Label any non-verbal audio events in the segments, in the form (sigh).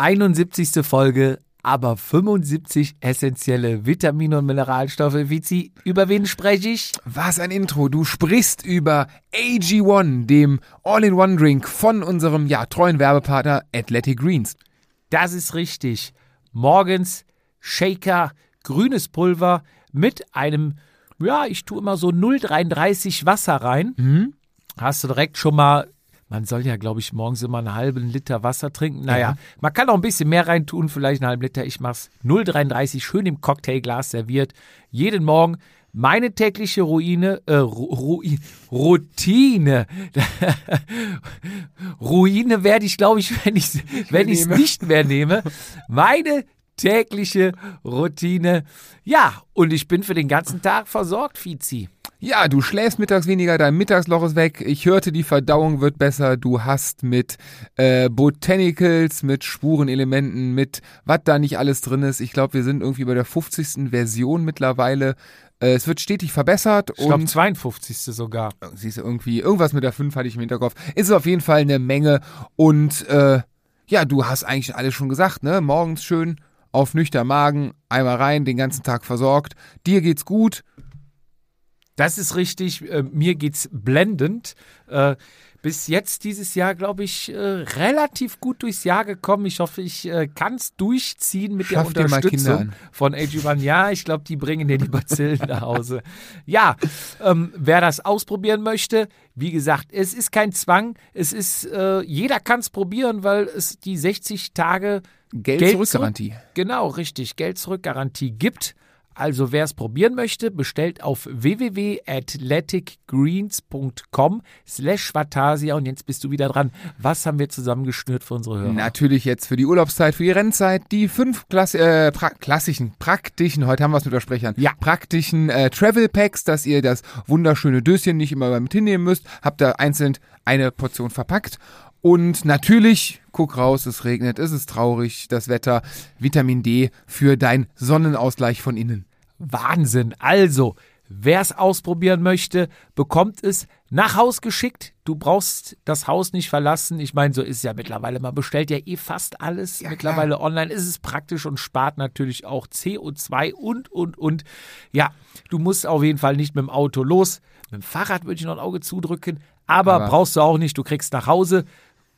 71. Folge, aber 75 essentielle Vitamine und Mineralstoffe. Vizi, über wen spreche ich? Was ein Intro. Du sprichst über AG1, dem All-in-One-Drink von unserem ja, treuen Werbepartner Athletic Greens. Das ist richtig. Morgens Shaker, grünes Pulver mit einem, ja, ich tue immer so 0,33 Wasser rein. Mhm. Hast du direkt schon mal, man soll ja, glaube ich, morgens immer einen halben Liter Wasser trinken. Naja, Ja. man kann auch ein bisschen mehr reintun, vielleicht einen halben Liter. Ich mach's 0,33 schön im Cocktailglas serviert. Jeden Morgen meine tägliche Ruine, äh, Ru Routine. (laughs) Ruine werde ich, glaube ich, wenn ich es nicht mehr nehme. Meine tägliche Routine. Ja, und ich bin für den ganzen Tag versorgt, Fizi. Ja, du schläfst mittags weniger, dein Mittagsloch ist weg. Ich hörte, die Verdauung wird besser. Du hast mit äh, Botanicals, mit Spurenelementen, mit was da nicht alles drin ist. Ich glaube, wir sind irgendwie bei der 50. Version mittlerweile. Äh, es wird stetig verbessert Ich glaube, und 52. sogar. siehst du irgendwie, irgendwas mit der 5 hatte ich im Hinterkopf. Ist auf jeden Fall eine Menge. Und äh, ja, du hast eigentlich alles schon gesagt, ne? Morgens schön auf nüchtern Magen, einmal rein, den ganzen Tag versorgt. Dir geht's gut. Das ist richtig. Äh, mir geht's blendend. Äh, bis jetzt dieses Jahr, glaube ich, äh, relativ gut durchs Jahr gekommen. Ich hoffe, ich kann es durchziehen mit Schaff der Unterstützung von AG1. Ja, ich glaube, die bringen dir die Bazillen nach Hause. Ja, ähm, wer das ausprobieren möchte, wie gesagt, es ist kein Zwang. Es ist, äh, jeder kann es probieren, weil es die 60 Tage Geld, Geld Zurückgarantie. Genau, richtig. Geld-Zurück-Garantie gibt. Also wer es probieren möchte, bestellt auf www.athleticgreens.com slash Vatasia und jetzt bist du wieder dran. Was haben wir zusammengeschnürt für unsere Hörer? Natürlich jetzt für die Urlaubszeit, für die Rennzeit, die fünf Klasse, äh, pra klassischen, praktischen, heute haben wir es mit Versprechern, Ja. praktischen äh, Travel Packs, dass ihr das wunderschöne Döschen nicht immer mit hinnehmen müsst. Habt da einzeln eine Portion verpackt. Und natürlich, guck raus, es regnet, es ist traurig, das Wetter, Vitamin D für dein Sonnenausgleich von innen. Wahnsinn. Also, wer es ausprobieren möchte, bekommt es nach Haus geschickt. Du brauchst das Haus nicht verlassen. Ich meine, so ist es ja mittlerweile. Man bestellt ja eh fast alles mittlerweile online. Es ist praktisch und spart natürlich auch CO2 und, und, und. Ja, du musst auf jeden Fall nicht mit dem Auto los. Mit dem Fahrrad würde ich noch ein Auge zudrücken. Aber, Aber- brauchst du auch nicht. Du kriegst nach Hause.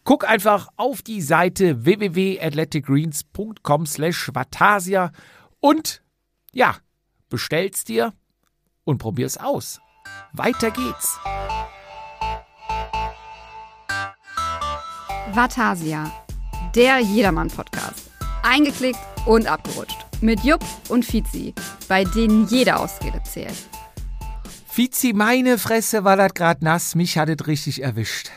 Guck einfach auf die Seite www.athleticgreens.com slash Vatasia und ja, bestell's dir und probier's aus. Weiter geht's. Vatasia, der Jedermann-Podcast. Eingeklickt und abgerutscht. Mit Jupp und Fizi, bei denen jede Ausrede zählt. Fizi, meine Fresse war das grad nass. Mich hat es richtig erwischt.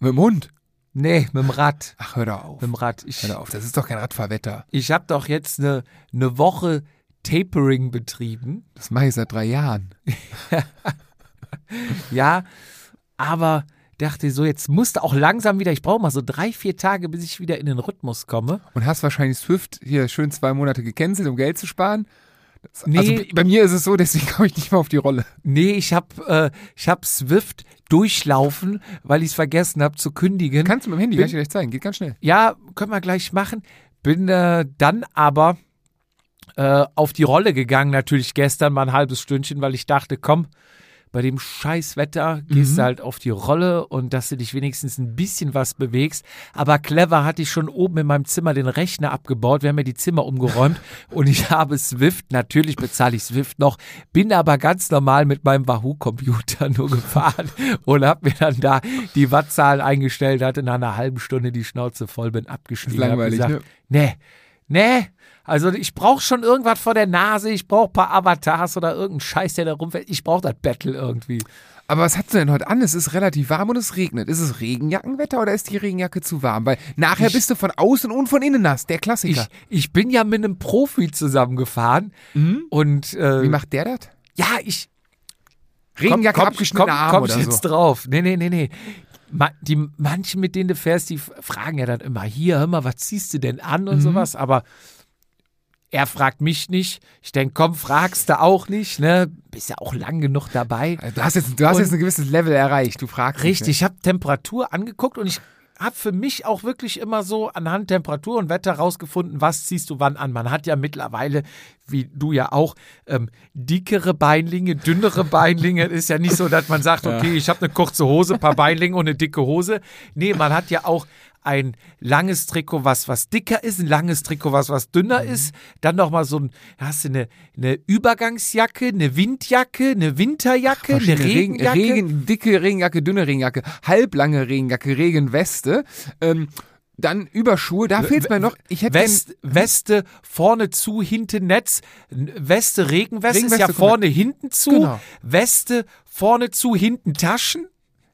Mit dem Hund. Nee, mit dem Rad. Ach, hör doch auf. Mit dem Rad. Ich, Hör doch auf, das ist doch kein Radfahrwetter. ich habe doch jetzt eine ne Woche Tapering betrieben. Das mache ich seit drei Jahren. (laughs) Ja, aber dachte so, jetzt musste auch langsam wieder, ich brauche mal so drei, vier Tage, bis ich wieder in den Rhythmus komme. Und hast wahrscheinlich Swift hier schön zwei Monate gecancelt, um Geld zu sparen. Das, Nee. Also bei- mir ist es so, deswegen (laughs) komme ich nicht mehr auf die Rolle. Nee, ich habe äh, ich hab Swift durchlaufen, weil ich es vergessen habe zu kündigen. Kannst du mit dem Handy, Bin- kann ich dir gleich zeigen, geht ganz schnell. Ja, können wir gleich machen. Bin äh, dann aber äh, auf die Rolle gegangen, natürlich gestern mal ein halbes Stündchen, weil ich dachte, komm, bei dem Scheißwetter gehst du halt auf die Rolle und dass du dich wenigstens ein bisschen was bewegst. Aber clever hatte ich schon oben in meinem Zimmer den Rechner abgebaut. Wir haben ja die Zimmer umgeräumt (laughs) und ich habe Swift, natürlich bezahle ich Swift noch, bin aber ganz normal mit meinem Wahoo-Computer (laughs) nur gefahren und habe mir dann da die Wattzahlen eingestellt, hatte nach einer halben Stunde die Schnauze voll, bin abgestiegen. hab langweilig, gesagt, nee, nee, also ich brauche schon irgendwas vor der Nase, ich brauche ein paar Avatars oder irgendeinen Scheiß, der da rumfällt. Ich brauche das Battle irgendwie. Aber was hast du denn heute an? Es ist relativ warm und es regnet. Ist es Regenjackenwetter oder ist die Regenjacke zu warm? Weil nachher Ich- bist du von außen und von innen nass. Der Ich, Klassiker. ich bin ja mit einem Profi zusammengefahren und äh, Wie macht der das? ja, ich Regenjacke komm, abgeschnittene komm, Arm komm oder ich jetzt so. drauf. Nee, nee, nee, nee. Ma, die manchen, mit denen du fährst, die fragen ja dann immer, hier, hör mal, was ziehst du denn an Mhm. und sowas, aber er fragt mich nicht. Ich denke, komm, fragst du auch nicht, ne? Bist ja auch lang genug dabei. Du hast jetzt, du hast Und- jetzt ein gewisses Level erreicht. Du fragst. Richtig, Nicht, ich habe Temperatur angeguckt und ich habe für mich auch wirklich immer so anhand Temperatur und Wetter rausgefunden, was ziehst du wann an. Man hat ja mittlerweile, wie du ja auch, ähm, dickere Beinlinge, dünnere Beinlinge. Ist ja nicht so, dass man sagt, (laughs) okay, ich habe eine kurze Hose, ein paar Beinlinge und eine dicke Hose. Nee, man hat ja auch ein langes Trikot, was was dicker ist, ein langes Trikot, was was dünner Mhm. ist. Dann noch mal so ein, hast du eine, eine Übergangsjacke, eine Windjacke, eine Winterjacke, eine Verschiedene Regen, Regenjacke. Regen, dicke Regenjacke, dünne Regenjacke, halblange Regenjacke, Regenweste, ähm, dann Überschuhe, da fehlt mir noch, ich hätte West, Weste vorne zu, hinten Netz. Weste, Regenweste, ist ja Regenweste, vorne, hinten zu. Genau. Weste vorne zu, hinten Taschen.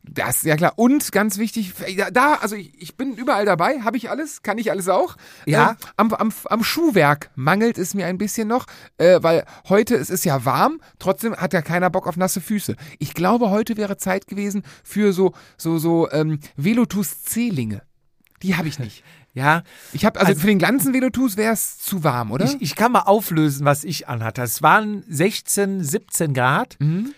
Das, ja klar. Und ganz wichtig, da- also ich, ich bin überall dabei, habe ich alles, kann ich alles auch. Ja. Ähm, am, am, am Schuhwerk mangelt es mir ein bisschen noch, äh, weil heute, es ist ja warm, trotzdem hat ja keiner Bock auf nasse Füße. Ich glaube, heute wäre Zeit gewesen für so, so, so, ähm, Velotus C-Linge. Die habe ich nicht. (laughs) Ja, Ich habe, also, Also- für den ganzen Velotus wäre es zu warm, oder? ich, ich kann mal auflösen, was ich anhatte. Es waren 16, 17 Grad. Mhm.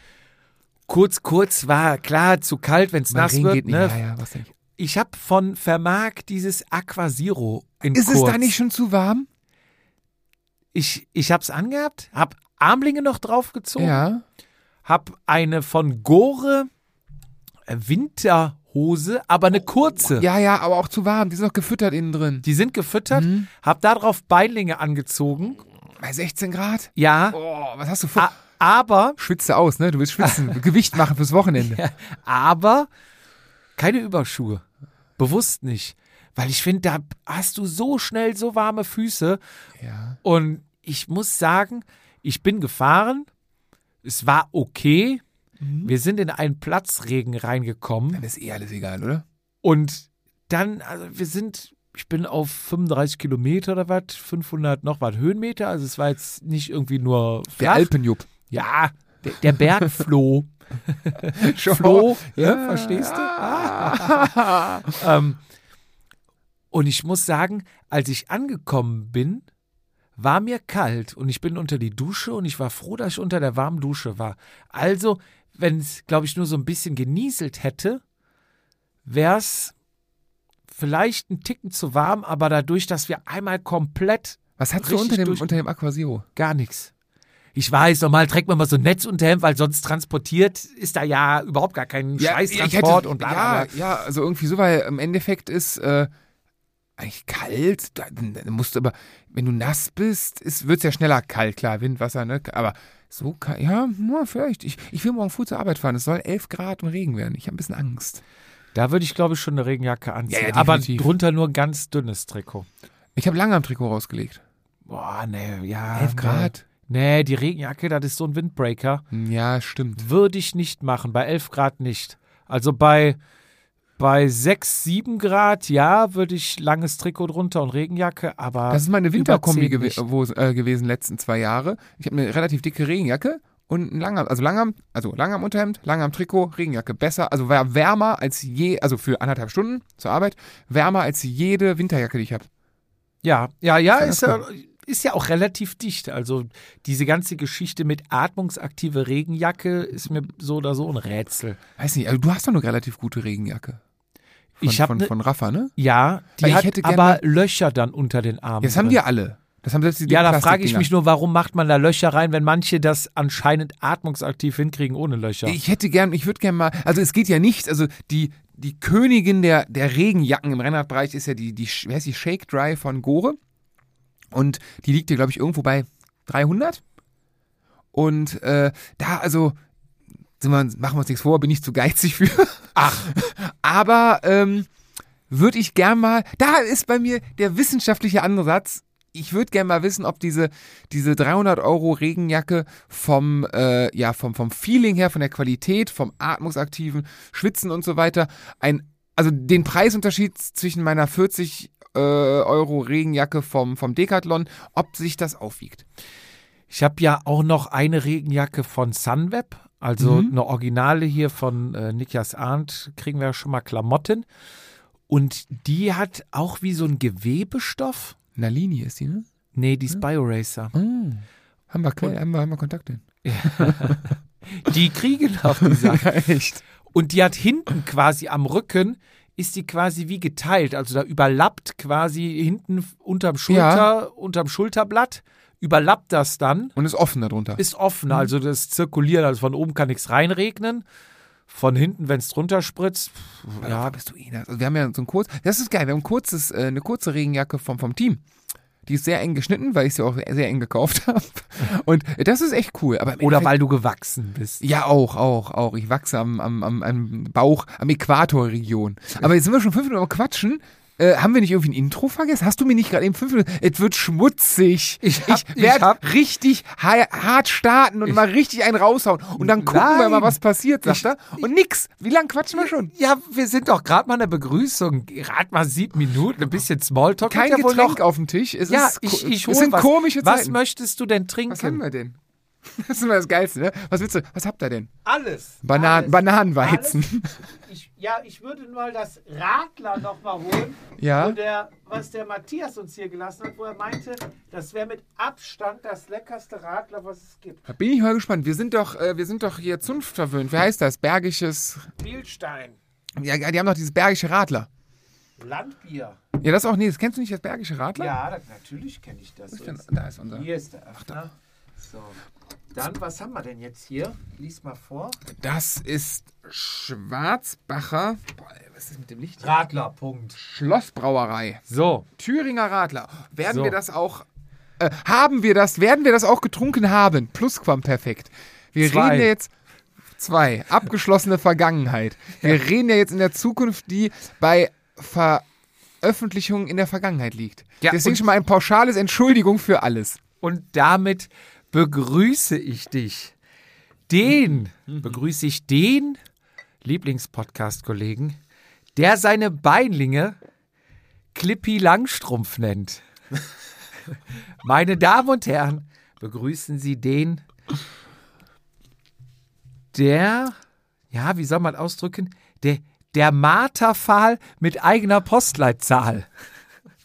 Kurz, kurz war klar zu kalt, wenn es nass wird. Ne? Ja, ja, was denn? Ich habe von Vermark dieses Aquasiro in Ist kurz. es da nicht schon zu warm? Ich, ich habe es angehabt, habe Armlinge noch draufgezogen. Ja. Hab eine von Gore äh, Winterhose, aber eine kurze. Ja, ja, aber auch zu warm. Die sind noch gefüttert innen drin. Die sind gefüttert. Mhm. Hab darauf Beinlinge angezogen. Bei 16 Grad? Ja, Oh, was hast du vor? Aber, Schwitzt du aus, ne? Du willst schwitzen. (laughs) Gewicht machen fürs Wochenende. aber keine Überschuhe. Bewusst nicht. Weil ich finde, da hast du so schnell so warme Füße. Ja. Und ich muss sagen, ich bin gefahren. Es war okay. Mhm. Wir sind in einen Platzregen reingekommen. Dann ist eh alles egal, oder? Und dann, also wir sind, ich bin auf 35 Kilometer oder was, 500 noch was Höhenmeter. Also es war jetzt nicht irgendwie nur Der flach. Alpenjupp. Ja, der, der Berg (laughs) floh. Floh, ja, verstehst du? Ja. (laughs) Ähm, und ich muss sagen, als ich angekommen bin, war mir kalt und ich bin unter die Dusche und ich war froh, dass ich unter der warmen Dusche war. Also, wenn es, glaube ich, nur so ein bisschen genieselt hätte, wäre es vielleicht ein Ticken zu warm, aber dadurch, dass wir einmal komplett Was hast du unter dem, unter dem Aquasiro? gar nichts. Ich weiß, normal trägt man mal so ein Netzunterhemd, weil sonst transportiert ist da ja überhaupt gar kein Scheißtransport und bla bla ja, bla. ja, also irgendwie so, weil im Endeffekt ist äh, eigentlich kalt. Da, dann musst du aber, wenn du nass bist, wird es ja schneller kalt, klar, Wind, Wasser, ne? Aber so kalt, ja, vielleicht. Ich, ich will morgen früh zur Arbeit fahren. Es soll 11 Grad und Regen werden. Ich habe ein bisschen Angst. Da würde ich, glaube ich, schon eine Regenjacke anziehen. Ja, ja, aber drunter nur ganz dünnes Trikot. Ich habe lange am Trikot rausgelegt. Boah, nee, ja. 11 Grad. Nee, die Regenjacke, das ist so ein Windbreaker. Ja, stimmt. Würde ich nicht machen, bei 11 Grad nicht. Also bei, bei 6, 7 Grad, ja, würde ich langes Trikot drunter und Regenjacke, aber. Das ist meine Winterkombi 10 gew wo, äh, gewesen letzten zwei Jahre. Ich habe eine relativ dicke Regenjacke und ein langer, also lang am, also lang am Unterhemd, lang am Trikot, Regenjacke besser, also war wärmer als je, also für anderthalb Stunden zur Arbeit, wärmer als jede Winterjacke, die ich habe. Ja, ja, ja, Ja, ist ja, ist ja auch relativ dicht. Also diese ganze Geschichte mit atmungsaktive Regenjacke ist mir so oder so ein Rätsel. Weiß nicht, also du hast doch eine relativ gute Regenjacke. Von, Ich hab von, ne- von Rafa, ne? Ja, die Weil hat aber Löcher dann unter den Armen. Das haben wir alle. Das haben selbst die Ja, da frage ich mich nur, warum macht man da Löcher rein, wenn manche das anscheinend atmungsaktiv hinkriegen ohne Löcher? Ich hätte gern, ich würde gern mal, also es geht ja nicht, also die, die Königin der, der Regenjacken im Rennradbereich ist ja die, die, wie heißt die Shake Dry von Gore. Und die liegt ja, glaube ich, irgendwo bei 300. Und äh, da, also, sind wir, machen wir uns nichts vor, bin ich zu geizig für. Ach, (laughs) Aber ähm, würde ich gern mal, da ist bei mir der wissenschaftliche Ansatz. Ich würde gern mal wissen, ob diese, diese 300 Euro Regenjacke vom, äh, ja, vom, vom Feeling her, von der Qualität, vom atmungsaktiven Schwitzen und so weiter, ein, also den Preisunterschied zwischen meiner 40 äh, Euro Regenjacke vom, vom Decathlon, ob sich das aufwiegt. ich habe ja auch noch eine Regenjacke von Sunweb, also Mhm. eine Originale hier von äh, Niklas Arndt, kriegen wir ja schon mal Klamotten. Und die hat auch wie so ein Gewebestoff. Nalini ist die, ne? Nee, die ist Bioracer. Oh. Haben wir, haben wir, haben wir Kontakt hin? (laughs) Die kriegen auch die Sache. (laughs) Echt? Und die hat hinten quasi am Rücken ist die quasi wie geteilt. Also da überlappt quasi hinten unterm Schulter, unterm Schulterblatt, überlappt das dann, Und ist offen darunter. ist offen. Also das zirkuliert, also von oben kann nichts reinregnen. Von hinten, wenn es drunter spritzt, pff, ja, bist du eh. Also wir haben ja so ein kurz, das ist geil, wir haben ein kurzes, äh, eine kurze Regenjacke vom, vom Team. Die ist sehr eng geschnitten, weil ich sie auch sehr eng gekauft (laughs) habe. Und das ist echt cool. Aber oder weil du gewachsen bist. Ja, auch, auch, auch. Ich wachse am, am, am, am Bauch, am Äquatorregion. Aber jetzt sind wir schon fünf Minuten am Quatschen. Äh, haben wir nicht irgendwie ein Intro vergessen? Hast du mir nicht gerade eben fünf Minuten? Es wird schmutzig. Ich hab- ich werd hab- richtig ha hart starten und mal richtig einen raushauen. Und dann gucken wir Nein. mal, was passiert, sagt er. Und nix. Wie lange quatschen wir schon? Ja, wir sind doch gerade mal in der Begrüßung. Gerade mal sieben Minuten, ein bisschen Smalltalk. Kein ja Getränk noch- auf dem Tisch. Es Ja, ist, ich, ich es sind was. komische Was Zeiten. möchtest du denn trinken? was haben wir denn? (laughs) Das ist immer das Geilste, ne? Was willst du? Was habt ihr denn? Alles. Banan alles. Bananenweizen. Alles. (laughs) Ich, ja, ich würde mal das Radler noch mal holen, Ja. der, was der Matthias uns hier gelassen hat, wo er meinte, das wäre mit Abstand das leckerste Radler, was es gibt. Da bin ich mal gespannt. Wir sind doch, äh, wir sind doch hier zunftverwöhnt. Wie heißt das? Bergisches. Bielstein, Ja, die haben doch dieses bergische Radler. Landbier. Ja, das auch. Nee, das kennst du nicht, das bergische Radler? Ja, das, natürlich kenne ich das. Was ist. Da ist unser. Hier ist der Öffner. So. Dann, was haben wir denn jetzt hier? Lies mal vor. Das ist Schwarzbacher. Boah, was ist mit dem Licht? Radler, Punkt. Schlossbrauerei. So. Thüringer Radler. Werden So. wir das auch. Äh, haben wir das? Werden wir das auch getrunken haben? Plusquamperfekt. Wir Zwei. reden ja jetzt. Zwei. Abgeschlossene Vergangenheit. Wir reden ja jetzt in der Zukunft, die bei Veröffentlichungen in der Vergangenheit liegt. Ja, Deswegen schon mal ein pauschales Entschuldigung für alles. Und damit begrüße ich dich. Den, begrüße ich den Lieblingspodcast-Kollegen, der seine Beinlinge Clippy Langstrumpf nennt. (laughs) Meine Damen und Herren, begrüßen Sie den, der, ja, wie soll man ausdrücken, der, der Marterpfahl mit eigener Postleitzahl.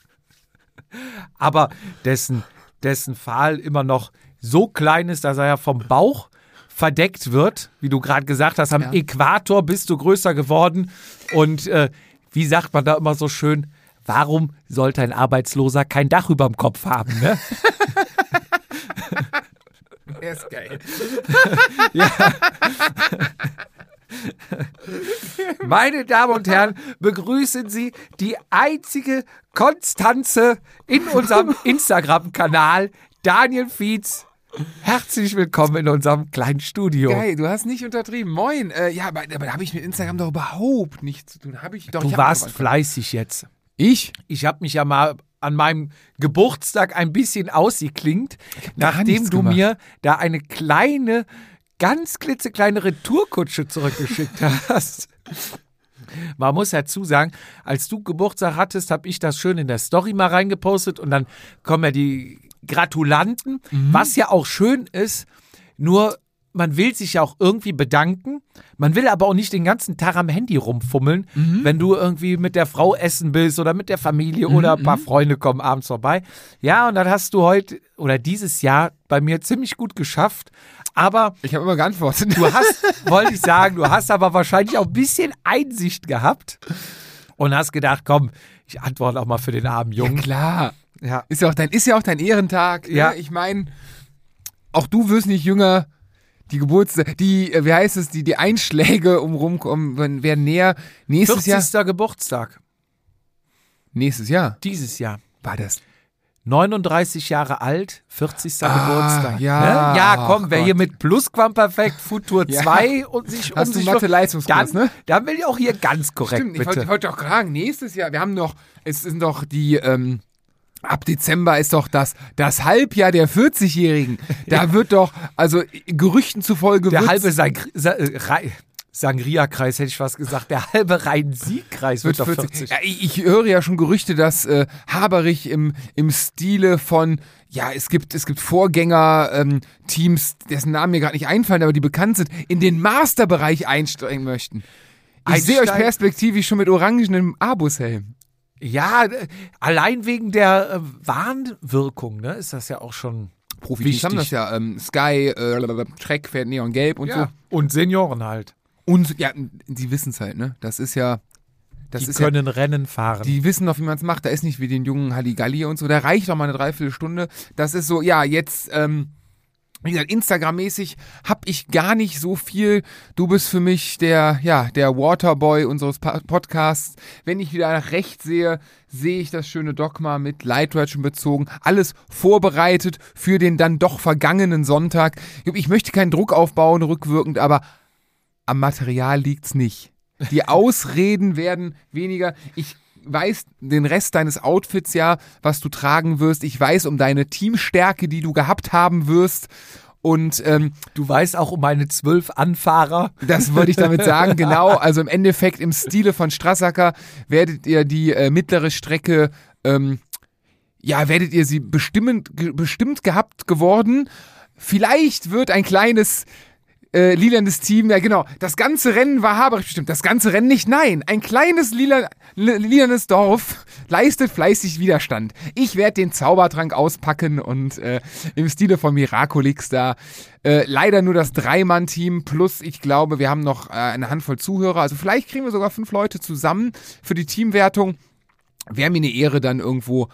(laughs) Aber dessen, dessen Pfahl immer noch so klein ist, dass er ja vom Bauch verdeckt wird, wie du gerade gesagt hast, am Ja. Äquator bist du größer geworden. Und äh, wie sagt man da immer so schön, warum sollte ein Arbeitsloser kein Dach über dem Kopf haben? Ne? (laughs) Er ist geil. (laughs) Meine Damen und Herren, begrüßen Sie die einzige Konstanze in unserem (laughs) Instagram-Kanal, Daniel Fietz. Herzlich willkommen in unserem kleinen Studio. Geil, du hast nicht untertrieben. Moin. Äh, ja, aber, aber da habe ich mit Instagram doch überhaupt nichts zu tun. Habe ich doch. Du ich hab warst fleißig jetzt. Ich? Ich habe mich ja mal an meinem Geburtstag ein bisschen ausgeklingt, nachdem du gemacht. mir da eine kleine, ganz klitzekleine Retourkutsche zurückgeschickt (laughs) hast. Man muss dazu sagen, als du Geburtstag hattest, habe ich das schön in der Story mal reingepostet und dann kommen ja die Gratulanten, Mhm. was ja auch schön ist, nur man will sich ja auch irgendwie bedanken. Man will aber auch nicht den ganzen Tag am Handy rumfummeln, Mhm. wenn du irgendwie mit der Frau essen bist oder mit der Familie oder ein paar mhm. Freunde kommen abends vorbei. Ja, und dann hast du heute oder dieses Jahr bei mir ziemlich gut geschafft. Aber Ich habe immer geantwortet. du hast, (laughs) wollte ich sagen, du hast aber wahrscheinlich auch ein bisschen Einsicht gehabt und hast gedacht, komm, ich antworte auch mal für den armen Ja, Jungen. klar. Ja. Ist ja auch dein, ist ja auch dein Ehrentag. Ja. Ne? Ich meine, auch du wirst nicht jünger. Die Geburtstag, die, äh, wie heißt es, die, die Einschläge um rumkommen, werden- näher. Nächstes 40. Jahr. Geburtstag, Nächstes Jahr. dieses Jahr. War das. 39 Jahre alt, 40. Ah, Geburtstag. ja. ne? ja komm, wer Gott. hier mit Plusquamperfekt Futur (laughs) Ja. 2 und sich Hast um du sich Mathe-Leistungskurs, dann, ne? dann will ich auch hier ganz korrekt, Stimmt, ich bitte. wollte, ich wollte auch fragen, nächstes Jahr, wir haben noch, es sind doch die, ähm, ab Dezember ist doch das, das Halbjahr der 40-Jährigen. Da wird doch, also Gerüchten zufolge der halbe Sa äh, Rei- Sangria-Kreis, hätte ich fast gesagt. Der halbe Rhein-Sieg-Kreis wird, wird doch 40. 40. Ja, ich, ich höre ja schon Gerüchte, dass äh, Haberich im, im Stile von, ja, es gibt, es gibt Vorgänger-Teams, dessen Namen mir gerade nicht einfallen, aber die bekannt sind, in den Masterbereich einsteigen möchten. Ich sehe euch perspektivisch schon mit orangenem Abushelm. Ja, allein wegen der äh, Warnwirkung, ne, ist das ja auch schon Profis haben das ja. Ähm, Sky, äh, Trek fährt Neongelb und ja. Und Senioren halt. so. Und ja, sie wissen es halt, ne? Das ist ja Das die ist können Rennen fahren. Die wissen noch, wie man es macht. Da ist nicht wie den jungen Halligalli und so. Da reicht doch mal eine Dreiviertelstunde. Das ist so, ja, jetzt, ähm, wie gesagt, Instagram-mäßig habe ich gar nicht so viel. Du bist für mich der, ja, der Waterboy unseres Podcasts. Wenn ich wieder nach rechts sehe, sehe ich das schöne Dogma mit Lightwatchen bezogen. Alles vorbereitet für den dann doch vergangenen Sonntag. Ich möchte keinen Druck aufbauen, rückwirkend, aber am Material liegt's nicht. Die Ausreden werden weniger. Ich weiß den Rest deines Outfits ja, was du tragen wirst. Ich weiß um deine Teamstärke, die du gehabt haben wirst. Und ähm, du weißt auch um meine zwölf Anfahrer. Das wollte ich damit sagen, genau. Also im Endeffekt im Stile von Strassacker werdet ihr die äh, mittlere Strecke, ähm, ja, werdet ihr sie bestimmend, bestimmt gehabt geworden. Vielleicht wird ein kleines äh, lilanes Team, ja genau. Das ganze Rennen war Haberich bestimmt. Das ganze Rennen nicht, nein. Ein kleines lila, lilanes Dorf leistet fleißig Widerstand. Ich werde den Zaubertrank auspacken und äh, im Stile von Miraculix da äh, leider nur das Dreimann-Team plus ich glaube, wir haben noch äh, eine Handvoll Zuhörer. Also vielleicht kriegen wir sogar fünf Leute zusammen für die Teamwertung. Wäre mir eine Ehre dann irgendwo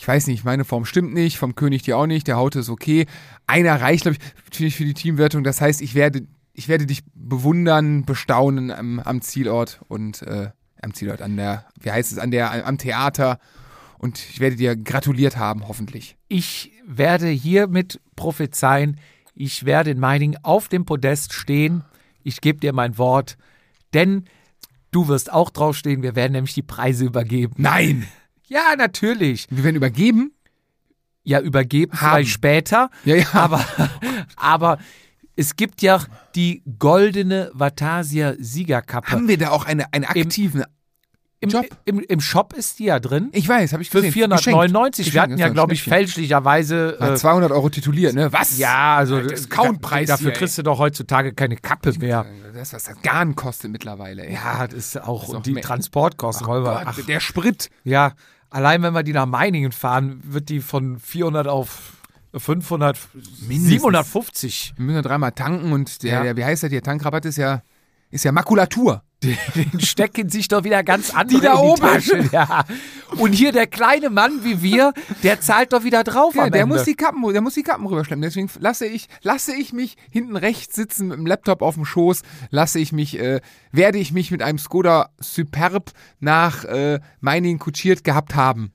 ich weiß nicht, meine Form stimmt nicht, vom König die auch nicht, der Haut ist okay. Einer reicht, glaube ich, für die Teamwertung. Das heißt, ich werde, ich werde dich bewundern, bestaunen am, am Zielort und äh, am Zielort, an der, wie heißt es, an der, am Theater. Und ich werde dir gratuliert haben, hoffentlich. Ich werde hiermit prophezeien, ich werde in Meining auf dem Podest stehen. Ich gebe dir mein Wort, denn du wirst auch draufstehen. Wir werden nämlich die Preise übergeben. Nein! Ja, natürlich. Wir werden übergeben? Ja, übergeben Haben. vielleicht später. Ja, ja. Aber, aber es gibt ja die goldene Vatasia Siegerkappe. Haben wir da auch eine, eine aktive im, Job? Im, Im, Shop ist die ja drin. Ich weiß, habe ich gesehen. Für 499. Geschenkt. Wir hatten ja, glaube ich, fälschlicherweise. Äh, 200 Euro tituliert, ne? Was? Ja, also. Discountpreis. Dafür kriegst du doch heutzutage keine Kappe mehr. Das, was das Garn kostet mittlerweile. Ey. Ja, das ist auch. Das ist auch die Transportkosten. Ach Gott, ach, der Sprit. Ja, Allein wenn wir die nach Meiningen fahren, wird die von 400 auf 500, Mindestens. 750. Wir müssen ja dreimal tanken und der, ja. der, wie heißt der, der Tankrabatt ist ja, ist ja Makulatur. (laughs) Den stecken sich doch wieder ganz andere die da in die oben. Tasche. (laughs) Ja. Und hier der kleine Mann wie wir, der zahlt doch wieder drauf. Ja, der Ende. muss die Kappen, der muss die Kappen rüberschleppen. Deswegen lasse ich, lasse ich mich hinten rechts sitzen mit dem Laptop auf dem Schoß, lasse ich mich, äh, werde ich mich mit einem Skoda Superb nach äh, Meiningen kutschiert gehabt haben.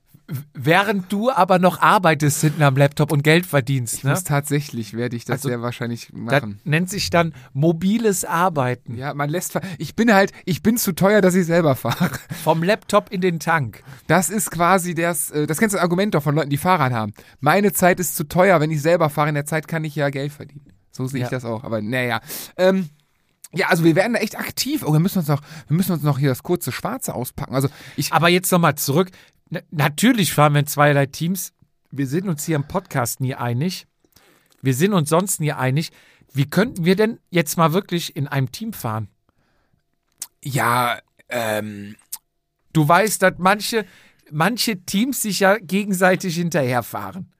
Während du aber noch arbeitest hinten am Laptop und Geld verdienst. Ich ne? muss tatsächlich, werde ich das also, sehr wahrscheinlich machen. Das nennt sich dann mobiles Arbeiten. Ja, man lässt, ich bin halt, ich bin zu teuer, dass ich selber fahre. Vom Laptop in den Tank. Das ist quasi das, äh, das kennst du das Argument doch von Leuten, die Fahrrad haben. Meine Zeit ist zu teuer, wenn ich selber fahre, in der Zeit kann ich ja Geld verdienen. So sehe ich ja. das auch, aber naja. Ähm, ja, also wir werden da echt aktiv. Oh, wir müssen uns noch, wir müssen uns noch hier das kurze Schwarze auspacken. Also ich. Aber jetzt nochmal zurück. Natürlich fahren wir in zweierlei Teams. Wir sind uns hier im Podcast nie einig. Wir sind uns sonst nie einig. Wie könnten wir denn jetzt mal wirklich in einem Team fahren? Ja, ähm. Du weißt, dass manche, manche Teams sich ja gegenseitig hinterherfahren.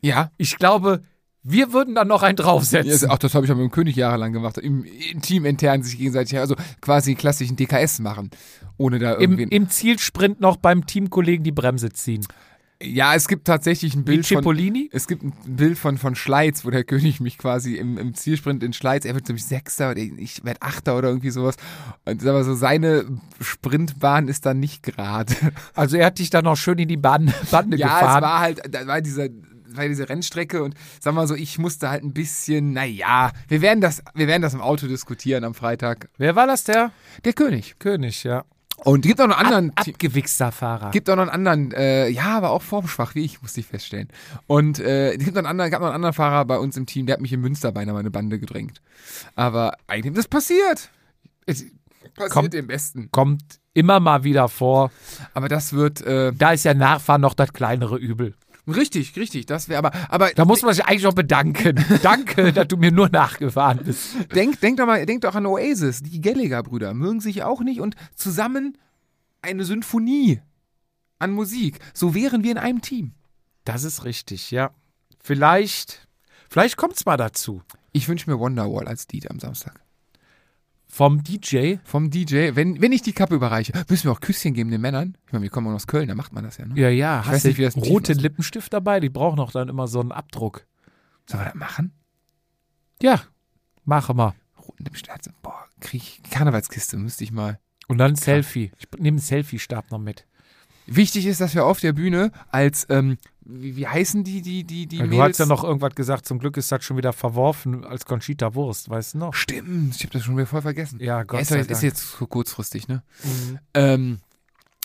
Ja. Ich glaube, wir würden dann noch einen draufsetzen. Ach, das habe ich auch mit dem König jahrelang gemacht. Im, im Team intern sich gegenseitig, also quasi klassischen DKS machen. Ohne da irgendwie. Im, Im Zielsprint noch beim Teamkollegen die Bremse ziehen. Ja, es gibt tatsächlich ein Bild von. Es gibt ein Bild von, von Schleiz, wo der König mich quasi im, im Zielsprint in Schleiz, er wird nämlich Sechster oder ich werde Achter oder irgendwie sowas. Und aber so seine Sprintbahn ist dann nicht gerade. Also er hat dich dann noch schön in die Bahn, Bande ja, gefahren. Ja, es war halt, da war dieser war diese Rennstrecke und sag mal so, ich musste halt ein bisschen, naja, wir werden das, wir werden das im Auto diskutieren am Freitag. Wer war das, der? Der König. König, ja. Und gibt auch noch einen anderen. Ab, abgewichster Fahrer. Gibt auch noch einen anderen, äh, ja, aber auch formschwach wie ich, musste ich feststellen. Und äh, gibt noch einen anderen, gab noch einen anderen Fahrer bei uns im Team, der hat mich in Münster beinahe meine Bande gedrängt. Aber eigentlich, das passiert. Es passiert kommt, dem Besten. Kommt immer mal wieder vor. Aber das wird. Äh, da ist ja Nachfahren noch das kleinere Übel. Richtig, richtig, das wäre aber, aber. Da muss man sich eigentlich auch bedanken. (laughs) Danke, dass du mir nur nachgefahren bist. Denk, denk doch mal, denk doch an Oasis. Die Gallagher-Brüder mögen sich auch nicht und zusammen eine Symphonie an Musik. So wären wir in einem Team. Das ist richtig, ja. Vielleicht, vielleicht kommt es mal dazu. Ich wünsche mir Wonderwall als Lied am Samstag. Vom DJ. vom DJ, wenn, wenn ich die Kappe überreiche, müssen wir auch Küsschen geben den Männern. Ich meine, wir kommen aus Köln, da macht man das ja, ne? Ja, ja. Ich Hast weiß nicht, wie das du roten. Lippenstift dabei? Die brauchen auch dann immer so einen Abdruck. Sollen wir das machen? Ja, mache mal. Roten Lippenstift. Boah, krieg ich Karnevalskiste, müsste ich mal. Und dann ein Selfie. Ich nehme einen Selfie-Stab noch mit. Wichtig ist, dass wir auf der Bühne als, ähm, wie, wie heißen die, die, die, die Weil du hast ja noch irgendwas gesagt, zum Glück ist das schon wieder verworfen als Conchita Wurst, weißt du noch? Stimmt, ich habe das schon wieder voll vergessen. Ja, Gott ist, sei doch- ist Dank. jetzt so kurzfristig, ne? Mhm. Ähm,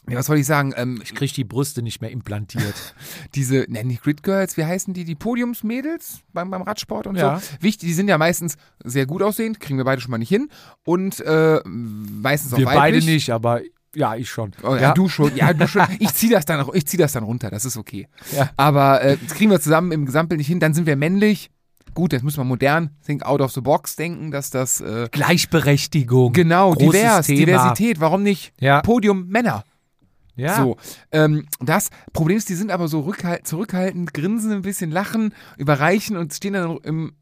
ja, was wollte ich sagen? Ähm, Ich krieg die Brüste nicht mehr implantiert. (laughs) diese, nennen die Grid Girls, wie heißen die? Die Podiumsmädels beim, beim Radsport und Ja. so. Wichtig, die sind ja meistens sehr gut aussehend, kriegen wir beide schon mal nicht hin. Und äh, meistens auch Wir beide weiblich. nicht, aber ja, ich schon. Oh, ja, du schon. Ja, du schon. Ich zieh das dann, ich zieh das dann runter, das ist okay. Ja. Aber äh, das kriegen wir zusammen im Gesamtbild nicht hin. Dann sind wir männlich. Gut, jetzt müssen wir modern, think out of the box denken, dass das äh, Gleichberechtigung. genau divers, Thema. Diversität. Warum nicht Ja. Podium Männer? Ja. So, ähm, das Problem ist, die sind aber so rückhalt, zurückhaltend, grinsen ein bisschen, lachen, überreichen und stehen dann im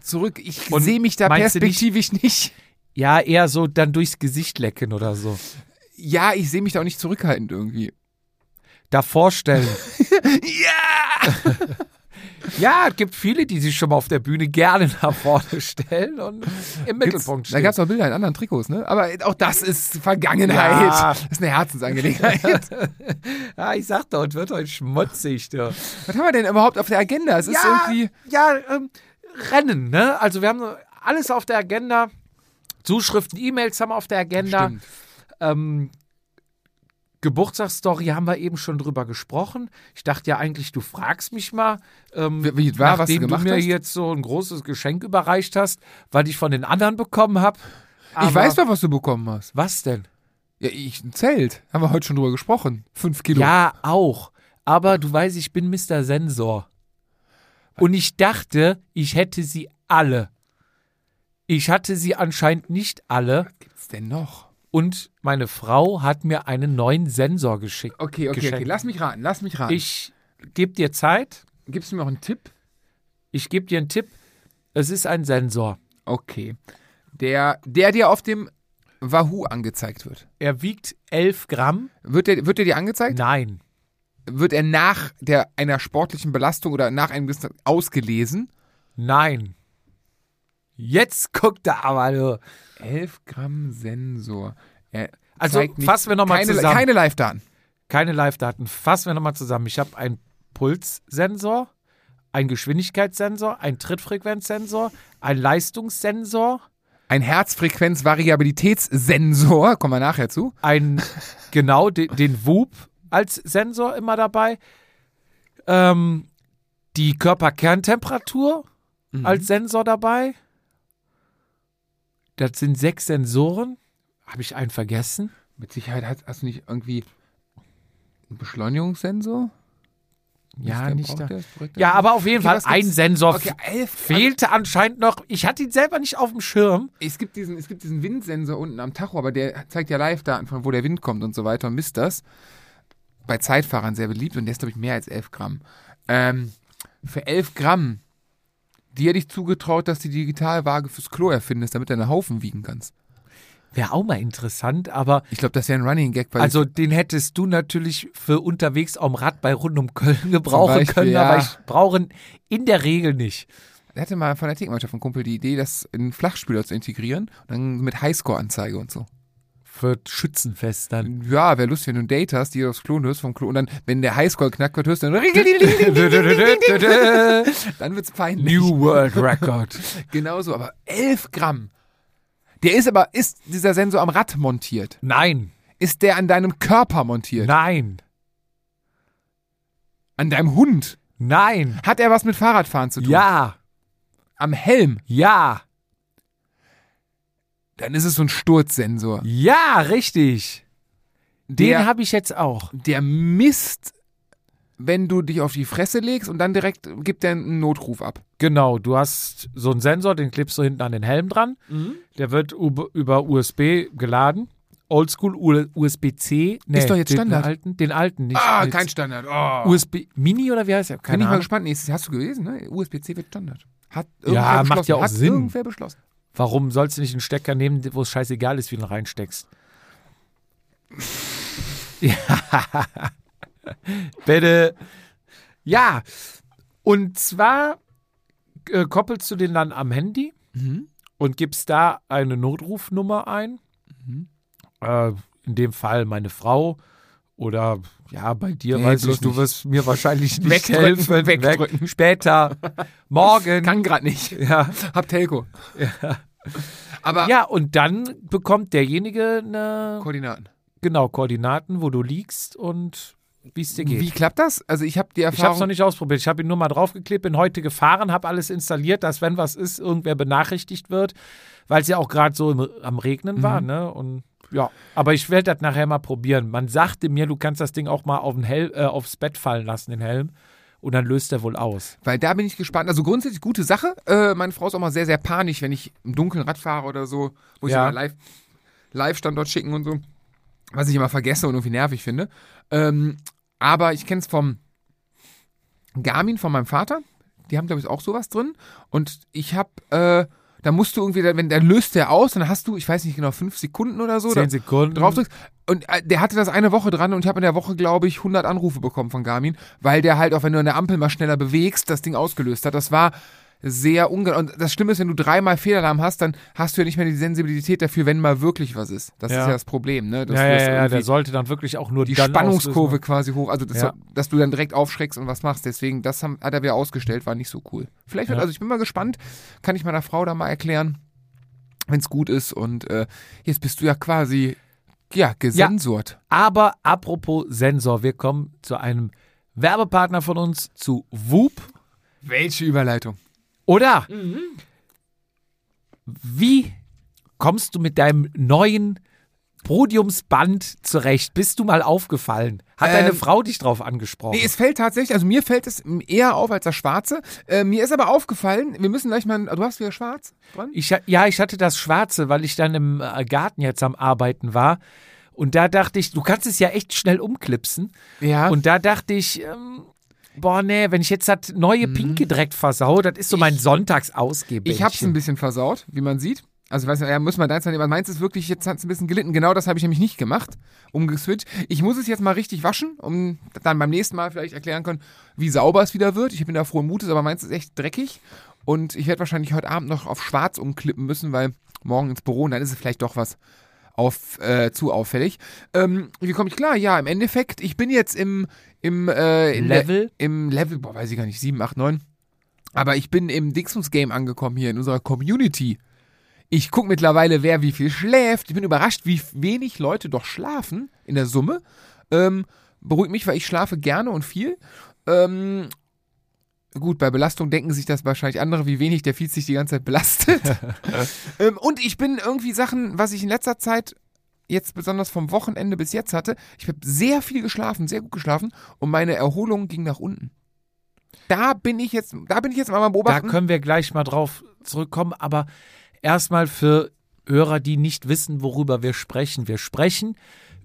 zurück. Ich sehe mich da du nicht- perspektivisch nicht. Ja, eher so dann durchs Gesicht lecken oder so. Ja, ich sehe mich da auch nicht zurückhaltend irgendwie. Da vorstellen. (laughs) Ja! ja, es gibt viele, die sich schon mal auf der Bühne gerne nach vorne stellen und im Mittelpunkt Da stehen. gab es auch Bilder in anderen Trikots, ne? Aber auch das ist Vergangenheit. Ja. Das ist eine Herzensangelegenheit. (laughs) ja, ich sag doch, es wird heute schmutzig. Du. Was haben wir denn überhaupt auf der Agenda? Es ist ja, irgendwie. ja ähm, Rennen, ne? Also wir haben alles auf der Agenda. Zuschriften, E-Mails haben wir auf der Agenda. Ähm, Geburtstagsstory haben wir eben schon drüber gesprochen. Ich dachte ja eigentlich, du fragst mich mal, ähm, Wie- wie war, was du nachdem gemacht mir hast? jetzt so ein großes Geschenk überreicht hast, weil ich von den anderen bekommen habe. Ich weiß doch, was du bekommen hast. Was denn? Ja, ich, ein Zelt. Haben wir heute schon drüber gesprochen. Fünf Kilo. Ja, auch. Aber du weißt, ich bin Mr. Sensor. Und ich dachte, ich hätte sie alle. Ich hatte sie anscheinend nicht alle. Was gibt's denn noch? Und meine Frau hat mir einen neuen Sensor geschickt. Okay, okay, Geschenk. okay. Lass mich raten, lass mich raten. Ich gebe dir Zeit. Gibst du mir auch einen Tipp? Ich gebe dir einen Tipp. Es ist ein Sensor. Okay. Der, der dir auf dem Wahoo angezeigt wird. Er wiegt 11 Gramm. Wird der, wird der dir angezeigt? Nein. Wird er nach der, einer sportlichen Belastung oder nach einem gewissen ausgelesen? Nein. Jetzt guckt er aber nur. 11 Gramm Sensor. Er Also fassen wir nochmal zusammen. Keine Live-Daten. Keine Live-Daten. Fassen wir nochmal zusammen. Ich habe einen Pulssensor, einen Geschwindigkeitssensor, einen Trittfrequenzsensor, einen Leistungssensor, Ein Herzfrequenz-Variabilitätssensor, kommen wir nachher zu. einen, genau, den, den WUP als Sensor immer dabei, ähm, die Körperkerntemperatur als Sensor dabei. Das sind sechs Sensoren. Habe ich einen vergessen? Mit Sicherheit hast, hast du nicht irgendwie einen Beschleunigungssensor? Ja, der nicht da. der? Ja, aber auf jeden Okay, Fall ein? Sensor Okay, elf. fehlte anscheinend noch. Ich hatte ihn selber nicht auf dem Schirm. Es gibt, diesen, es gibt diesen Windsensor unten am Tacho, aber der zeigt ja Live-Daten von wo der Wind kommt und so weiter und misst das. Bei Zeitfahrern sehr beliebt und der ist, glaube ich, mehr als 11 Gramm. Ähm, für 11 Gramm, die hätte ich zugetraut, dass die Digitalwaage fürs Klo erfindest, damit du einen Haufen wiegen kannst. Wäre auch mal interessant, aber Ich glaube, das wäre ein Running Gag, weil also den hättest du natürlich für unterwegs am Rad bei rund um Köln gebrauchen Beispiel, können, ja. aber ich brauche ihn in der Regel nicht. ich hatte mal von der Tickmannschaft ein Kumpel die Idee, das in Flachspieler zu integrieren und dann mit Highscore-Anzeige und so. Für Schützenfest dann. Ja, wäre lustig, wenn du ein Date hast, die aufs Klo hörst vom Klo und dann, wenn der Highscore knackt wird, hörst du dann (laughs) dann wird's peinlich. New World Record. (laughs) Genauso, aber 11 Gramm. Der ist aber, ist dieser Sensor am Rad montiert? Nein, Ist der an deinem Körper montiert? nein, An deinem Hund? nein. Hat er was mit Fahrradfahren zu tun? Ja, Am Helm? ja, Dann ist es so ein Sturzsensor. ja, richtig. Den habe ich jetzt auch. der misst, wenn du dich auf die Fresse legst und dann direkt gibt er einen Notruf ab. Genau, du hast so einen Sensor, den klebst du hinten an den Helm dran. Der wird über, USB geladen. Oldschool USB-C. Nee, Ist doch jetzt den Standard. Alten, den alten nicht. Ah, kein Standard. Oh. USB Mini oder wie heißt der? Bin Keine ich mal gespannt. Nee, hast du gelesen, ne? USB-C wird Standard. Hat Ja, macht beschlossen. ja auch Hat Sinn. irgendwer beschlossen. Warum sollst du nicht einen Stecker nehmen, wo es scheißegal ist, wie du ihn reinsteckst? ja. (laughs) Bitte. Ja. Und zwar äh, koppelst du den dann am Handy Mhm. und gibst da eine Notrufnummer ein. Mhm. Äh, in dem Fall meine Frau oder ja, bei dir Nee, weiß ich, du nicht. wirst mir wahrscheinlich nicht Wegdrücken, helfen. wegdrücken. Weg, später, (laughs) morgen. Kann gerade nicht. ja. Hab Telco. Aber ja, und dann bekommt derjenige eine, Koordinaten. genau, Koordinaten, wo du liegst und wie es dir geht. Wie klappt das? Also ich habe die ich habe es Erfahrung. noch nicht ausprobiert. Ich habe ihn nur mal draufgeklebt, bin heute gefahren, habe alles installiert, dass wenn was ist, irgendwer benachrichtigt wird, weil es ja auch gerade so im, am Regnen war, Mhm. ne? Und ja, aber ich werde das nachher mal probieren. Man sagte mir, du kannst das Ding auch mal auf den Hel äh, aufs Bett fallen lassen, den Helm, und dann löst er wohl aus. Weil da bin ich gespannt. Also grundsätzlich gute Sache. Äh, meine Frau ist auch mal sehr, sehr panisch, wenn ich im Dunkeln Rad fahre oder so, wo ich Ja. ja. immer live, Live-Standort schicken und so. Was ich immer vergesse und irgendwie nervig finde. Ähm, aber ich kenne es vom Garmin von meinem Vater. Die haben, glaube ich, auch sowas drin. Und ich habe, äh, da musst du irgendwie, wenn der löst der aus, dann hast du, ich weiß nicht genau, fünf Sekunden oder so. Zehn Sekunden. draufdrückst. Und äh, der hatte das eine Woche dran und ich habe in der Woche, glaube ich, 100 Anrufe bekommen von Garmin, weil der halt auch, wenn du an der Ampel mal schneller bewegst, das Ding ausgelöst hat. Das war sehr ungenau. Und das Schlimme ist, wenn du dreimal Fehlalarm hast, dann hast du ja nicht mehr die Sensibilität dafür, wenn mal wirklich was ist. Das Ja. ist ja das Problem, ne? Dass ja, ja, ja, der sollte dann wirklich auch nur die Spannungskurve auslösen. quasi hoch, also das, Ja. dass du dann direkt aufschreckst und was machst. Deswegen, das haben, hat er wieder ausgestellt, war nicht so cool. Vielleicht wird, Ja. also ich bin mal gespannt, kann ich meiner Frau da mal erklären, wenn es gut ist. Und äh, jetzt bist du ja quasi, ja, gesensort. Aber apropos Sensor, wir kommen zu einem Werbepartner von uns, zu Whoop. Welche Überleitung? Oder Mhm. wie kommst du mit deinem neuen Podiumsband zurecht? Bist du mal aufgefallen? Hat deine Ähm, Frau dich drauf angesprochen? Nee, es fällt tatsächlich, also mir fällt es eher auf als das Schwarze. Äh, mir ist aber aufgefallen, wir müssen gleich mal, du hast wieder schwarz dran? Ich, ja, ich hatte das Schwarze, weil ich dann im äh, Garten jetzt am Arbeiten war. Und da dachte ich, du kannst es ja echt schnell umklipsen. Ja. Und da dachte ich, ähm, boah, nee, wenn ich jetzt das neue Pinke direkt versau, das ist so mein Sonntagsausgehbändchen. Mhm. ich hab's ein bisschen versaut, wie man sieht. Also, ich weiß nicht, ja, muss man deins nehmen. Meins ist wirklich, jetzt hat's ein bisschen gelitten. Genau das habe ich nämlich nicht gemacht, umgeswitcht. Ich muss es jetzt mal richtig waschen, um dann beim nächsten Mal vielleicht erklären können, wie sauber es wieder wird. Ich bin da frohen Mutes, aber meins ist echt dreckig. Und ich werde wahrscheinlich heute Abend noch auf schwarz umklippen müssen, weil morgen ins Büro und dann ist es vielleicht doch was auf, äh, zu auffällig. Ähm, wie komme ich klar? Ja, im Endeffekt, ich bin jetzt im, im äh, in der- Level? im Level, boah, weiß ich gar nicht, 7, 8, 9. Aber ich bin im Dingsums-Game angekommen hier in unserer Community. Ich gucke mittlerweile, wer wie viel schläft. Ich bin überrascht, wie wenig Leute doch schlafen in der Summe. Ähm, beruhigt mich, weil ich schlafe gerne und viel. Ähm, gut, bei Belastung denken sich das wahrscheinlich andere, wie wenig der Feed sich die ganze Zeit belastet. (laughs) ähm, und ich bin irgendwie Sachen, was ich in letzter Zeit jetzt besonders vom Wochenende bis jetzt hatte, ich habe sehr viel geschlafen, sehr gut geschlafen und meine Erholung ging nach unten. Da bin ich jetzt, da bin ich jetzt mal am Da beobachten. können wir gleich mal drauf zurückkommen, aber erstmal für Hörer, die nicht wissen, worüber wir sprechen. Wir sprechen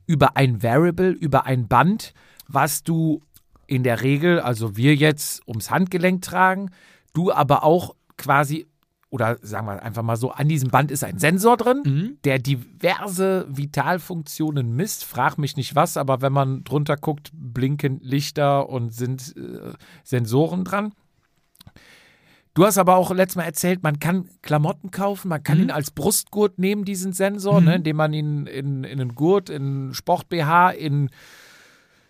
über ein Variable, über ein Band, was du in der Regel, also wir jetzt ums Handgelenk tragen, du aber auch quasi, oder sagen wir einfach mal so, an diesem Band ist ein Sensor drin, Mhm. der diverse Vitalfunktionen misst. Frag mich nicht was, aber wenn man drunter guckt, blinken Lichter und sind äh, Sensoren dran. Du hast aber auch letztes Mal erzählt, man kann Klamotten kaufen, man kann Mhm. ihn als Brustgurt nehmen, diesen Sensor, ne, indem man ihn in, in einen Gurt, in Sport-BH, in,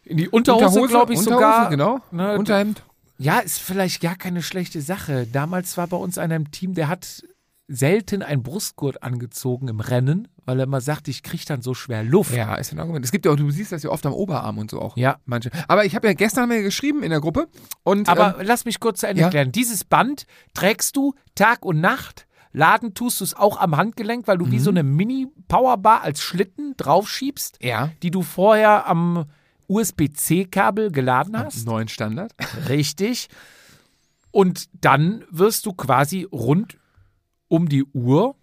in die Unterhose, glaube ich Unterhose, sogar. genau. Ne, Unterhemd. ja, ist vielleicht gar keine schlechte Sache. Damals war bei uns einer im Team, der hat selten einen Brustgurt angezogen im Rennen, weil er immer sagt, ich kriege dann so schwer Luft. Ja, ist ein Argument. Es gibt ja auch, du siehst das ja oft am Oberarm und so auch. Ja. Manche. Aber ich habe ja gestern ja geschrieben in der Gruppe und Aber ähm, lass mich kurz zu Ende ja. erklären. Dieses Band trägst du Tag und Nacht. Laden tust du es auch am Handgelenk, weil du Mhm. wie so eine Mini-Powerbar als Schlitten draufschiebst, ja, die du vorher am USB-C-Kabel geladen hast. neuen Standard. Richtig. Und dann wirst du quasi rund um die Uhr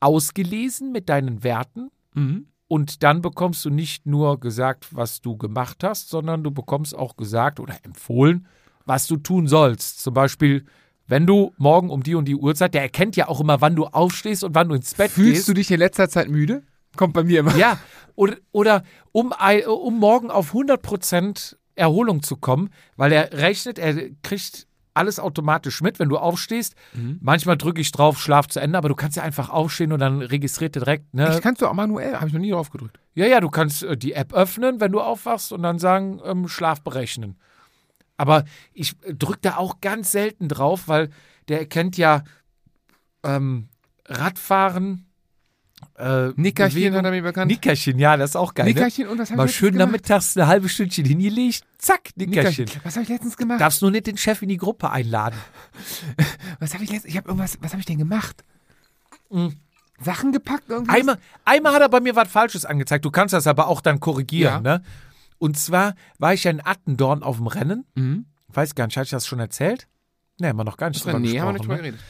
ausgelesen mit deinen Werten. Mhm. Und dann bekommst du nicht nur gesagt, was du gemacht hast, sondern du bekommst auch gesagt oder empfohlen, was du tun sollst. Zum Beispiel wenn du morgen um die und die Uhrzeit, der erkennt ja auch immer, wann du aufstehst und wann du ins Bett Fühlst gehst. du dich in letzter Zeit müde? Kommt bei mir immer. Ja, oder, oder um, um morgen auf 100% Erholung zu kommen, weil er rechnet, er kriegt alles automatisch mit, wenn du aufstehst. Mhm. Manchmal drücke ich drauf, Schlaf zu Ende, aber du kannst ja einfach aufstehen und dann registriert er direkt, ne? Ich kannst du auch manuell, habe ich noch nie drauf gedrückt. Ja, ja, du kannst äh, die App öffnen, wenn du aufwachst und dann sagen, ähm, Schlaf berechnen. Aber ich drücke da auch ganz selten drauf, weil der erkennt ja ähm, Radfahren. Äh, Nickerchen Bewegung. hat er mir bekannt. Nickerchen, ja, das ist auch geil. Ne? Nickerchen und was habe Mal schön gemacht? nachmittags eine halbe Stündchen hingelegt, zack, Nickerchen. Nickerchen. Was habe ich letztens gemacht? Darfst nur nicht den Chef in die Gruppe einladen. (laughs) Was habe ich letztens? Ich habe irgendwas. Was habe ich denn gemacht? Mhm. Sachen gepackt irgendwie? Einmal, einmal hat er bei mir was Falsches angezeigt. Du kannst das aber auch dann korrigieren, Ja. ne? Und zwar war ich ja in Attendorn auf dem Rennen. Mhm. Weiß gar nicht, hatte ich das schon erzählt? Nee, haben wir noch gar nicht drüber Nee, haben wir nicht drüber Ne? geredet.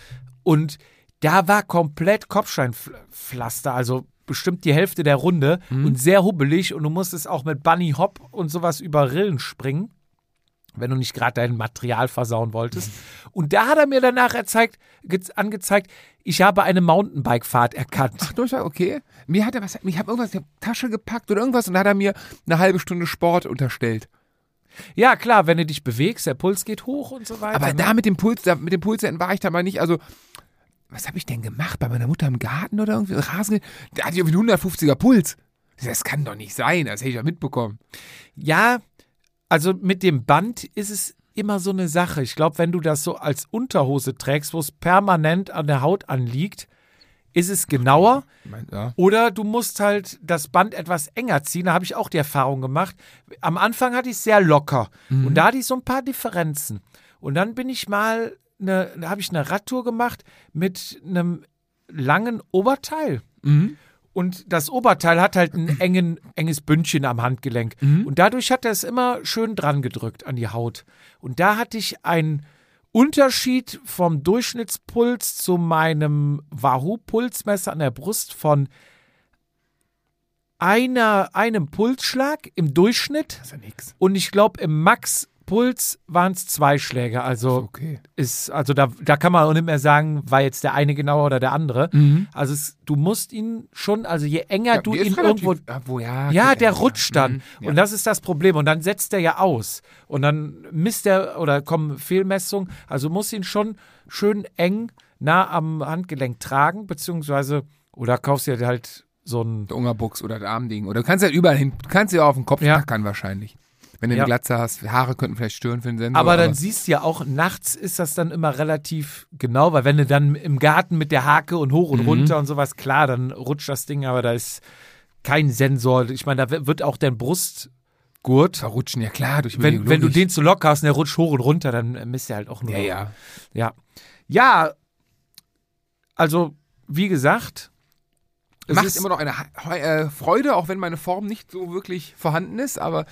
Und da war komplett Kopfsteinpflaster, also bestimmt die Hälfte der Runde Mhm. und sehr hubbelig und du musstest auch mit Bunny Hop und sowas über Rillen springen, wenn du nicht gerade dein Material versauen wolltest. (laughs) Und da hat er mir danach erzeigt, ge- angezeigt, ich habe eine Mountainbike-Fahrt erkannt. Ach, Durchfall, okay. Mir hat er was, ich habe irgendwas in die Tasche gepackt oder irgendwas und da hat er mir eine halbe Stunde Sport unterstellt. Ja, klar, wenn du dich bewegst, der Puls geht hoch und so weiter. Aber ne? da mit dem Puls, da, mit dem Pulsenden war ich da mal nicht, also was habe ich denn gemacht? Bei meiner Mutter im Garten oder irgendwie? Rasen? Da hatte ich irgendwie einen 150er Puls. Das kann doch nicht sein, das hätte ich ja mitbekommen. Ja, also mit dem Band ist es immer so eine Sache. Ich glaube, wenn du das so als Unterhose trägst, wo es permanent an der Haut anliegt, ist es genauer. Ja. Oder du musst halt das Band etwas enger ziehen. Da habe ich auch die Erfahrung gemacht. Am Anfang hatte ich es sehr locker. Und da hatte ich so ein paar Differenzen. Und dann bin ich mal, eine, da habe ich eine Radtour gemacht mit einem langen Oberteil. Mhm. Und das Oberteil hat halt ein engen, enges Bündchen am Handgelenk. Und dadurch hat er es immer schön dran gedrückt an die Haut. Und da hatte ich einen Unterschied vom Durchschnittspuls zu meinem Wahoo-Pulsmesser an der Brust von einer, einem Pulsschlag im Durchschnitt. Das ist ja. Und ich glaube, im Max-Puls waren es zwei Schläge. Also Okay. ist, also da, da kann man auch nicht mehr sagen, war jetzt der eine genauer oder der andere. Also es, du musst ihn schon, also je enger du die ist ihn relativ- irgendwo. Ja, wo, ja, Ja, der rutscht dann. Mhm, ja. Und das ist das Problem. Und dann setzt er ja aus. Und dann misst er oder kommen Fehlmessungen. Also muss ihn schon schön eng nah am Handgelenk tragen, beziehungsweise, oder kaufst dir halt so ein. Der Ungerbuchs oder der Armding. Oder du kannst ja überall hin, du kannst ja auf den Kopf Ja. tackern wahrscheinlich. Wenn du Ja. eine Glatze hast, Haare könnten vielleicht stören für den Sensor. Aber dann siehst du ja auch, nachts ist das dann immer relativ genau, weil wenn du dann im Garten mit der Hake und hoch und Mhm. runter und sowas, klar, dann rutscht das Ding, aber da ist kein Sensor. Ich meine, da wird auch dein Brustgurt, verrutschen, ja klar, durch wenn, wenn du den zu locker hast und der rutscht hoch und runter, dann äh, misst er halt auch nur. Ja, ja. Ja. Ja, also, wie gesagt, es Macht ist, immer noch eine äh, Freude, auch wenn meine Form nicht so wirklich vorhanden ist, aber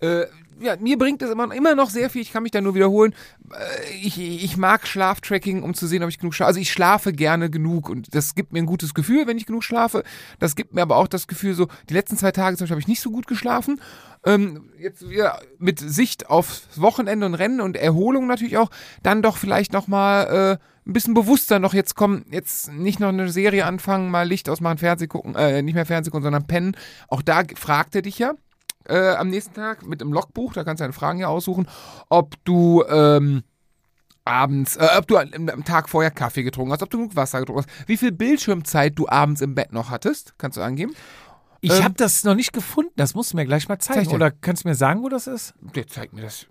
äh, ja, mir bringt es immer, immer noch sehr viel, ich kann mich da nur wiederholen. Äh, ich, ich mag Schlaftracking, um zu sehen, ob ich genug schlafe. Also ich schlafe gerne genug und das gibt mir ein gutes Gefühl, wenn ich genug schlafe. Das gibt mir aber auch das Gefühl, so die letzten zwei Tage zum Beispiel habe ich nicht so gut geschlafen. Ähm, jetzt wieder mit Sicht aufs Wochenende und Rennen und Erholung natürlich auch, dann doch vielleicht nochmal äh, ein bisschen bewusster noch jetzt kommen, jetzt nicht noch eine Serie anfangen, mal Licht ausmachen, Fernseh gucken, äh, nicht mehr Fernseh gucken, sondern pennen. Auch da fragt er dich ja äh, am nächsten Tag mit dem Logbuch, da kannst du deine Fragen ja aussuchen, ob du ähm, abends, äh, ob du am, Tag vorher Kaffee getrunken hast, ob du genug Wasser getrunken hast, wie viel Bildschirmzeit du abends im Bett noch hattest, kannst du angeben. ich ähm, habe das noch nicht gefunden. Das musst du mir gleich mal zeigen. Zeig. Oder kannst du mir sagen, wo das ist? Der zeigt mir das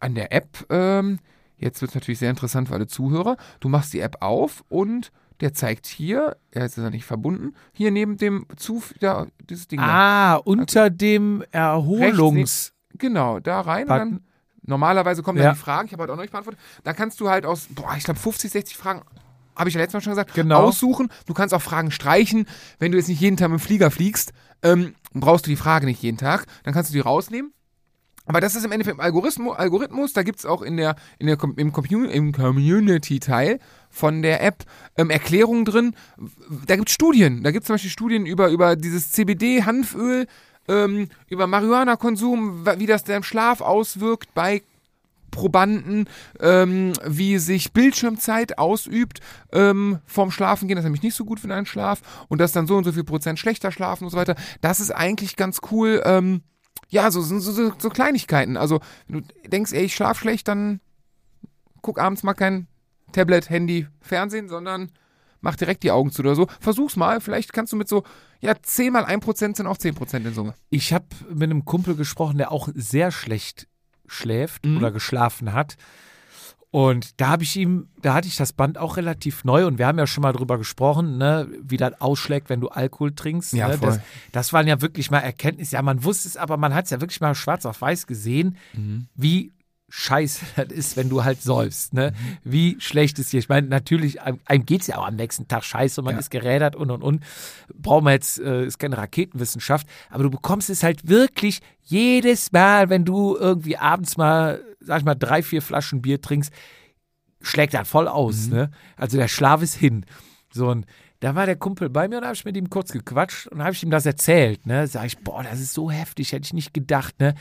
an der App. Ähm, jetzt wird es natürlich sehr interessant für alle Zuhörer. Du machst die App auf und der zeigt hier, jetzt ist er nicht verbunden, hier neben dem Zuf, da, dieses Ding da. Ah, unter dem Erholungs. Genau, da rein und Button. dann normalerweise kommen Ja. dann die Fragen, ich habe heute auch noch nicht beantwortet. Da kannst du halt aus, boah, ich glaube 50, 60 Fragen, habe ich ja letztes Mal schon gesagt, Genau. aussuchen. Du kannst auch Fragen streichen. Wenn du jetzt nicht jeden Tag mit dem Flieger fliegst, ähm, brauchst du die Frage nicht jeden Tag. Dann kannst du die rausnehmen. Aber das ist im Endeffekt Algorithmus, Algorithmus da gibt es auch in der, in der, im, im Community-Teil von der App ähm, Erklärungen drin. Da gibt es Studien. Da gibt es zum Beispiel Studien über, über dieses CBD-Hanföl, ähm, über Marihuana-Konsum, wie das deinem Schlaf auswirkt bei Probanden, ähm, wie sich Bildschirmzeit ausübt ähm, vorm Schlafengehen. Das ist nämlich nicht so gut für deinen Schlaf und das dann so und so viel Prozent schlechter schlafen und so weiter. Das ist eigentlich ganz cool. Ähm, ja, so, so, so, so Kleinigkeiten. Also, wenn du denkst, ey, ich schlaf schlecht, dann guck abends mal kein Tablet, Handy, Fernsehen, sondern mach direkt die Augen zu oder so. Versuch's mal, vielleicht kannst du mit so, ja, 10 mal 1% sind auch 10% in Summe. Ich habe mit einem Kumpel gesprochen, der auch sehr schlecht schläft Mhm. oder geschlafen hat. Und da habe ich ihm, da hatte ich das Band auch relativ neu und wir haben ja schon mal drüber gesprochen, ne, wie das ausschlägt, wenn du Alkohol trinkst. Ja, ne? voll. Das, das waren ja wirklich mal Erkenntnisse. Ja, man wusste es, aber man hat es ja wirklich mal schwarz auf weiß gesehen, Mhm. wie scheiße (laughs) das ist, wenn du halt säufst, ne? Wie schlecht es dir. Ich meine, natürlich, einem, einem geht es ja auch am nächsten Tag scheiße und man Ja. ist gerädert und und und. Brauchen wir jetzt, äh, ist keine Raketenwissenschaft, aber du bekommst es halt wirklich jedes Mal, wenn du irgendwie abends mal, sag ich mal, drei, vier Flaschen Bier trinkst, schlägt das voll aus, ne? Also der Schlaf ist hin. So und da war der Kumpel bei mir und habe ich mit ihm kurz gequatscht und habe ich ihm das erzählt, ne? Sag ich, boah, das ist so heftig, hätte ich nicht gedacht, ne?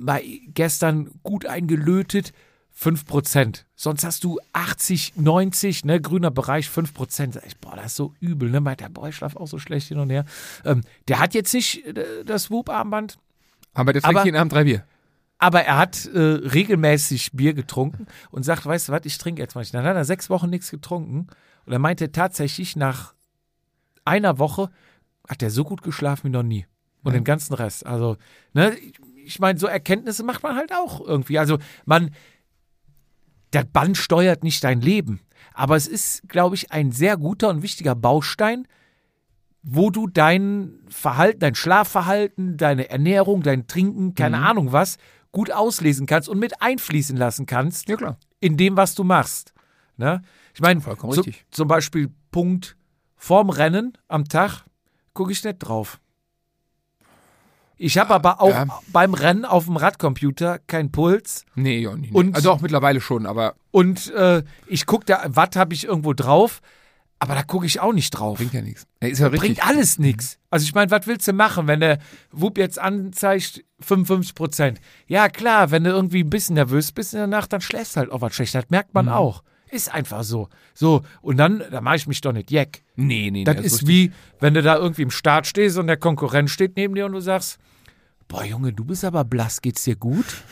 Mal gestern gut eingelötet, 5%. Sonst hast du 80, 90, ne, grüner Bereich 5%. Sag ich, boah, das ist so übel, ne? Meint er, boah, ich schlaf auch so schlecht hin und her. Ähm, der hat jetzt nicht äh, das Whoop-Armband, Aber der trinkt Aber- jeden Abend drei Bier. Aber er hat äh, regelmäßig Bier getrunken und sagt, weißt du was, ich trinke jetzt mal nicht. Dann hat er sechs Wochen nichts getrunken und er meinte tatsächlich, nach einer Woche hat er so gut geschlafen wie noch nie. Und den ganzen Rest. Also, ne, ich- ich meine, so Erkenntnisse macht man halt auch irgendwie. Also, man, der Band steuert nicht dein Leben. Aber es ist, glaube ich, ein sehr guter und wichtiger Baustein, wo du dein Verhalten, dein Schlafverhalten, deine Ernährung, dein Trinken, keine Ahnung was, gut auslesen kannst und mit einfließen lassen kannst Ja, klar. in dem, was du machst. Ne? Ich meine, Vollkommen so, richtig. zum Beispiel Punkt vorm Rennen am Tag gucke ich nicht drauf. Ich habe aber auch Ja. beim Rennen auf dem Radcomputer keinen Puls Nee, ja, nicht. Und- also auch mittlerweile schon, aber und äh, ich gucke da, Watt habe ich irgendwo drauf, aber da gucke ich auch nicht drauf. bringt ja nichts. Ja, ist ja. Bringt alles nichts. Also ich meine, was willst du machen, wenn der Whoop jetzt anzeigt 55 Prozent? Ja klar, wenn du irgendwie ein bisschen nervös bist in der Nacht, dann schläfst du halt auch was schlecht. Das merkt Mhm. man auch. Ist einfach so. So, und dann, da mache ich mich doch nicht jeck. Nee, nee, Das nee, ist richtig. wie, wenn du da irgendwie im Start stehst und der Konkurrent steht neben dir und du sagst, boah Junge, du bist aber blass, geht's dir gut? (laughs)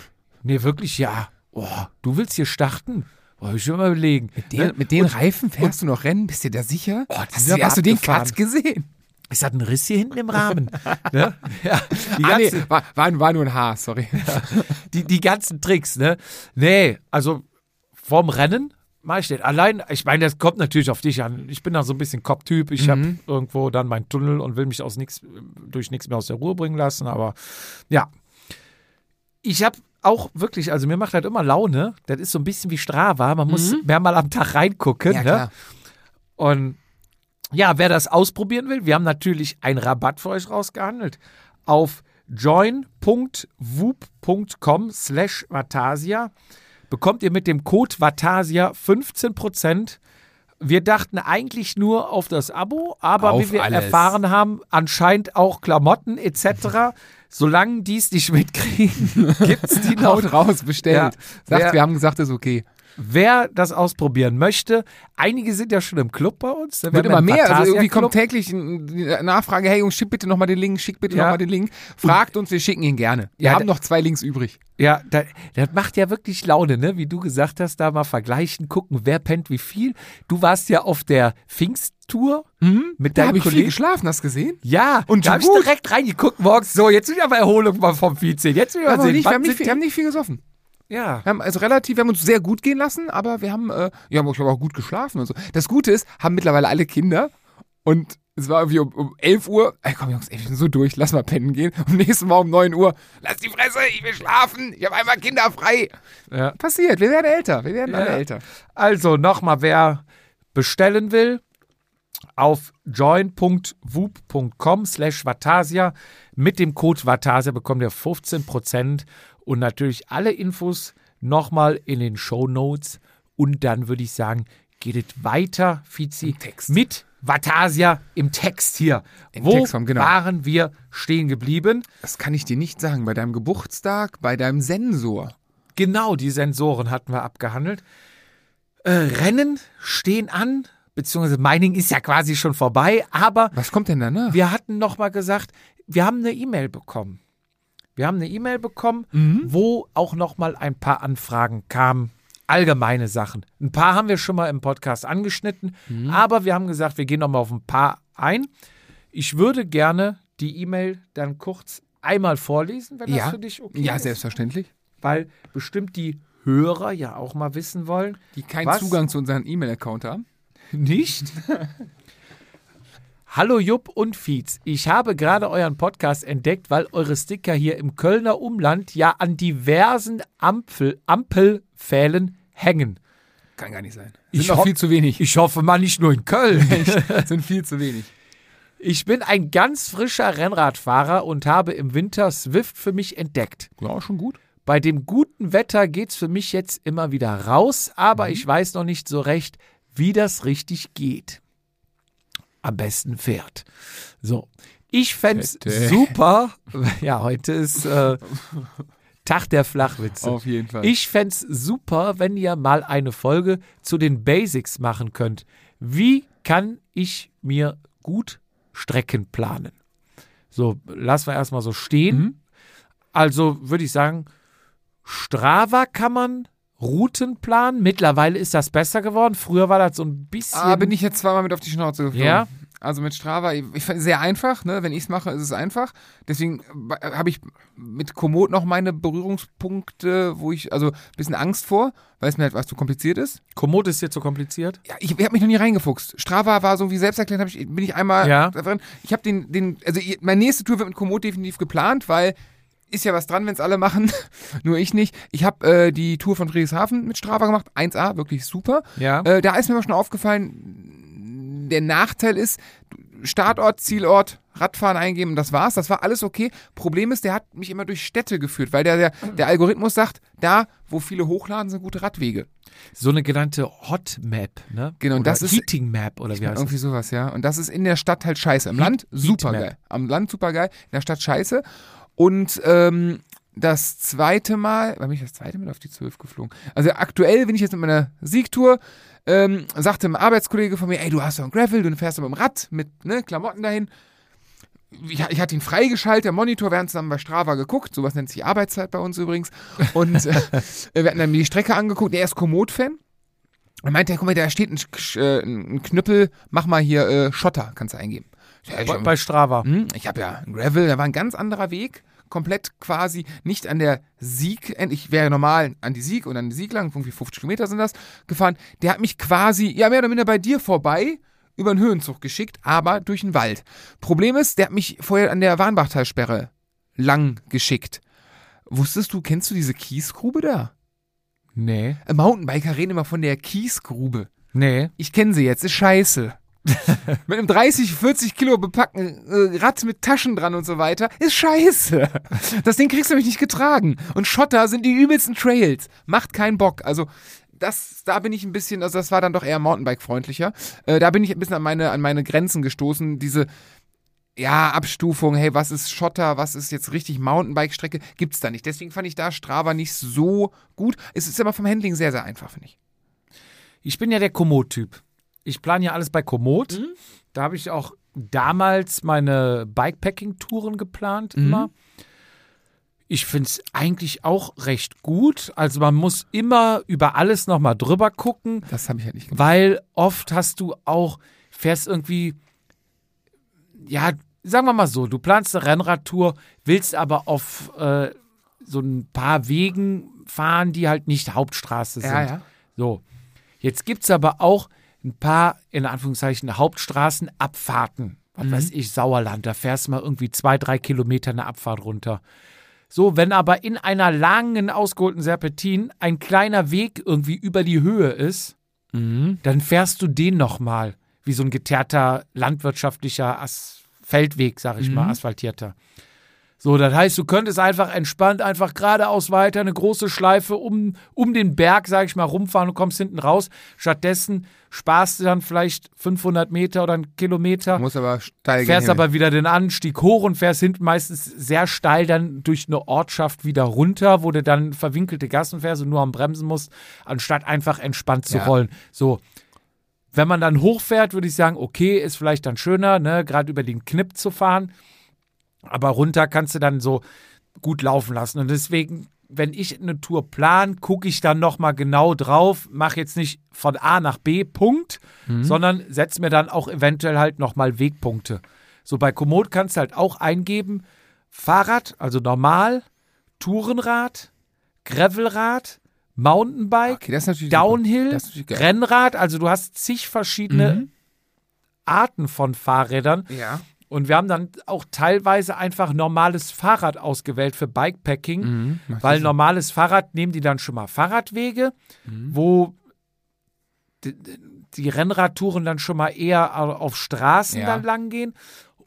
Nee, wirklich, ja. Oh, du willst hier starten? Boah, ich will mal überlegen. Mit den, mit den Reifen fährst du noch Rennen? Bist du da sicher? Oh, hast du, hast du den. Cut gesehen? Ist das ein Riss hier hinten im Rahmen? (laughs) ne? Ja, Ah, nee, war, war, war nur ein Haar, sorry. (laughs) die, die ganzen Tricks, ne? Nee, also vorm Rennen mache ich das. Allein, ich meine, das kommt natürlich auf dich an. Ich bin da so ein bisschen Kopftyp. Ich habe irgendwo dann meinen Tunnel und will mich aus nix, durch nichts mehr aus der Ruhe bringen lassen. Aber ja, ich habe auch wirklich, also mir macht das immer Laune. Das ist so ein bisschen wie Strava. Man muss mehrmal am Tag reingucken. Ja, ne? Und ja, wer das ausprobieren will, wir haben natürlich einen Rabatt für euch rausgehandelt. Auf join.woop.com slash Vatasia bekommt ihr mit dem Code Vatasia 15%. Wir dachten eigentlich nur auf das Abo, aber Auf wie wir alles. erfahren haben, anscheinend auch Klamotten etc. (laughs) Solange die es nicht mitkriegen, (laughs) gibt es die noch. Haut raus, bestellt. Ja. Sagt, Wer- wir haben gesagt, ist okay. Wer das ausprobieren möchte, einige sind ja schon im Club bei uns. Wir Wird haben immer mehr. Also irgendwie kommt täglich eine Nachfrage, hey Jungs, schick bitte nochmal den Link, schick bitte Ja. nochmal den Link. Fragt uns, wir schicken ihn gerne. Wir Ja, haben da- noch zwei Links übrig. Ja, da, das macht ja wirklich Laune, ne? Wie du gesagt hast, da mal vergleichen, gucken, wer pennt wie viel. Du warst ja auf der Pfingsttour mit Mhm. Da deinem habe ich viel Kollegen. geschlafen, hast du gesehen? Ja, Und da habe ich direkt reingeguckt morgens. So, jetzt will ich aber Erholung mal vom Vize. Jetzt will ich mal sehen, nicht, wir, haben nicht, wir haben nicht viel gesoffen. Ja, Wir haben also relativ, wir haben uns sehr gut gehen lassen, aber wir haben, äh, ja, ich habe auch gut geschlafen und so. Das Gute ist, haben mittlerweile alle Kinder und es war irgendwie um, um 11 Uhr. Ey, komm Jungs, ey, wir sind so durch, lass mal pennen gehen. Am nächsten Mal um 9 Uhr, lass die Fresse, ich will schlafen, ich habe einmal Kinder frei. ja. Passiert, wir werden älter, wir werden alle Ja. älter. Also nochmal, wer bestellen will, auf join.woop.com slash Vatasia mit dem Code Vatasia bekommt ihr 15% und natürlich alle Infos nochmal in den Show Notes und dann würde ich sagen, geht es weiter, Fizi, Text. mit Vatasia im Text hier. Im Wo Textform, genau. waren wir stehen geblieben? Das kann ich dir nicht sagen. Bei deinem Geburtstag, bei deinem Sensor. Genau, die Sensoren hatten wir abgehandelt. Äh, Rennen stehen an, beziehungsweise Mining ist ja quasi schon vorbei, aber Was kommt denn danach? wir hatten noch mal gesagt, wir haben eine E-Mail bekommen. Wir haben eine E-Mail bekommen, wo auch noch mal ein paar Anfragen kamen. Allgemeine Sachen. Ein paar haben wir schon mal im Podcast angeschnitten, aber wir haben gesagt, wir gehen noch mal auf ein paar ein. Ich würde gerne die E-Mail dann kurz einmal vorlesen, wenn das ja, für dich okay ja ist. selbstverständlich. Weil bestimmt die Hörer ja auch mal wissen wollen. Die keinen? Zugang zu unserem E-Mail-Account haben. Nicht? (laughs) Hallo Jupp und Fietz. Ich habe gerade euren Podcast entdeckt, weil eure Sticker hier im Kölner Umland ja an diversen Ampel, Ampelpfählen hängen. Kann gar nicht sein. Ich Sind noch hoff- viel zu wenig. Ich hoffe mal nicht nur in Köln. (laughs) Sind viel zu wenig. Ich bin ein ganz frischer Rennradfahrer und habe im Winter Swift für mich entdeckt. Ja, schon gut. Bei dem guten Wetter geht's für mich jetzt immer wieder raus, aber ich weiß noch nicht so recht, wie das richtig geht. Am besten fährt. So. Ich fänd's Fette. super. (laughs) Ja, heute ist äh, Tag der Flachwitze. Auf jeden Fall. Ich fänd's super, wenn ihr mal eine Folge zu den Basics machen könnt. Wie kann ich mir gut Strecken planen? So, lassen wir erstmal so stehen. Mhm. Also würde ich sagen, Strava kann man Routen planen. Mittlerweile ist das besser geworden. Früher war das so ein bisschen. Ah, bin ich jetzt zweimal mit auf die Schnauze geflogen. Ja? Also mit Strava, ich, finde es sehr einfach, ne? Wenn ich es mache, ist es einfach. Deswegen äh, habe ich mit Komoot noch meine Berührungspunkte, wo ich, also ein bisschen Angst vor, weil es mir halt was zu kompliziert ist. Komoot ist hier zu kompliziert. Ja, ich, ich habe mich noch nie reingefuchst. Strava war so wie selbsterklärend, hab ich, bin ich einmal Ja. da drin. Ich habe den, den, also meine nächste Tour wird mit Komoot definitiv geplant, weil ist ja was dran, wenn es alle machen, (laughs) nur ich nicht. Ich habe äh, die Tour von Friedrichshafen mit Strava gemacht, 1A, wirklich super. Ja. Äh, da ist mir schon aufgefallen, der Nachteil ist, Startort, Zielort, Radfahren eingeben, das war's, das war alles okay. Problem ist, der hat mich immer durch Städte geführt, weil der, der, der Algorithmus sagt, da, wo viele hochladen, sind gute Radwege. So eine genannte Hot Map, ne? Genau, und oder das ist- Heating Map oder wie heißt Irgendwie das? sowas, ja. Und das ist in der Stadt halt scheiße. Im Land super geil. Am Land super geil, in der Stadt scheiße. Und ähm, das zweite Mal, wann bin ich das zweite Mal auf die 12 geflogen? Also aktuell bin ich jetzt mit meiner Siegtour, ähm, sagte ein Arbeitskollege von mir, ey, du hast doch ein Gravel, du fährst doch mit dem Rad, mit ne, Klamotten dahin. Ich, ich hatte ihn freigeschaltet, der Monitor, wir haben zusammen bei Strava geguckt, sowas nennt sich Arbeitszeit bei uns übrigens. Und äh, (laughs) wir hatten dann die Strecke angeguckt, er ist Komoot-Fan. Er meinte, guck mal, da steht ein, äh, ein Knüppel, mach mal hier äh, Schotter, kannst du eingeben. Ja, ich Bei, bei Strava. hm, ich habe ja ein Gravel, da war ein ganz anderer Weg, komplett quasi nicht an der Sieg, ich wäre normal an die Sieg und an die Sieg lang, irgendwie 50 Kilometer sind das, gefahren. Der hat mich quasi, ja mehr oder minder bei dir vorbei, über einen Höhenzug geschickt, aber durch den Wald. Problem ist, der hat mich vorher an der Warnbachtalsperre lang geschickt. Wusstest du, kennst du diese Kiesgrube da? Nee. Äh, Mountainbiker reden immer von der Kiesgrube. Nee. Ich kenne sie jetzt, ist scheiße. (laughs) mit einem 30, 40 Kilo bepackten äh, Rad mit Taschen dran und so weiter, ist scheiße. Das Ding kriegst du nämlich nicht getragen. Und Schotter sind die übelsten Trails. Macht keinen Bock. Also, das, da bin ich ein bisschen, also das war dann doch eher Mountainbike-freundlicher. Äh, da bin ich ein bisschen an meine, an meine Grenzen gestoßen. Diese, ja, Abstufung, hey, was ist Schotter, was ist jetzt richtig Mountainbike-Strecke, gibt's da nicht. Deswegen fand ich da Strava nicht so gut. Es ist aber vom Handling sehr, sehr einfach, finde ich. Ich bin ja der Komoot-Typ. Ich plane ja alles bei Komoot. Mhm. Da habe ich auch damals meine Bikepacking-Touren geplant Mhm. immer. Ich finde es eigentlich auch recht gut. Also man muss immer über alles nochmal drüber gucken, Das habe ich halt nicht gemacht. weil oft hast du auch, fährst irgendwie, ja, sagen wir mal so, du planst eine Rennradtour, willst aber auf äh, so ein paar Wegen fahren, die halt nicht Hauptstraße sind. Ja, ja. So, jetzt gibt es aber auch ein paar, in Anführungszeichen, Hauptstraßenabfahrten. Was weiß ich, Sauerland, da fährst du mal irgendwie zwei, drei Kilometer eine Abfahrt runter. So, wenn aber in einer langen, ausgeholten Serpentin ein kleiner Weg irgendwie über die Höhe ist, dann fährst du den nochmal, wie so ein geteerter landwirtschaftlicher As Feldweg, sag ich mal, asphaltierter. So, das heißt, du könntest einfach entspannt einfach geradeaus weiter eine große Schleife um, um den Berg, sag ich mal, rumfahren und kommst hinten raus. Stattdessen sparst du dann vielleicht 500 Meter oder einen Kilometer. Muss aber steil fährst gehen. aber wieder den Anstieg hoch und fährst hinten meistens sehr steil dann durch eine Ortschaft wieder runter, wo du dann verwinkelte Gassen fährst und nur am Bremsen musst, anstatt einfach entspannt zu Ja. rollen. So. Wenn man dann hochfährt, würde ich sagen, okay, ist vielleicht dann schöner, ne, gerade über den Knipp zu fahren. Aber runter kannst du dann so gut laufen lassen. Und deswegen, wenn ich eine Tour plan, gucke ich dann nochmal genau drauf, mache jetzt nicht von A nach B Punkt, sondern setze mir dann auch eventuell halt nochmal Wegpunkte. So bei Komoot kannst du halt auch eingeben, Fahrrad, also normal, Tourenrad, Gravelrad, Mountainbike, Okay. Downhill. Rennrad, also du hast zig verschiedene Mhm. Arten von Fahrrädern. Ja. Und wir haben dann auch teilweise einfach normales Fahrrad ausgewählt für Bikepacking, Mhm. Weil normales Fahrrad nehmen die dann schon mal Fahrradwege, wo die, die Rennradtouren dann schon mal eher au- auf Straßen Ja. dann lang gehen.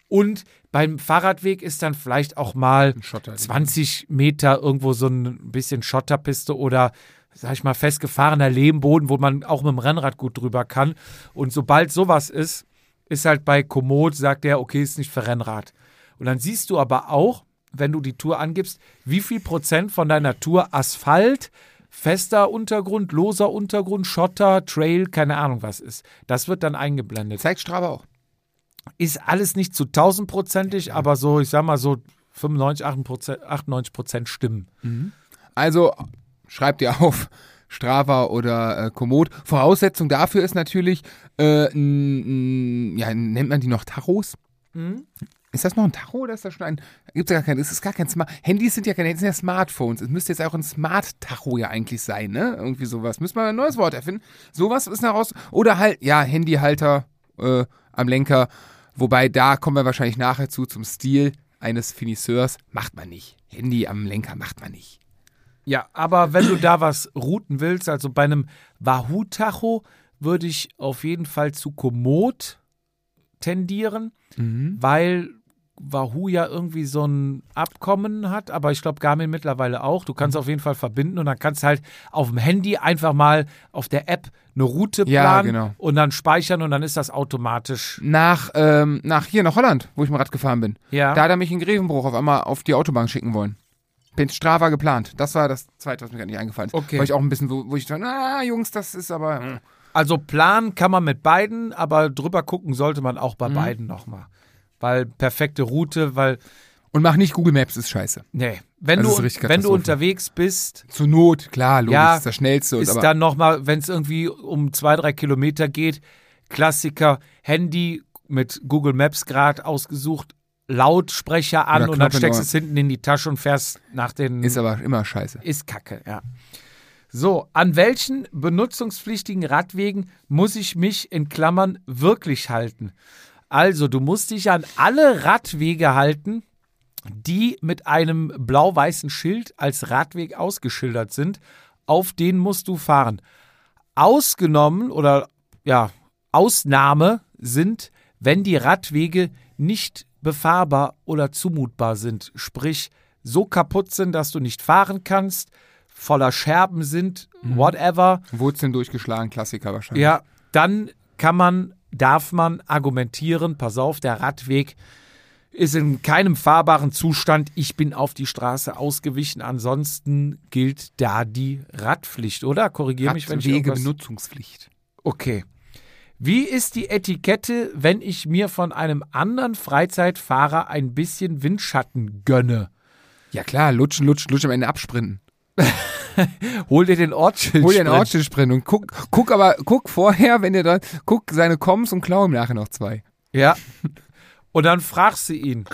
Und beim Fahrradweg ist dann vielleicht auch mal Ein Schotter. 20 Meter irgendwo so ein bisschen Schotterpiste oder sag ich mal festgefahrener Lehmboden, wo man auch mit dem Rennrad gut drüber kann. Und sobald sowas ist, ist halt bei Komoot, sagt er, okay, ist nicht für Rennrad. Und dann siehst du aber auch, wenn du die Tour angibst, wie viel Prozent von deiner Tour Asphalt, fester Untergrund, loser Untergrund, Schotter, Trail, keine Ahnung was ist. Das wird dann eingeblendet. Zeigt Strava auch. Ist alles nicht zu tausendprozentig, aber so, ich sag mal so 95, 98 Prozent stimmen. Also schreibt ihr auf Strava oder äh, Komoot. Voraussetzung dafür ist natürlich, äh, n, n, ja, nennt man die noch Tachos? Ist das noch ein Tacho oder ist das schon ein. Gibt es gar kein. Ist gar kein Smart. Handys sind ja keine, das sind ja Smartphones. Es müsste jetzt auch ein Smart-Tacho ja eigentlich sein, ne? Irgendwie sowas. Müssen wir ein neues Wort erfinden. Sowas ist daraus. Oder halt, ja, Handyhalter äh, am Lenker. Wobei da kommen wir wahrscheinlich nachher zu zum Stil eines Finisseurs. Macht man nicht. Handy am Lenker macht man nicht. Ja, aber wenn du da was routen willst, also bei einem Wahoo-Tacho, würde ich auf jeden Fall zu Komoot tendieren, weil Wahoo ja irgendwie so ein Abkommen hat, aber ich glaube Garmin mittlerweile auch. Du kannst auf jeden Fall verbinden und dann kannst halt auf dem Handy einfach mal auf der App eine Route Ja, planen genau. und dann speichern und dann ist das automatisch. Nach, ähm, nach hier, nach Holland, wo ich mal Rad gefahren bin. Ja. Da hat er mich in Grevenbruch auf einmal auf die Autobahn schicken wollen. Bin Strava geplant. Das war das zweite, was mir gerade nicht eingefallen ist. Okay. Weil ich auch ein bisschen, wo, wo ich dachte, ah, Jungs, das ist aber. hm. Also planen kann man mit beiden, aber drüber gucken sollte man auch Mhm. bei beiden nochmal. Weil perfekte Route, weil Und mach nicht Google Maps, ist scheiße. Nee, wenn, Das du, ist richtig wenn du unterwegs bist, Zur Not, klar, logisch, Ja, ist das Schnellste. ist aber dann nochmal, wenn es irgendwie um zwei, drei Kilometer geht, Klassiker, Handy mit Google Maps gerade ausgesucht, Lautsprecher an Oder und dann steckst du es hinten in die Tasche und fährst nach den. ist aber immer scheiße. ist Kacke, ja. So, an welchen benutzungspflichtigen Radwegen muss ich mich in Klammern wirklich halten? Also, du musst dich an alle Radwege halten, die mit einem blau-weißen Schild als Radweg ausgeschildert sind. Auf den musst du fahren. Ausgenommen oder ja, Ausnahme sind, wenn die Radwege nicht befahrbar oder zumutbar sind. Sprich, so kaputt sind, dass du nicht fahren kannst, voller Scherben sind, whatever. Wurzeln durchgeschlagen, Klassiker wahrscheinlich. Ja, dann kann man, darf man argumentieren, pass auf, der Radweg ist in keinem fahrbaren Zustand. Ich bin auf die Straße ausgewichen. Ansonsten gilt da die Radpflicht, oder? Korrigiere mich, wenn ich irgendwas... Radwegebenutzungspflicht. Okay. Wie ist die Etikette, wenn ich mir von einem anderen Freizeitfahrer ein bisschen Windschatten gönne? Ja klar, lutschen, lutschen, lutschen, am Ende absprinten. (laughs) Hol dir den Ortsschild. Hol dir einen Ortsschild und guck, guck aber, guck vorher, wenn ihr da, guck seine Koms und klau ihm nachher noch zwei. Ja. Und dann fragst du ihn,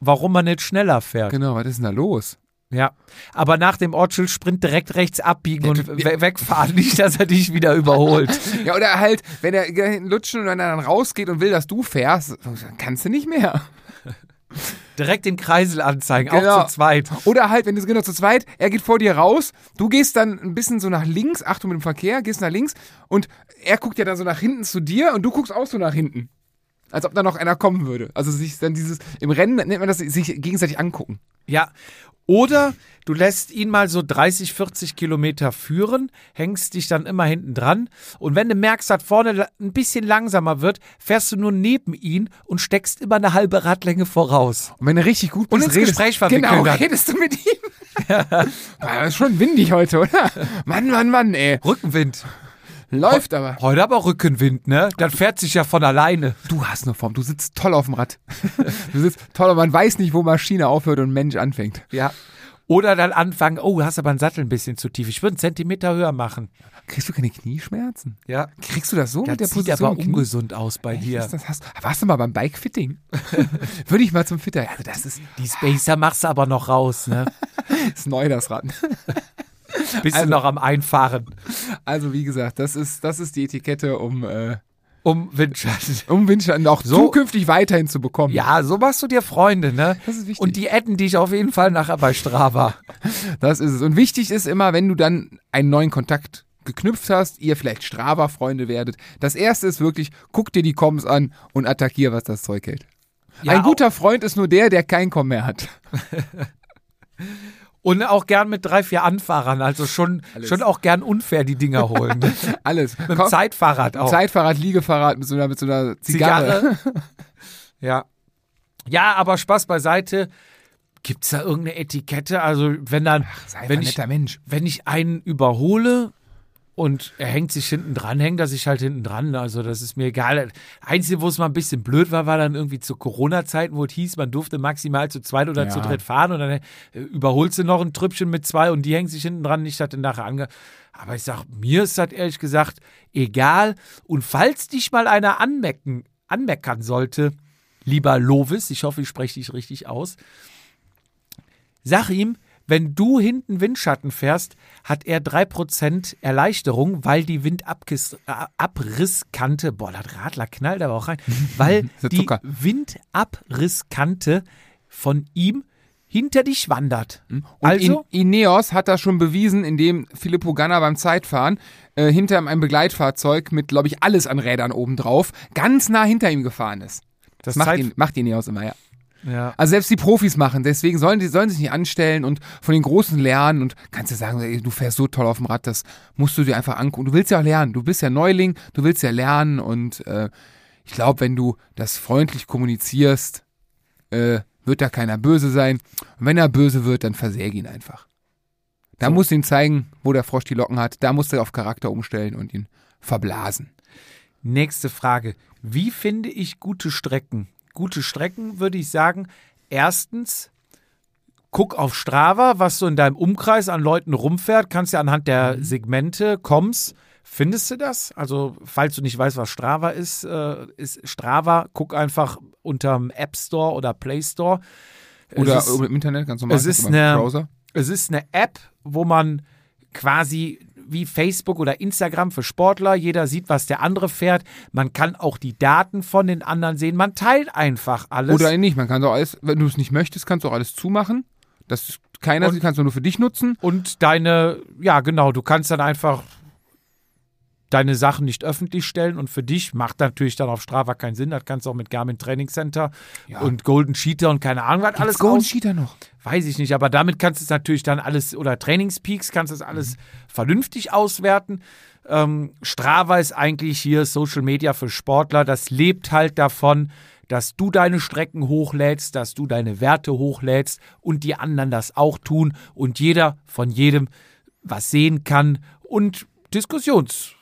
warum er nicht schneller fährt. Genau, was ist denn da los? Ja. Aber nach dem Ortsschildsprint direkt rechts abbiegen und we wegfahren, (laughs) nicht, dass er dich wieder überholt. (laughs) Ja, oder halt, wenn er hinten lutschen und wenn er dann rausgeht und will, dass du fährst, dann kannst du nicht mehr. (laughs) Direkt den Kreisel anzeigen, Genau. auch zu zweit. Oder halt, wenn du genau zu zweit, er geht vor dir raus, du gehst dann ein bisschen so nach links, Achtung mit dem Verkehr, gehst nach links und er guckt ja dann so nach hinten zu dir und du guckst auch so nach hinten. Als ob da noch einer kommen würde. Also sich dann dieses, im Rennen nennt man das, sich gegenseitig angucken. Ja. Oder du lässt ihn mal so 30, 40 Kilometer führen, hängst dich dann immer hinten dran und wenn du merkst, dass vorne ein bisschen langsamer wird, fährst du nur neben ihn und steckst immer eine halbe Radlänge voraus. Und wenn du richtig gut Und bist, ins redest, Gespräch verwickeln Genau, dann. redest du mit ihm. (laughs) War ist schon windig heute, oder? Mann, Mann, Mann, ey. Rückenwind. Läuft aber. Heute aber Rückenwind, ne? Das fährt sich ja von alleine. Du hast eine Form. Du sitzt toll auf dem Rad. (laughs) Du sitzt toll, aber man weiß nicht, wo Maschine aufhört und Mensch anfängt. Ja. Oder dann anfangen, oh, du hast aber einen Sattel ein bisschen zu tief. Ich würde einen Zentimeter höher machen. Kriegst du keine Knieschmerzen? Ja. Kriegst du das so mit der Das sieht Position? aber ungesund aus bei dir. Ist das, hast, warst du mal beim Bike-Fitting? (laughs) Würde ich mal zum Fitter. Also das ist, Die Spacer machst du aber noch raus, ne? ist neu, das Rad. (laughs) Bist Also- du noch am Einfahren. Also wie gesagt, das ist, das ist die Etikette, um, äh, Um Windschatten. um Windschatten auch So- zukünftig weiterhin zu bekommen. Ja, so machst du dir Freunde, ne? Das ist wichtig. Und die adden dich auf jeden Fall nachher bei Strava. Das ist es. Und wichtig ist immer, wenn du dann einen neuen Kontakt geknüpft hast, ihr vielleicht Strava-Freunde werdet. Das erste ist wirklich, guck dir die Comms an und attackier, was das Zeug hält. Ja, Ein guter Freund ist nur der, der kein Com mehr hat. (laughs) Und auch gern mit drei, vier Anfahrern. Also schon, Alles. schon auch gern unfair die Dinger holen. (laughs) Alles. mit Komm, Zeitfahrrad auch. Zeitfahrrad, Liegefahrrad mit so einer, mit so einer Zigarre. (laughs) ja. Ja, aber Spaß beiseite. Gibt's da irgendeine Etikette? Also, wenn dann, Sei einfach wenn ein ich, netter Mensch. wenn ich einen überhole und er hängt sich hinten dran, hängt er sich halt hinten dran. Also das ist mir egal. Einzige, wo es mal ein bisschen blöd war, war dann irgendwie zu Corona-Zeiten, wo es hieß, man durfte maximal zu zweit oder Ja. zu dritt fahren und dann äh, überholst du noch ein Trüppchen mit zwei und die hängen sich hinten dran. Ich hatte nachher ange... Aber ich sag, mir ist das ehrlich gesagt egal. Und falls dich mal einer anmecken, anmeckern sollte, lieber Lovis, ich hoffe, ich spreche dich richtig aus, Sag ihm, wenn du hinten Windschatten fährst, hat er 3% Erleichterung, weil die Windabrisskante, boah, das Radler knallt aber auch rein, (laughs) weil die. Windabrisskante von ihm hinter dich wandert. Und also, In, Ineos hat das schon bewiesen, indem Filippo Ganna beim Zeitfahren äh, hinter einem Begleitfahrzeug mit, glaube ich, alles an Rädern obendrauf ganz nah hinter ihm gefahren ist. Das, Das macht, Zeit- ihn, macht Ineos immer, ja. Ja. Also selbst die Profis machen, deswegen sollen die sollen sich nicht anstellen und von den Großen lernen und kannst du sagen, ey, du fährst so toll auf dem Rad, das musst du dir einfach angucken. Du willst ja auch lernen, du bist ja Neuling, du willst ja lernen und äh, ich glaube, wenn du das freundlich kommunizierst, äh, wird da keiner böse sein. Und wenn er böse wird, dann versäge ihn einfach. Da So. musst du ihm zeigen, wo der Frosch die Locken hat, da musst du auf Charakter umstellen und ihn verblasen. Nächste Frage. Wie finde ich gute Strecken? Gute Strecken würde ich sagen, erstens, guck auf Strava, was so in deinem Umkreis an Leuten rumfährt. Kannst ja anhand der Segmente, kommst, findest du das? Also, falls du nicht weißt, was Strava ist, äh, ist Strava, guck einfach unterm App Store oder Play Store. Oder ist, im Internet, ganz normal. es ist eine- Browser. es ist eine App, wo man quasi wie Facebook oder Instagram für Sportler, jeder sieht, was der andere fährt. Man kann auch die Daten von den anderen sehen. Man teilt einfach alles. Oder nicht, man kann doch alles, wenn du es nicht möchtest, kannst du auch alles zumachen. Das ist keiner Und- sieht, kannst du nur für dich nutzen. und deine, ja genau, du kannst dann einfach deine Sachen nicht öffentlich stellen und für dich macht natürlich dann auf Strava keinen Sinn. Das kannst du auch mit Garmin Training Center Ja. und Golden Cheetah und keine Ahnung was alles Alles Golden aus- Cheater noch. Weiß ich nicht, aber damit kannst du es natürlich dann alles, oder Trainingspeaks kannst du es alles vernünftig auswerten. Ähm, Strava ist eigentlich hier Social Media für Sportler. Das lebt halt davon, dass du deine Strecken hochlädst, dass du deine Werte hochlädst und die anderen das auch tun und jeder von jedem was sehen kann und Diskussions-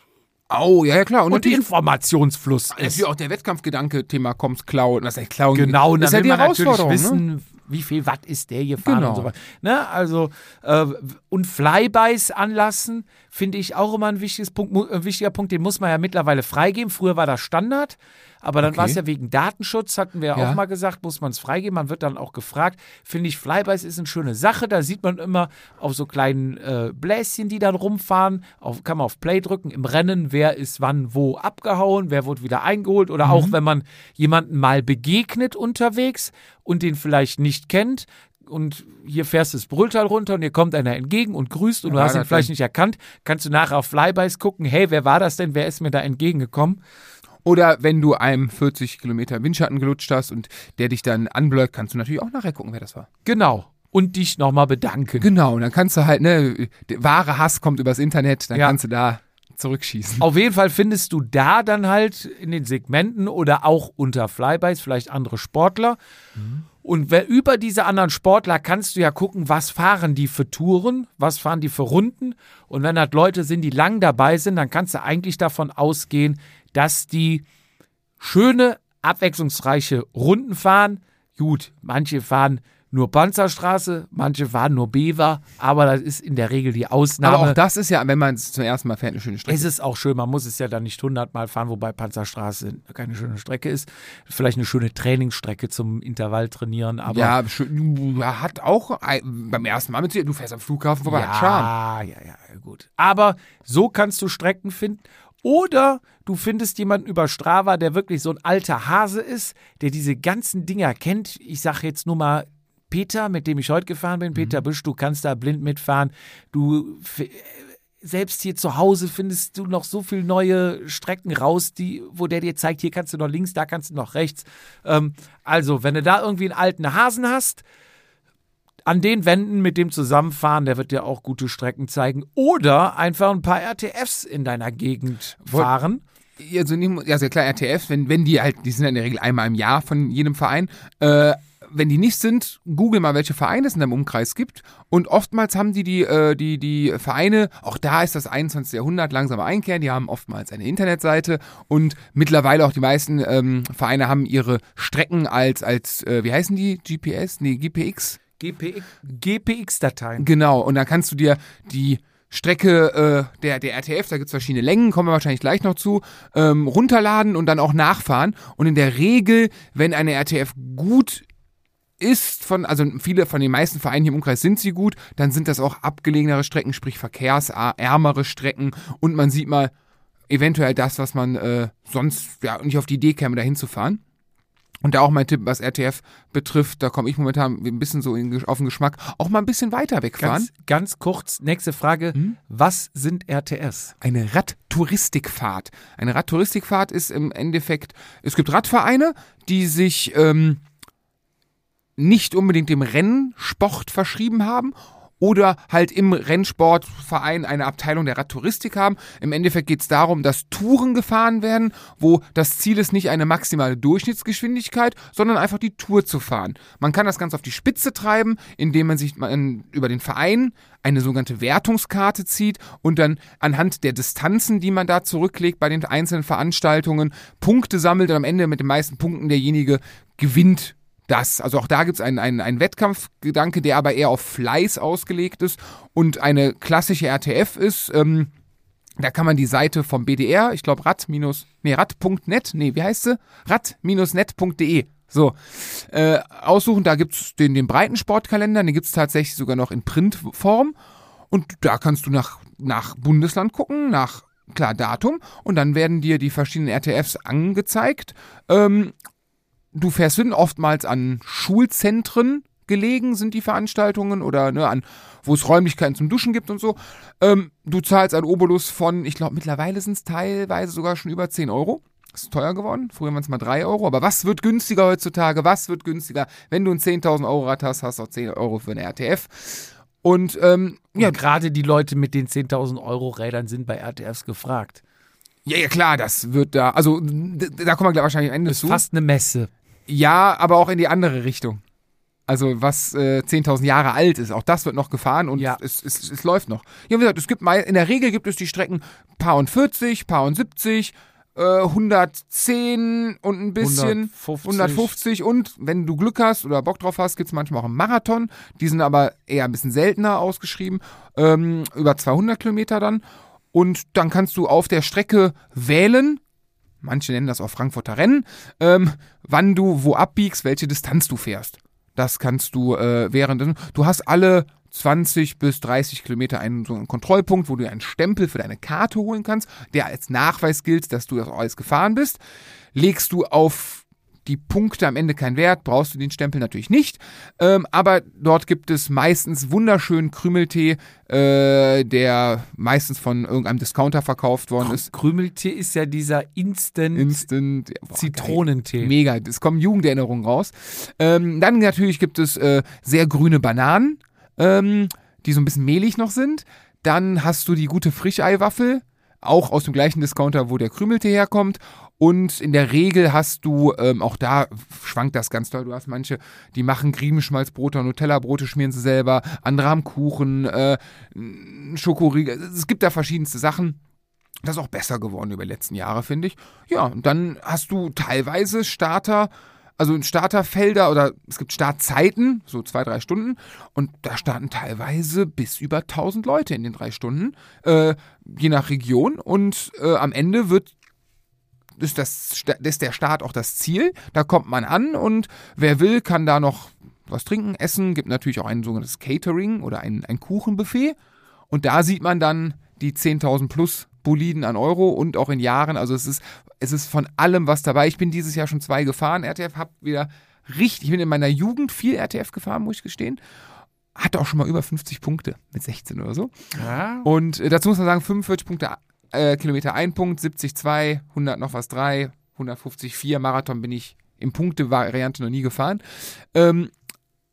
Oh, ja, ja, klar. Und, und natürlich, Informationsfluss ist. natürlich auch der Wettkampfgedanke, Thema Coms Klauen. Was heißt Klauen? Genau, und das dann ist ja die man natürlich Herausforderung. ne? wissen, wie viel Watt ist der gefahren Genau. und so weiter. Ne? Also, äh, und Flybys anlassen, finde ich auch immer ein, Punkt, ein wichtiger Punkt, den muss man ja mittlerweile freigeben. Früher war das Standard, aber dann Okay. war es ja wegen Datenschutz, hatten wir ja Ja. auch mal gesagt, muss man es freigeben. Man wird dann auch gefragt. Finde ich, Flybys ist eine schöne Sache. Da sieht man immer auf so kleinen äh, Bläschen, die dann rumfahren. Auf, kann man auf Play drücken im Rennen, wer ist wann wo abgehauen, wer wurde wieder eingeholt. Oder auch wenn man jemanden mal begegnet unterwegs und den vielleicht nicht kennt. Und hier fährst du das Brülltal runter und hier kommt einer entgegen und grüßt und Ja, du hast ihn vielleicht nicht erkannt. Kannst du nachher auf Flybys gucken, hey, wer war das denn? Wer ist mir da entgegengekommen? Oder wenn du einem 40 Kilometer Windschatten gelutscht hast und der dich dann anblöckt, kannst du natürlich auch nachher gucken, wer das war. Genau. Und dich nochmal bedanken. Genau, und dann kannst du halt, ne, der wahre Hass kommt übers Internet, dann Ja. kannst du da zurückschießen. Auf jeden Fall findest du da dann halt in den Segmenten oder auch unter Flybys vielleicht andere Sportler. Und wer, über diese anderen Sportler kannst du ja gucken, was fahren die für Touren, was fahren die für Runden. Und wenn halt Leute sind, die lang dabei sind, dann kannst du eigentlich davon ausgehen, dass die schöne, abwechslungsreiche Runden fahren. Gut, manche fahren nur Panzerstraße, manche fahren nur Bever, aber das ist in der Regel die Ausnahme. Aber auch das ist ja, wenn man es zum ersten Mal fährt, eine schöne Strecke. Es ist auch schön, man muss es ja dann nicht hundertmal fahren, wobei Panzerstraße keine schöne Strecke ist. Vielleicht eine schöne Trainingsstrecke zum Intervall trainieren, aber ja, schön, ja, hat auch beim ersten Mal mit dir, du fährst am Flughafen vorbei, hat Charme. ja, ja, ja, gut. Aber so kannst du Strecken finden. Oder du findest jemanden über Strava, der wirklich so ein alter Hase ist, der diese ganzen Dinger kennt. Ich sage jetzt nur mal Peter, mit dem ich heute gefahren bin. Peter Mhm. Büsch, du kannst da blind mitfahren. Du selbst hier zu Hause findest du noch so viele neue Strecken raus, die, wo der dir zeigt, hier kannst du noch links, da kannst du noch rechts. Ähm, also, wenn du da irgendwie einen alten Hasen hast, an den Wänden mit dem zusammenfahren, der wird dir auch gute Strecken zeigen. Oder einfach ein paar RTFs in deiner Gegend fahren. Also, nicht- ja, sehr klar, RTF, wenn, wenn die halt, die sind ja in der Regel einmal im Jahr von jedem Verein. Äh, wenn die nicht sind, google mal, welche Vereine es in deinem Umkreis gibt. Und oftmals haben die die, äh, die, die Vereine, auch da ist das 21. Jahrhundert langsam einkehren, die haben oftmals eine Internetseite und mittlerweile auch die meisten ähm, Vereine haben ihre Strecken als, als äh, wie heißen die? GPS? Nee, GPX? GPX, GPX-Dateien. Genau, und dann kannst du dir die Strecke äh, der, der RTF, da gibt es verschiedene Längen, kommen wir wahrscheinlich gleich noch zu, ähm, runterladen und dann auch nachfahren. Und in der Regel, wenn eine RTF gut ist, von, also viele von den meisten Vereinen hier im Umkreis sind sie gut, dann sind das auch abgelegenere Strecken, sprich verkehrsärmere Strecken und man sieht mal eventuell das, was man äh, sonst ja nicht auf die Idee käme, da hinzufahren. Und da auch mein Tipp, was RTF betrifft, da komme ich momentan ein bisschen so in, auf den Geschmack, auch mal ein bisschen weiter wegfahren. Ganz, ganz kurz, nächste Frage. Hm? Was sind RTS? Eine Radtouristikfahrt. Eine Radtouristikfahrt ist im Endeffekt, es gibt Radvereine, die sich ähm, nicht unbedingt dem Rennsport verschrieben haben oder halt im Rennsportverein eine Abteilung der Radtouristik haben. Im Endeffekt geht es darum, dass Touren gefahren werden, wo das Ziel ist nicht eine maximale Durchschnittsgeschwindigkeit, sondern einfach die Tour zu fahren. Man kann das Ganze auf die Spitze treiben, indem man sich man über den Verein eine sogenannte Wertungskarte zieht und dann anhand der Distanzen, die man da zurücklegt bei den einzelnen Veranstaltungen, Punkte sammelt und am Ende mit den meisten Punkten derjenige gewinnt das. Also auch da gibt es einen, einen, einen Wettkampfgedanke, der aber eher auf Fleiß ausgelegt ist und eine klassische RTF ist. Ähm, da kann man die Seite vom BDR, ich glaube rad- nee, rad.net, nee, wie heißt sie? rad-net.de. So, äh, aussuchen, da gibt's den, den Breitensportkalender, den gibt's tatsächlich sogar noch in Printform. Und da kannst du nach, nach Bundesland gucken, nach klar Datum und dann werden dir die verschiedenen RTFs angezeigt. Ähm, du fährst hin, oftmals an Schulzentren gelegen sind die Veranstaltungen oder ne, an, wo es Räumlichkeiten zum Duschen gibt und so. Ähm, du zahlst einen Obolus von, ich glaube, mittlerweile sind es teilweise sogar schon über 10 Euro. Das ist teuer geworden. Früher waren es mal 3 Euro. Aber was wird günstiger heutzutage? Was wird günstiger? Wenn du ein 10.000 Euro Rad hast, hast du auch 10 Euro für eine RTF. Und ähm, ja, Ja, gerade die Leute mit den 10.000 Euro Rädern sind bei RTFs gefragt. ja, ja, klar, das wird da, also da kommen wir gleich wahrscheinlich am Ende Das ist zu. fast eine Messe. Ja, aber auch in die andere Richtung. Also was äh, 10.000 Jahre alt ist, auch das wird noch gefahren und Ja. es, es, es läuft noch. Ja, wie gesagt, es gibt mal, in der Regel gibt es die Strecken paar und 40, paar und 70, äh, 110 und ein bisschen 150. 150 und wenn du Glück hast oder Bock drauf hast, gibt es manchmal auch einen Marathon. Die sind aber eher ein bisschen seltener ausgeschrieben, ähm, über 200 Kilometer dann. Und dann kannst du auf der Strecke wählen, manche nennen das auch Frankfurter Rennen, ähm, wann du wo abbiegst, welche Distanz du fährst. Das kannst du äh, während, du hast alle 20 bis 30 Kilometer einen, so einen Kontrollpunkt, wo du einen Stempel für deine Karte holen kannst, der als Nachweis gilt, dass du das alles gefahren bist. Legst du auf die Punkte am Ende keinen Wert, brauchst du den Stempel natürlich nicht. Ähm, aber dort gibt es meistens wunderschönen Krümeltee, äh, der meistens von irgendeinem Discounter verkauft worden ist. Krümeltee ist ja dieser Instant, Instant boah, Zitronentee. Geil. Mega, es kommen Jugenderinnerungen raus. Ähm, dann natürlich gibt es äh, sehr grüne Bananen, ähm, die so ein bisschen mehlig noch sind. Dann hast du die gute Frischeiwaffel, auch aus dem gleichen Discounter, wo der Krümeltee herkommt. Und in der Regel hast du, ähm, auch da schwankt das ganz toll, du hast manche, die machen Griebenschmalzbrote, Nutella-Brote schmieren sie selber, andere haben Kuchen, äh, Schokoriegel, es gibt da verschiedenste Sachen. Das ist auch besser geworden über die letzten Jahre, finde ich. Ja, und dann hast du teilweise Starter, also Starterfelder oder es gibt Startzeiten, so zwei, drei Stunden. Und da starten teilweise bis über 1000 Leute in den drei Stunden, äh, je nach Region. Und äh, am Ende wird ist, das, ist der Start auch das Ziel. Da kommt man an und wer will, kann da noch was trinken, essen. Gibt natürlich auch ein sogenanntes Catering oder ein, ein Kuchenbuffet. Und da sieht man dann die 10.000 plus Boliden an Euro und auch in Jahren. Also es ist, es ist von allem was dabei. Ich bin dieses Jahr schon zwei gefahren. RTF hab wieder richtig, ich bin in meiner Jugend viel RTF gefahren, muss ich gestehen. Hatte auch schon mal über 50 Punkte mit 16 oder so. Ja. Und äh, dazu muss man sagen, 45 Punkte, äh, Kilometer ein Punkt, 70 2, 100 noch was 3, 150 4. Marathon bin ich im Punkte-Variante noch nie gefahren. Ähm,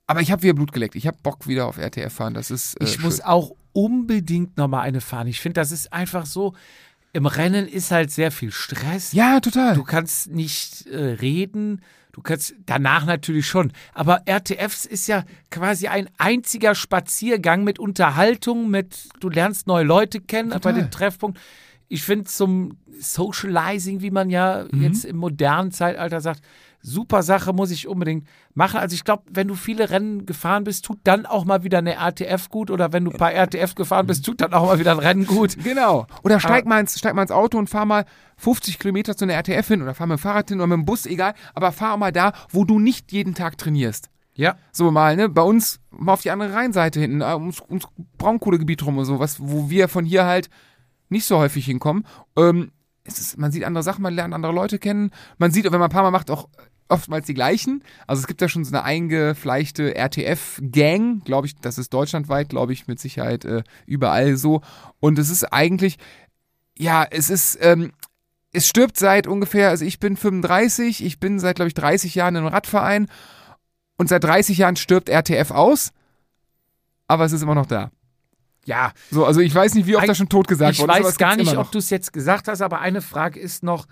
aber ich habe wieder Blut geleckt. Ich habe Bock wieder auf RTF fahren. Das ist. Äh, ich schön. muss auch unbedingt nochmal eine fahren. Ich finde, das ist einfach so. Im Rennen ist halt sehr viel Stress. Ja, total. Du kannst nicht äh, reden. Du kannst danach natürlich schon. Aber RTFs ist ja quasi ein einziger Spaziergang mit Unterhaltung, mit du lernst neue Leute kennen Total. bei dem Treffpunkt. Ich finde zum Socializing, wie man ja Mhm. jetzt im modernen Zeitalter sagt, super Sache, muss ich unbedingt machen. Also ich glaube, wenn du viele Rennen gefahren bist, tut dann auch mal wieder eine RTF gut. Oder wenn du ein paar RTF gefahren bist, tut dann auch mal wieder ein Rennen gut. Genau. Oder steig mal, ins, steig mal ins Auto und fahr mal 50 Kilometer zu einer RTF hin oder fahr mit dem Fahrrad hin oder mit dem Bus, egal. Aber fahr mal da, wo du nicht jeden Tag trainierst. Ja. So mal, ne? Bei uns mal auf die andere Rheinseite hinten, äh, ums, ums Braunkohlegebiet rum und so, was, wo wir von hier halt nicht so häufig hinkommen. Ähm, ist, man sieht andere Sachen, man lernt andere Leute kennen. Man sieht, wenn man ein paar Mal macht, auch oftmals die gleichen. Also es gibt ja schon so eine eingefleischte RTF-Gang, glaube ich, das ist deutschlandweit, glaube ich, mit Sicherheit äh, überall so. Und es ist eigentlich, ja, es ist, ähm, es stirbt seit ungefähr, also ich bin 35, ich bin seit, glaube ich, 30 Jahren im Radverein und seit 30 Jahren stirbt RTF aus, aber es ist immer noch da. Ja, So, also ich weiß nicht, wie oft das schon tot gesagt ich ist, aber weiß gar nicht, ob du es jetzt gesagt hast, aber eine Frage ist noch,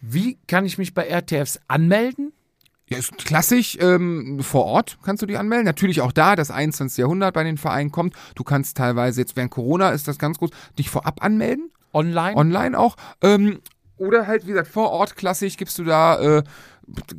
wie kann ich mich bei RTFs anmelden? Ja, ist klassisch, ähm, vor Ort kannst du dich anmelden. Natürlich auch da, das 21. Jahrhundert bei den Vereinen kommt. Du kannst teilweise, jetzt während Corona ist das ganz groß, dich vorab anmelden. Online? Online auch. Ähm, oder halt, wie gesagt, vor Ort klassisch gibst du da, äh,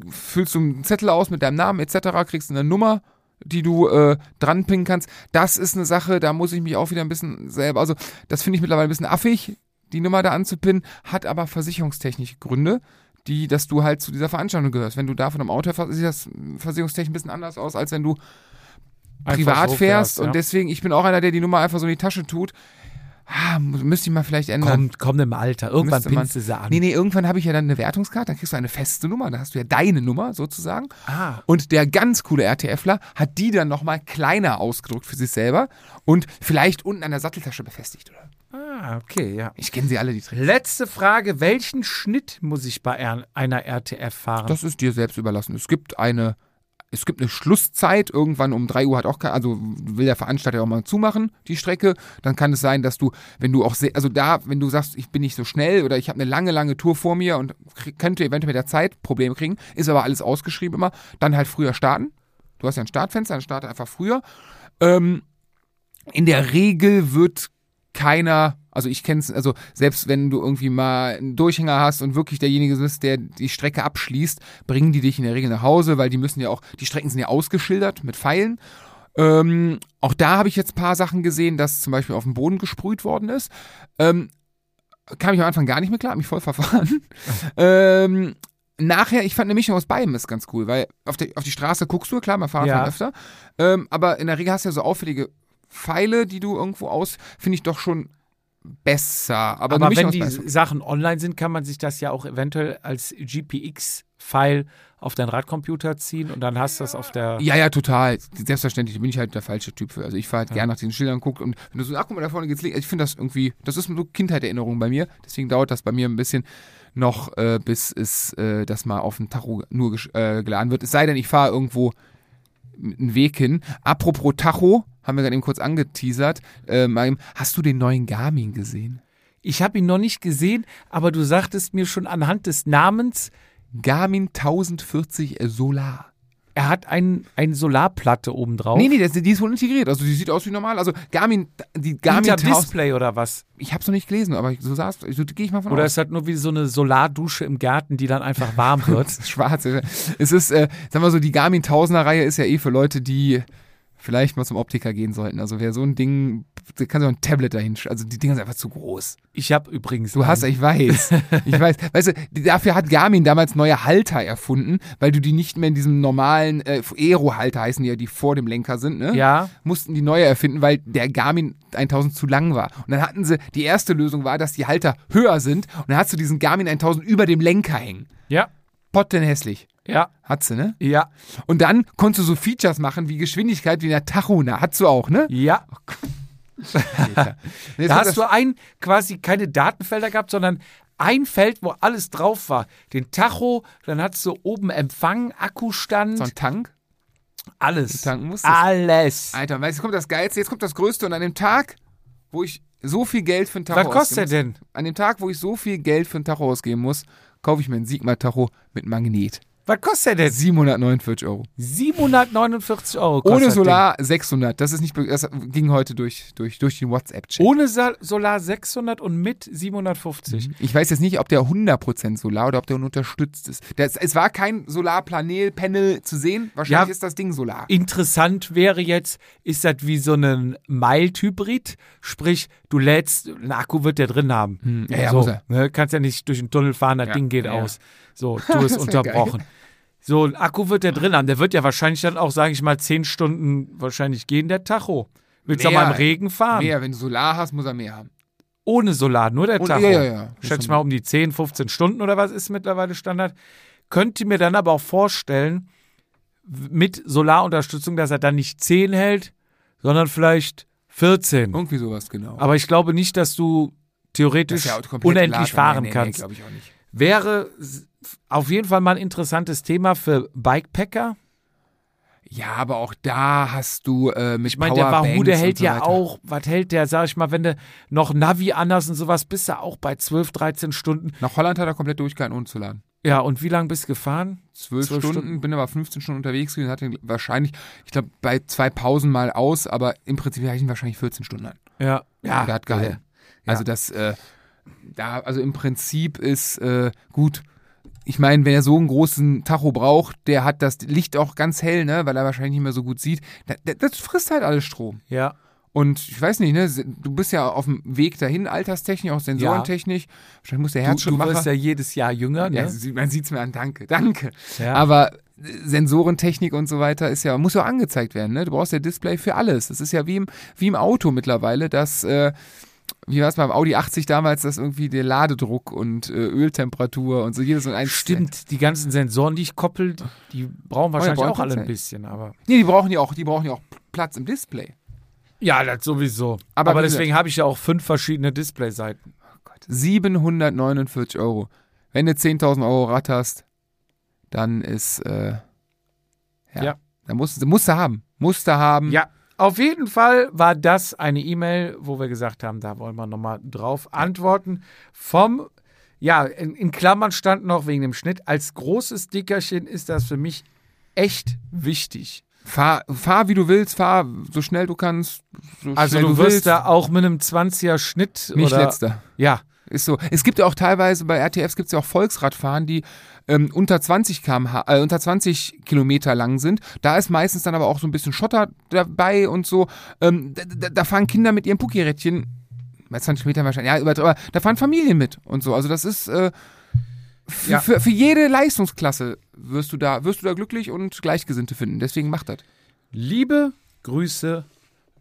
füllst du einen Zettel aus mit deinem Namen etc., kriegst eine Nummer, die du äh, dran pinnen kannst. Das ist eine Sache, da muss ich mich auch wieder ein bisschen selber, also das finde ich mittlerweile ein bisschen affig, die Nummer da anzupinnen, hat aber versicherungstechnische Gründe, die, dass du halt zu dieser Veranstaltung gehörst. Wenn du da von einem Auto fährst, sieht das versicherungstechnisch ein bisschen anders aus, als wenn du privat so fährst. ja. Und deswegen, ich bin auch einer, der die Nummer einfach so in die Tasche tut. Ah, müsste ich mal vielleicht ändern. Kommt, kommt im Alter. Irgendwann Müsste pinnst du sie an. Nee, nee, irgendwann habe ich ja dann eine Wertungskarte, dann kriegst du eine feste Nummer, dann hast du ja deine Nummer sozusagen. Ah. Und der ganz coole RTFler hat die dann nochmal kleiner ausgedruckt für sich selber und vielleicht unten an der Satteltasche befestigt, oder? Ah, okay, ja. Ich kenne sie alle, die Tricks. Letzte Frage: Welchen Schnitt muss ich bei er- einer RTF fahren? Das ist dir selbst überlassen. Es gibt eine, es gibt eine Schlusszeit, irgendwann um 3 Uhr hat auch kein, also will der Veranstalter auch mal zumachen, die Strecke. Dann kann es sein, dass du, wenn du auch, se- also da, wenn du sagst, ich bin nicht so schnell oder ich habe eine lange, lange Tour vor mir und könnte eventuell mit der Zeit Probleme kriegen, ist aber alles ausgeschrieben immer, dann halt früher starten. Du hast ja ein Startfenster, dann starte einfach früher. Ähm, in der Regel wird keiner, also ich kenne es, also selbst wenn du irgendwie mal einen Durchhänger hast und wirklich derjenige bist, der die Strecke abschließt, bringen die dich in der Regel nach Hause, weil die müssen ja auch, die Strecken sind ja ausgeschildert mit Pfeilen. Ähm, auch da habe ich jetzt ein paar Sachen gesehen, dass zum Beispiel auf dem Boden gesprüht worden ist. Ähm, kam ich am Anfang gar nicht mehr klar, hab mich voll verfahren. (laughs) ähm, nachher, ich fand eine Mischung aus beidem ist ganz cool, weil auf, der, auf die Straße guckst du, klar, man Fahrrad Ja. fahren öfter. Ähm, aber in der Regel hast du ja so auffällige Pfeile, die du irgendwo aus, finde ich doch schon besser. Aber, Aber eine wenn die beidem. Sachen online sind, kann man sich das ja auch eventuell als GPX Pfeil auf deinen Radcomputer ziehen und dann hast du das auf der. Ja, ja, total. Selbstverständlich bin ich halt der falsche Typ für. Also ich fahre halt gerne nach diesen Schildern guckt und wenn du so, ach guck mal, da vorne geht's links. Ich finde das irgendwie, das ist so Kindheitserinnerung bei mir. Deswegen dauert das bei mir ein bisschen noch, äh, bis es äh, das mal auf dem Tacho nur äh, geladen wird. Es sei denn, ich fahre irgendwo einen Weg hin. Apropos Tacho, haben wir gerade eben kurz angeteasert. Äh, hast du den neuen Garmin gesehen? Ich habe ihn noch nicht gesehen, aber du sagtest mir schon anhand des Namens, Garmin 1040 Solar. Er hat ein, eine Solarplatte oben drauf. Nee, nee, das, die ist wohl integriert. Also die sieht aus wie normal. Also Garmin, die Garmin Hinterm 1000 Display oder was? Ich hab's noch nicht gelesen, aber so saß, so gehe ich mal von Oder aus. ist das nur wie so eine Solardusche im Garten, die dann einfach warm wird? (laughs) Schwarz. Es ist, äh, sagen wir so, die Garmin 1000er Reihe ist ja eh für Leute, die vielleicht mal zum Optiker gehen sollten. Also wer so ein Ding, da kann so ein Tablet dahin, also die Dinger sind einfach zu groß. Ich habe übrigens. Du hast, ich weiß, (laughs) ich weiß. Weißt du, dafür hat Garmin damals neue Halter erfunden, weil du die nicht mehr in diesem normalen äh, Aero-Halter heißen, die ja die vor dem Lenker sind, ne? Ja, mussten die neue erfinden, weil der Garmin 1000 zu lang war. Und dann hatten sie, die erste Lösung war, dass die Halter höher sind und dann hast du diesen Garmin 1000 über dem Lenker hängen. ja, Pottenhässlich. Ja, Hat sie, ne? ja, Und dann konntest du so Features machen wie Geschwindigkeit wie in der Tacho, ne? Hast du auch, ne? ja. Jetzt Da hast du ein, quasi keine Datenfelder gehabt, sondern ein Feld, wo alles drauf war. Den Tacho, dann hattest du oben Empfang, Akkustand, so ein Tank. alles. tanken musstest. Alles. Alter, weißt du, jetzt kommt das Geilste, jetzt kommt das Größte und an dem Tag, wo ich so viel Geld für ein Tacho Was kostet ausgeben der muss, denn? An dem Tag, wo ich so viel Geld für ein Tacho ausgeben muss, kaufe ich mir einen Sigma-Tacho mit Magnet. Was kostet der denn? 749 Euro. 749 Euro kostet Ohne Solar 600. Das ist nicht, das ging heute durch, durch, durch den WhatsApp-Chat. Ohne Sa Solar 600 und mit 750. Ich weiß jetzt nicht, ob der 100% Solar oder ob der unterstützt ist. Das, es war kein Solarpanel Panel zu sehen. Wahrscheinlich Ja. ist das Ding Solar. Interessant wäre jetzt, ist das wie so ein Mild-Hybrid? Sprich, du lädst, ein Akku wird der drin haben. Hm, ja, ja, so, muss er. Ne, kannst ja nicht durch den Tunnel fahren, das Ja, Ding geht ja, aus. So, (laughs) du Das ist ist ja unterbrochen. So, ein Akku wird der drin haben. Der wird ja wahrscheinlich dann auch, sage ich mal, 10 Stunden wahrscheinlich gehen, der Tacho. Willst du mal im Regen fahren? Mehr, wenn du Solar hast, muss er mehr haben. Ohne Solar, nur der Und, Tacho. ja, ja, ja. Schätze ich mal um die 10, 15 Stunden oder was ist mittlerweile Standard. Könnte mir dann aber auch vorstellen, mit Solarunterstützung, dass er dann nicht 10 hält, sondern vielleicht 14. Irgendwie sowas, genau. Aber ich glaube nicht, dass du theoretisch Das ja unendlich Lager. fahren nee, nee, kannst. Nee. Wäre auf jeden Fall mal ein interessantes Thema für Bikepacker. Ja, aber auch da hast du äh, mit Ich meine, der Wahoo, der hält so ja auch, was hält der, sag ich mal, wenn du noch Navi anders und sowas bist, du auch bei 12, 13 Stunden. Nach Holland hat er komplett durchgehalten, ohne zu laden. Ja, und wie lange bist du gefahren? Zwölf, Stunden, Stunden. bin aber 15 Stunden unterwegs gewesen, hatte wahrscheinlich, ich glaube, bei zwei Pausen mal aus, aber im Prinzip hatte ich ihn wahrscheinlich 14 Stunden an. Ja. Ja, der hat gehalten. Ja. Also das, äh, da, also im Prinzip ist äh, gut. Ich meine, wenn er so einen großen Tacho braucht, der hat das Licht auch ganz hell, ne, weil er wahrscheinlich nicht mehr so gut sieht. Da- da- Das frisst halt alles Strom. Ja. Und ich weiß nicht, ne, du bist ja auf dem Weg dahin, alterstechnisch, auch sensorentechnisch. Wahrscheinlich muss der Du, du Herzschrittmacher. wirst ja jedes Jahr jünger, ja, ne? sie- man sieht's mir an, danke, danke. Ja. Aber äh, Sensorentechnik und so weiter ist ja, muss ja angezeigt werden, ne? Du brauchst ja Display für alles. Das ist ja wie im, wie im Auto mittlerweile, dass, äh, wie war es beim Audi 80 damals, dass irgendwie der Ladedruck und äh, Öltemperatur und so jedes und eins. Stimmt, die ganzen Sensoren, die ich koppel, die brauchen wahrscheinlich brauchen auch alle ein bisschen, aber. Nee, die brauchen ja auch, die brauchen ja auch Platz im Display. Ja, das sowieso. Aber Aber, deswegen habe ich ja auch fünf verschiedene Displayseiten. 749 Euro. Wenn du 10.000 Euro Rad hast, dann ist, äh, ja, Ja. dann musst, musst du haben. Musst du haben. Ja, auf jeden Fall war das eine E-Mail, wo wir gesagt haben, da wollen wir nochmal drauf antworten. Vom, ja, in, in Klammern stand noch wegen dem Schnitt. Als großes Dickerchen ist das für mich echt wichtig. Fahr, fahr wie du willst, fahr so schnell du kannst. So Also du du wirst willst. da auch mit einem 20er Schnitt Nicht oder letzter. ja, Ist so. Es gibt ja auch teilweise bei RTFs gibt es ja auch Volksradfahren, die ähm, unter 20 km äh, unter 20 Kilometer lang sind. Da ist meistens dann aber auch so ein bisschen Schotter dabei und so. Ähm, da, da, fahren Kinder mit ihrem Pucki-Rädchen, bei 20 Metern wahrscheinlich, ja, übertrieben, aber da fahren Familien mit und so. Also das ist äh, Ja. für, für jede Leistungsklasse wirst du da wirst du da glücklich und Gleichgesinnte finden. Deswegen macht das. liebe Grüße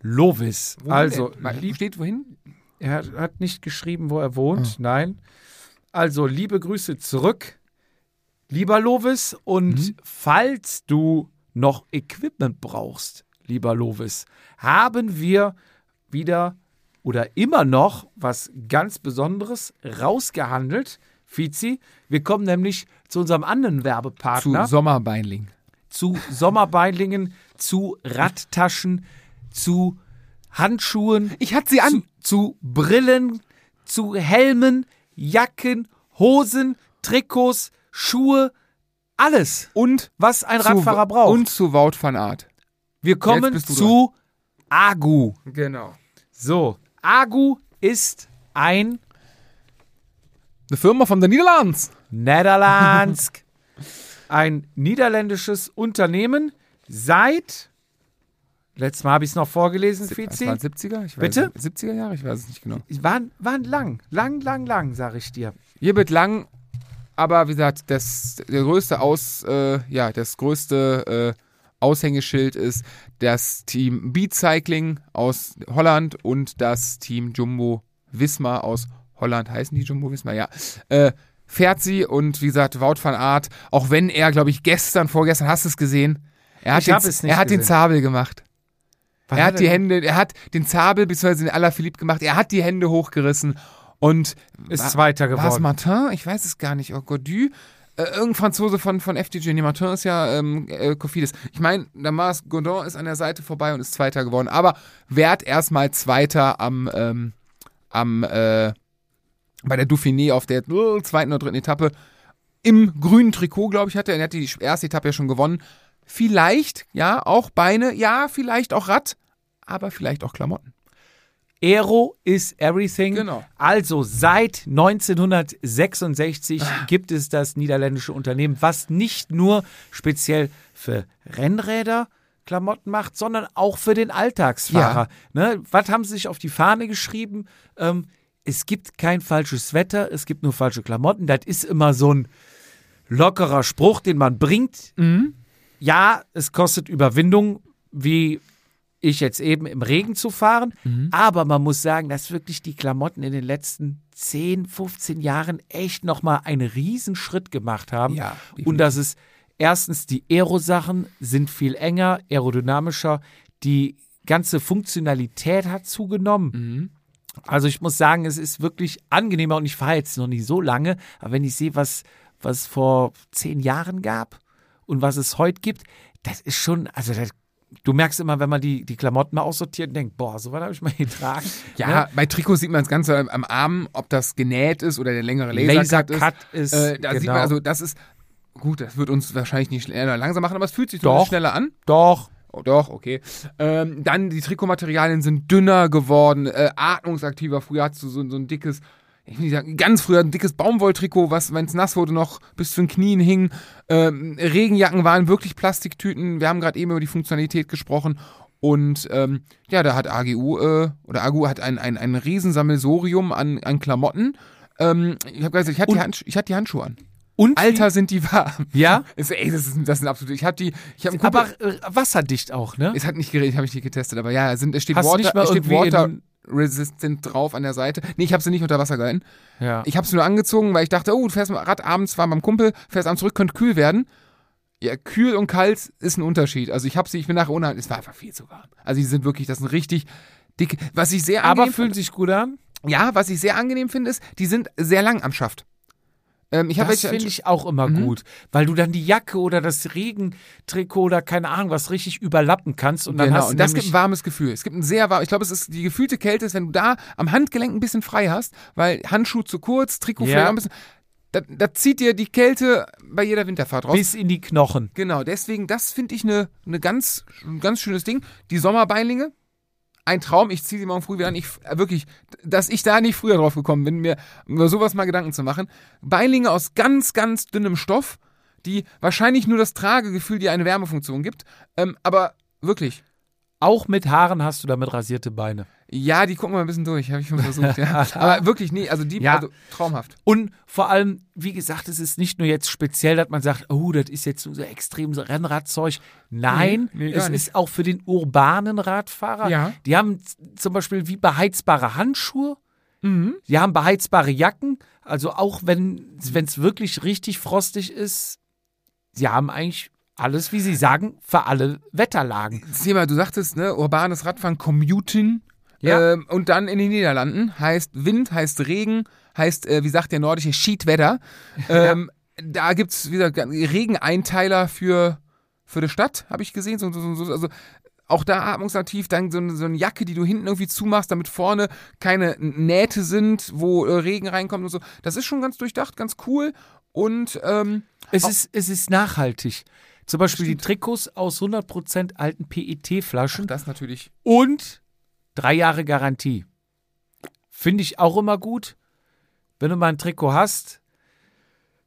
Lovis. Also, Mal, lieb, steht wohin? er hat- nicht geschrieben, wo er wohnt. Nein. Also, liebe Grüße zurück. lieber Lovis. Und Mhm. falls du noch Equipment brauchst, lieber Lovis, haben wir wieder oder immer noch was ganz Besonderes rausgehandelt. Fizi, wir kommen nämlich zu unserem anderen Zu Werbepartner, Sommerbeinling. zu Sommerbeinlingen, zu Radtaschen, zu Handschuhen, Ich hatte sie an. zu, zu Brillen, zu Helmen, Jacken, Hosen, Trikots, Schuhe, alles, Und was ein zu- Radfahrer braucht. Und zu Wout van Art. wir kommen zu Agu. Genau. So, Agu ist ein Eine Firma von den Niederlanden. Netherlands, (laughs) ein niederländisches Unternehmen seit, letztes Mal habe ich es noch vorgelesen, Fizi, waren 70er? Ich weiß Bitte? nicht. 70er Jahre? Ich weiß es nicht genau. waren, waren lang, lang, lang, lang, sage ich dir. Hier wird lang, aber wie gesagt, das der größte Aus, äh, ja, das größte äh, Aushängeschild ist das Team Beat Cycling aus Holland und das Team Jumbo Visma aus Holland. Heißen die Jumbo Visma? Ja. Äh, fährt sie und wie gesagt, Wout van Aert, auch wenn er, glaube ich, gestern, vorgestern, hast du es gesehen? Er hat, Ich den, es nicht er hat den gesehen. Zabel gemacht. Was er hat hat die er Hände, er hat den Zabel bzw. den Alaphilippe gemacht, er hat die Hände hochgerissen und Ist Wa- Zweiter war es geworden. Martin? Ich weiß es gar nicht. Oh, Godu? Äh, irgendein Franzose von, von FDJ. Nee, Martin ist ja ähm, äh, Kofidis. Ich meine, Damas Godin ist an der Seite vorbei und ist Zweiter geworden. Aber Wert erstmal Zweiter am, ähm, am äh, bei der Dauphiné auf der äh, zweiten oder dritten Etappe. Im grünen Trikot, glaube ich, hatte er. Er hat die erste Etappe ja schon gewonnen. Vielleicht, ja, auch Beine, ja, vielleicht auch Rad, aber vielleicht auch Klamotten. Aero is everything. Genau. Also seit 1966 gibt es das niederländische Unternehmen, was nicht nur speziell für Rennräder Klamotten macht, sondern auch für den Alltagsfahrer. Ne? Was haben sie sich auf die Fahne geschrieben? Ähm, es gibt kein falsches Wetter, es gibt nur falsche Klamotten. Das ist immer so ein lockerer Spruch, den man bringt. Ja, es kostet Überwindung, wie ich jetzt eben im Regen zu fahren. Aber man muss sagen, dass wirklich die Klamotten in den letzten 10, 15 Jahren echt nochmal einen Riesenschritt gemacht haben. Ja. Und dass es erstens die Aero-Sachen sind viel enger, aerodynamischer. Die ganze Funktionalität hat zugenommen. Also ich muss sagen, es ist wirklich angenehmer und ich fahre jetzt noch nicht so lange, aber wenn ich sehe, was, was es vor zehn Jahren gab und was es heute gibt, das ist schon, also das, du merkst immer, wenn man die, die Klamotten mal aussortiert und denkt, boah, so was habe ich mal (laughs) getragen. Ja, Ne? bei Trikots sieht man das Ganze am Arm, ob das genäht ist oder der längere Lasercut, Lasercut ist. ist, Äh, da sieht genau. man, also das ist, gut, das wird uns wahrscheinlich nicht schneller langsam machen, aber es fühlt sich so Doch. schneller an. Doch, Oh, doch, okay. Ähm, dann die Trikotmaterialien sind dünner geworden, äh, atmungsaktiver. Früher hattest du so, so ein dickes, ich will nicht sagen, ganz früher ein dickes Baumwolltrikot, was, wenn es nass wurde, noch bis zu den Knien hing. Ähm, Regenjacken waren wirklich Plastiktüten. Wir haben gerade eben über die Funktionalität gesprochen. Und ähm, ja, da hat AGU äh, oder AGU hat ein, ein, ein Riesensammelsorium an, an Klamotten. Ähm, ich habe gesagt, ich hatte die, Handschu ich hatte die Handschuhe an. Und Alter, sind die warm. Ja? (laughs) Ist, ey, das ist, das sind absolut. Ich habe die. Ich habe aber äh, wasserdicht auch, ne? es hat nicht geregnet, habe ich nicht getestet, aber ja, es, sind, es steht Hast Water, nicht mal es steht Water Resistant drauf an der Seite. Nee, ich habe sie nicht unter Wasser gehalten. Ja. Ich habe sie nur angezogen, weil ich dachte, oh, du fährst dem Rad abends, war beim Kumpel, fährst abends zurück, könnte kühl werden. Ja, kühl und kalt ist ein Unterschied. Also ich habe sie, ich bin nachher unheimlich, es war einfach viel zu warm. Also die sind wirklich, das sind richtig dicke, was ich sehr aber angenehm fühlen sich gut an. ja, was ich sehr angenehm finde, ist, die sind sehr lang am Schaft. Ähm, Das finde ich auch immer Mhm. gut, weil du dann die Jacke oder das Regentrikot oder keine Ahnung was richtig überlappen kannst und dann genau, hast du und das gibt ein warmes Gefühl. Es gibt ein sehr warm, ich glaube, es ist die gefühlte Kälte ist, wenn du da am Handgelenk ein bisschen frei hast, weil Handschuh zu kurz, Trikot Ja. vielleicht ein bisschen. Da, da zieht dir die Kälte bei jeder Winterfahrt raus. bis in die Knochen. genau, deswegen, das finde ich eine ne ganz, ein ganz schönes Ding. Die Sommerbeinlinge, ein Traum. Ich ziehe sie morgen früh wieder an. Ich, äh, wirklich, dass ich da nicht früher drauf gekommen bin, mir über sowas mal Gedanken zu machen. Beinlinge aus ganz, ganz dünnem Stoff, die wahrscheinlich nur das Tragegefühl dir eine Wärmefunktion gibt. Ähm, aber wirklich, Auch mit Haaren hast du damit rasierte Beine. Ja, die gucken mal ein bisschen durch, habe ich schon versucht, ja. (laughs) Aber wirklich, nee, also die, Ja. also traumhaft. Und vor allem, wie gesagt, es ist nicht nur jetzt speziell, dass man sagt, oh, das ist jetzt so extrem Rennradzeug. Nein, Nee, nee, es ist auch für den urbanen Radfahrer. Ja. Die haben zum Beispiel wie beheizbare Handschuhe, Mhm. die haben beheizbare Jacken, Also auch wenn es wirklich richtig frostig ist, sie haben eigentlich alles, wie sie sagen, für alle Wetterlagen. Thema, du sagtest, ne, urbanes Radfahren, Commuting. Ja. Ähm, und dann in den Niederlanden heißt Wind, heißt Regen, heißt, äh, wie sagt der nordische, Schiedwetter. (laughs) Ähm, Da gibt's wieder Regeneinteiler für, für die Stadt, habe ich gesehen. So, so, so, also auch da atmungsaktiv, dann so eine, so eine Jacke, die du hinten irgendwie zumachst, damit vorne keine Nähte sind, wo äh, Regen reinkommt und so. Das ist schon ganz durchdacht, ganz cool. Und ähm, Es ist, es ist nachhaltig. Zum Beispiel die Trikots aus 100% alten PET-Flaschen das natürlich. und drei Jahre Garantie. Finde ich auch immer gut, wenn du mal ein Trikot hast.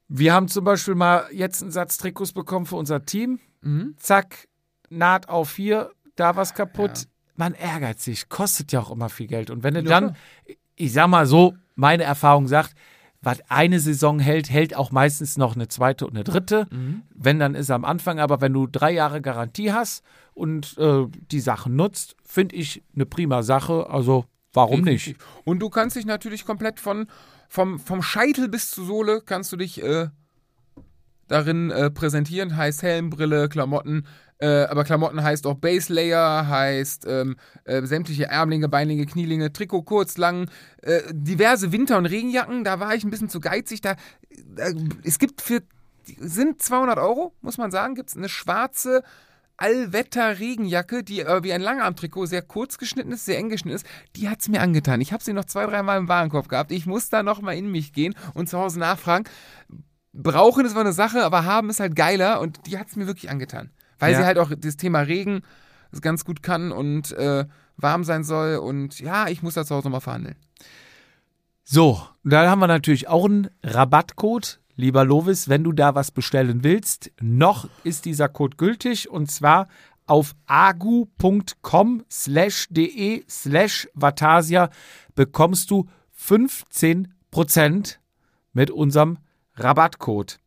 Wir haben zum Beispiel mal jetzt einen Satz Trikots bekommen für unser Team. Mhm. Zack, Naht auf hier, da was kaputt. Man ärgert sich, kostet ja auch immer viel Geld. Und wenn du Ja, dann, ich sag mal so, meine Erfahrung sagt, was eine Saison hält, hält auch meistens noch eine zweite und eine dritte. Mhm. Wenn, dann ist am Anfang. Aber wenn du drei Jahre Garantie hast und äh, die Sachen nutzt, finde ich eine prima Sache. Also warum nicht? Definitiv. Und du kannst dich natürlich komplett von vom, vom Scheitel bis zur Sohle kannst du dich äh, darin äh, präsentieren. Heißt Helm, Brille, Klamotten. Äh, aber Klamotten heißt auch Base Layer, heißt ähm, äh, sämtliche Ärmlinge, Beinlinge, Knielinge, Trikot kurz, lang, äh, diverse Winter- und Regenjacken. Da war ich ein bisschen zu geizig. Da, es gibt für sind 200 Euro, muss man sagen, gibt es eine schwarze Allwetter-Regenjacke, die äh, wie ein Langarmtrikot sehr kurz geschnitten ist, sehr eng geschnitten ist. Die hat es mir angetan. Ich habe sie noch zwei, dreimal im Warenkorb gehabt. Ich muss da nochmal in mich gehen und zu Hause nachfragen. Brauchen ist mal eine Sache, aber haben ist halt geiler und die hat es mir wirklich angetan. Weil Ja. sie halt auch das Thema Regen ganz gut kann und äh, warm sein soll. Und ja, ich muss da zu Hause mal verhandeln. So, da haben wir natürlich auch einen Rabattcode. Lieber Lovis, wenn du da was bestellen willst, noch ist dieser Code gültig und zwar auf agu.com slash de slash Vatasia bekommst du 15% mit unserem Rabattcode.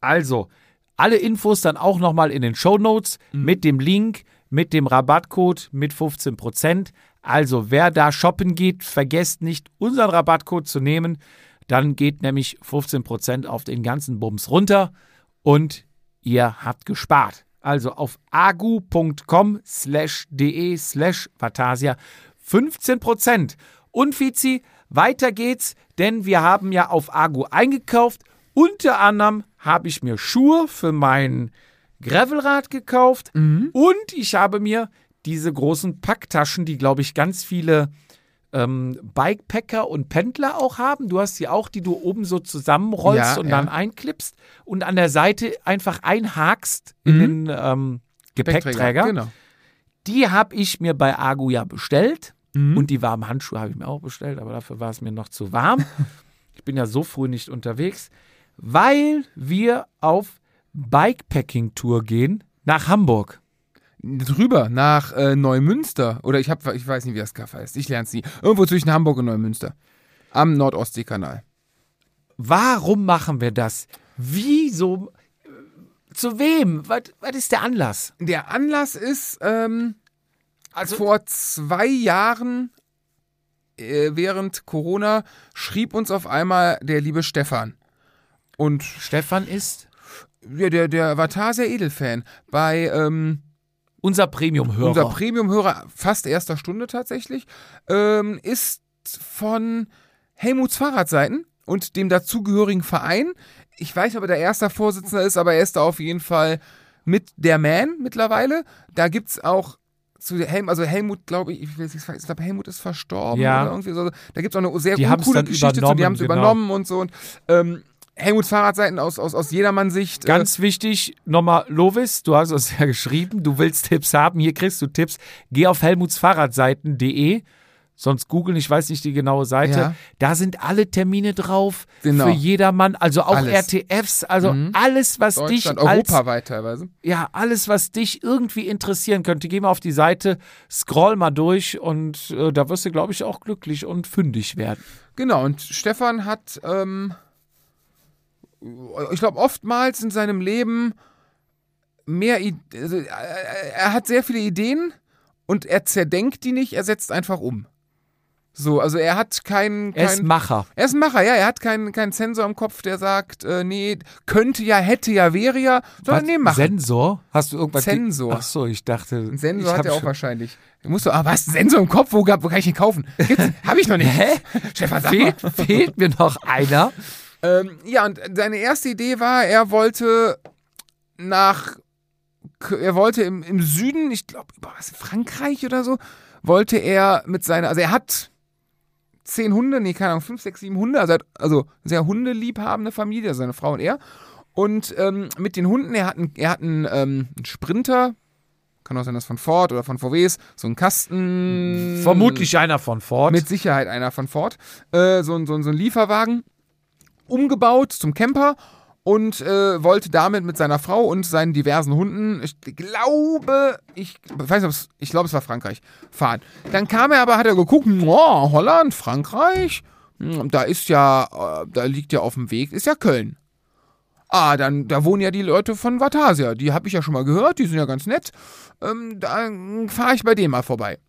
Also, alle Infos dann auch nochmal in den Show Notes mit dem Link, mit dem Rabattcode mit 15%. Also, wer da shoppen geht, vergesst nicht, unseren Rabattcode zu nehmen. Dann geht nämlich 15% auf den ganzen Bums runter und ihr habt gespart. Also auf agu.com slash de slash Vatasia 15%. Und Fizi, weiter geht's, denn wir haben ja auf Agu eingekauft. Unter anderem habe ich mir Schuhe für mein Gravelrad gekauft und ich habe mir diese großen Packtaschen, die glaube ich ganz viele ähm, Bikepacker und Pendler auch haben. Du hast sie auch, die du oben so zusammenrollst Ja, und ja. dann einklippst und an der Seite einfach einhakst in den ähm, Gepäckträger. Genau. Die habe ich mir bei Agu ja bestellt. Mhm. Und die warmen Handschuhe habe ich mir auch bestellt, aber dafür war es mir noch zu warm. (laughs) ich bin ja so früh nicht unterwegs, weil wir auf Bikepacking-Tour gehen nach Hamburg. Drüber nach äh, Neumünster. Oder ich hab, ich weiß nicht, wie das Kaff heißt. Ich lerne es nie. Irgendwo zwischen Hamburg und Neumünster. Am Nordostseekanal. Warum machen wir das? Wieso? Zu wem? Was, was ist der Anlass? Der Anlass ist, ähm, Also, vor zwei Jahren, äh, während Corona, schrieb uns auf einmal der liebe Stefan. Und Stefan ist ja, der, der war sehr Edelfan. Bei ähm, unser Premium-Hörer. unser Premium-Hörer, fast erster Stunde tatsächlich, ähm, ist von Helmuts Fahrradseiten und dem dazugehörigen Verein. Ich weiß nicht, ob er der erste Vorsitzende ist, aber er ist da auf jeden Fall mit der Man mittlerweile. Da gibt es auch zu Helm, also Helmut, glaube ich, ich, ich glaube, Helmut ist verstorben Ja. oder irgendwie so. Da gibt es auch eine sehr Die haben's coole dann Geschichte zu, die haben es genau. übernommen und so. Und ähm, Helmuts Fahrradseiten aus, aus, aus jedermanns Sicht. äh, Ganz wichtig, nochmal, Lovis, du hast uns (laughs) ja geschrieben, du willst Tipps haben, hier kriegst du Tipps. Geh auf helmutsfahrradseiten.de, sonst googeln, ich weiß nicht die genaue Seite. Ja. Da sind alle Termine drauf Genau. für jedermann, also auch Alles. RTFs, also Mhm. alles, was dich als europaweit teilweise. ja, alles, was dich irgendwie interessieren könnte, geh mal auf die Seite, scroll mal durch und äh, da wirst du, glaube ich, auch glücklich und fündig werden. Genau, und Stefan hat, ähm, ich glaube, oftmals in seinem Leben mehr, I also, er, er hat sehr viele Ideen und er zerdenkt die nicht, er setzt einfach um. So, also er hat keinen. Er ist Kein, Macher. er ist ein Macher, ja. Er hat keinen keinen Sensor im Kopf, der sagt, äh, nee, könnte ja, hätte ja, wäre ja, sondern nee, machen. Sensor? Hast du irgendwas? Sensor. Ach so, ich dachte. Ein Sensor ich hat er auch wahrscheinlich. Musst du, ah, was? Ein Sensor im Kopf? Wo, wo kann ich den kaufen? Gibt's? (laughs) Hab ich noch nicht. Hä? (laughs) Stefan, sag mal. Fehlt, fehlt mir noch einer? (laughs) Ähm, ja, und seine erste Idee war, er wollte nach, er wollte im, im Süden, ich glaube, über was, Frankreich oder so, wollte er mit seiner, also er hat zehn Hunde, nee, keine Ahnung, fünf, sechs, sieben Hunde, also, also sehr hundeliebhabende Familie, seine Frau und er. Und ähm, mit den Hunden, er hat einen, er hat einen, ähm, einen Sprinter, kann auch sein, dass von Ford oder von VW ist, so einen Kasten. Vermutlich einer von Ford. Mit Sicherheit einer von Ford. Äh, so, ein- so, ein- so ein Lieferwagen umgebaut zum Camper und äh, wollte damit mit seiner Frau und seinen diversen Hunden, ich glaube, ich weiß nicht, ich glaube, es war Frankreich, fahren. Dann kam er aber, hat er geguckt, oh, Holland, Frankreich, hm, da ist ja, äh, da liegt ja auf dem Weg, ist ja Köln. Ah, dann, da wohnen ja die Leute von Vatasia. Die habe ich ja schon mal gehört, die sind ja ganz nett. Ähm, da fahre ich bei denen mal vorbei.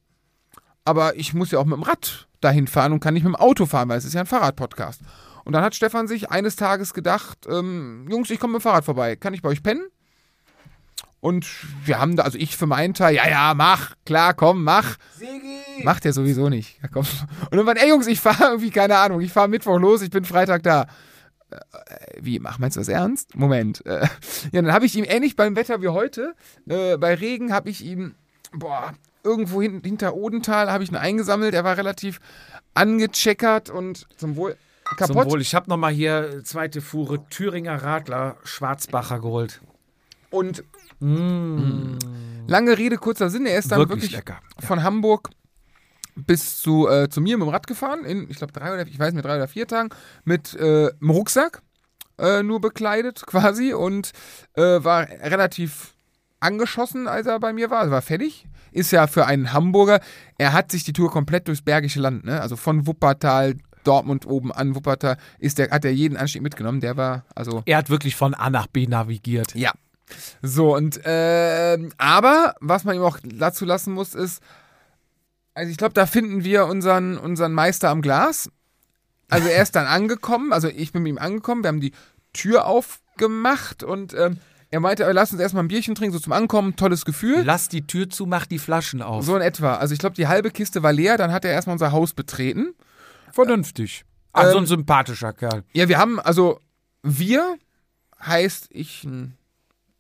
Aber ich muss ja auch mit dem Rad dahin fahren und kann nicht mit dem Auto fahren, weil es ist ja ein Fahrradpodcast. Und dann hat Stefan sich eines Tages gedacht, ähm, Jungs, ich komme mit dem Fahrrad vorbei. Kann ich bei euch pennen? Und wir haben da, also ich für meinen Teil, ja, ja, mach, klar, komm, mach. Macht er sowieso nicht. Ja, komm. Und irgendwann, ey Jungs, ich fahre (laughs) irgendwie, keine Ahnung, ich fahre Mittwoch los, ich bin Freitag da. Äh, Wie, mach, meinst du das ernst? Moment. Äh, ja, dann habe ich ihm ähnlich beim Wetter wie heute, äh, bei Regen habe ich ihm, boah, irgendwo hin, hinter Odental habe ich ihn eingesammelt. Er war relativ angecheckert und zum Wohl kaputt. Zum Wohl. Ich habe nochmal hier äh, zweite Fuhre Thüringer Radler Schwarzbacher geholt. Und lange Rede, kurzer Sinn, er ist dann wirklich, Wirklich von Hamburg bis zu, äh, zu mir mit dem Rad gefahren, in, ich glaube, drei oder ich weiß nicht, drei oder vier Tagen, mit äh, einem Rucksack äh, nur bekleidet quasi und äh, war relativ angeschossen, als er bei mir war. Also war fertig. Ist ja für einen Hamburger, er hat sich die Tour komplett durchs Bergische Land, ne? Also von Wuppertal, Dortmund oben an Wuppertal, ist der, hat er jeden Anstieg mitgenommen. Der war, also Er hat wirklich von A nach B navigiert. ja. So, und ähm, aber was man ihm auch dazu lassen muss, ist, also ich glaube, da finden wir unseren, unseren Meister am Glas. Also er ist dann (laughs) angekommen, also ich bin mit ihm angekommen, wir haben die Tür aufgemacht und ähm, er meinte, äh, lass uns erstmal ein Bierchen trinken, so zum Ankommen, tolles Gefühl. Lass die Tür zu, mach die Flaschen auf. So in etwa. Also ich glaube, die halbe Kiste war leer, dann hat er erstmal unser Haus betreten. Vernünftig. Also Ähm, ein sympathischer Kerl. Ja, wir haben, also wir heißt ich ein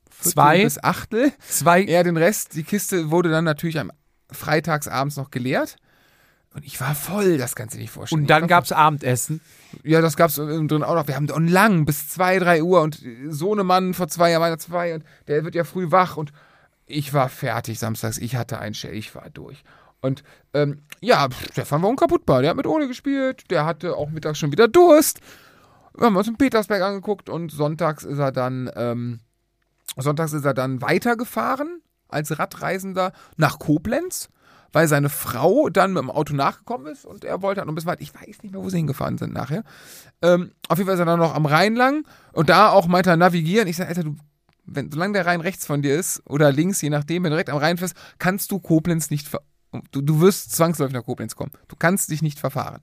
Viertel Zwei. bis Achtel. Zwei. Ja, den Rest, die Kiste wurde dann natürlich am freitagsabends noch geleert. Und ich war voll, das kannst du dir nicht vorstellen. Und dann war gab's Abendessen. Ja, das gab's drin auch noch. Wir haben da lang bis zwei, drei Uhr und so eine Mann vor zwei Jahren, meiner zwei und der wird ja früh wach und ich war fertig samstags. Ich hatte einen Shell, ich war durch. Und ähm, ja, Stefan war unkaputtbar. Der hat mit Ole gespielt, der hatte auch mittags schon wieder Durst. Wir haben uns in Petersberg angeguckt und sonntags ist er dann, ähm, sonntags ist er dann weitergefahren als Radreisender nach Koblenz weil seine Frau dann mit dem Auto nachgekommen ist und er wollte halt noch ein bisschen weit. Ich weiß nicht mehr, wo sie hingefahren sind nachher. Ähm, auf jeden Fall ist er dann noch am Rhein lang und da auch meinte er navigieren. Ich sage, Alter, du, wenn, solange der Rhein rechts von dir ist oder links, je nachdem, wenn du direkt am Rhein fährst, kannst du Koblenz nicht ver Du, du wirst zwangsläufig nach Koblenz kommen. Du kannst dich nicht verfahren.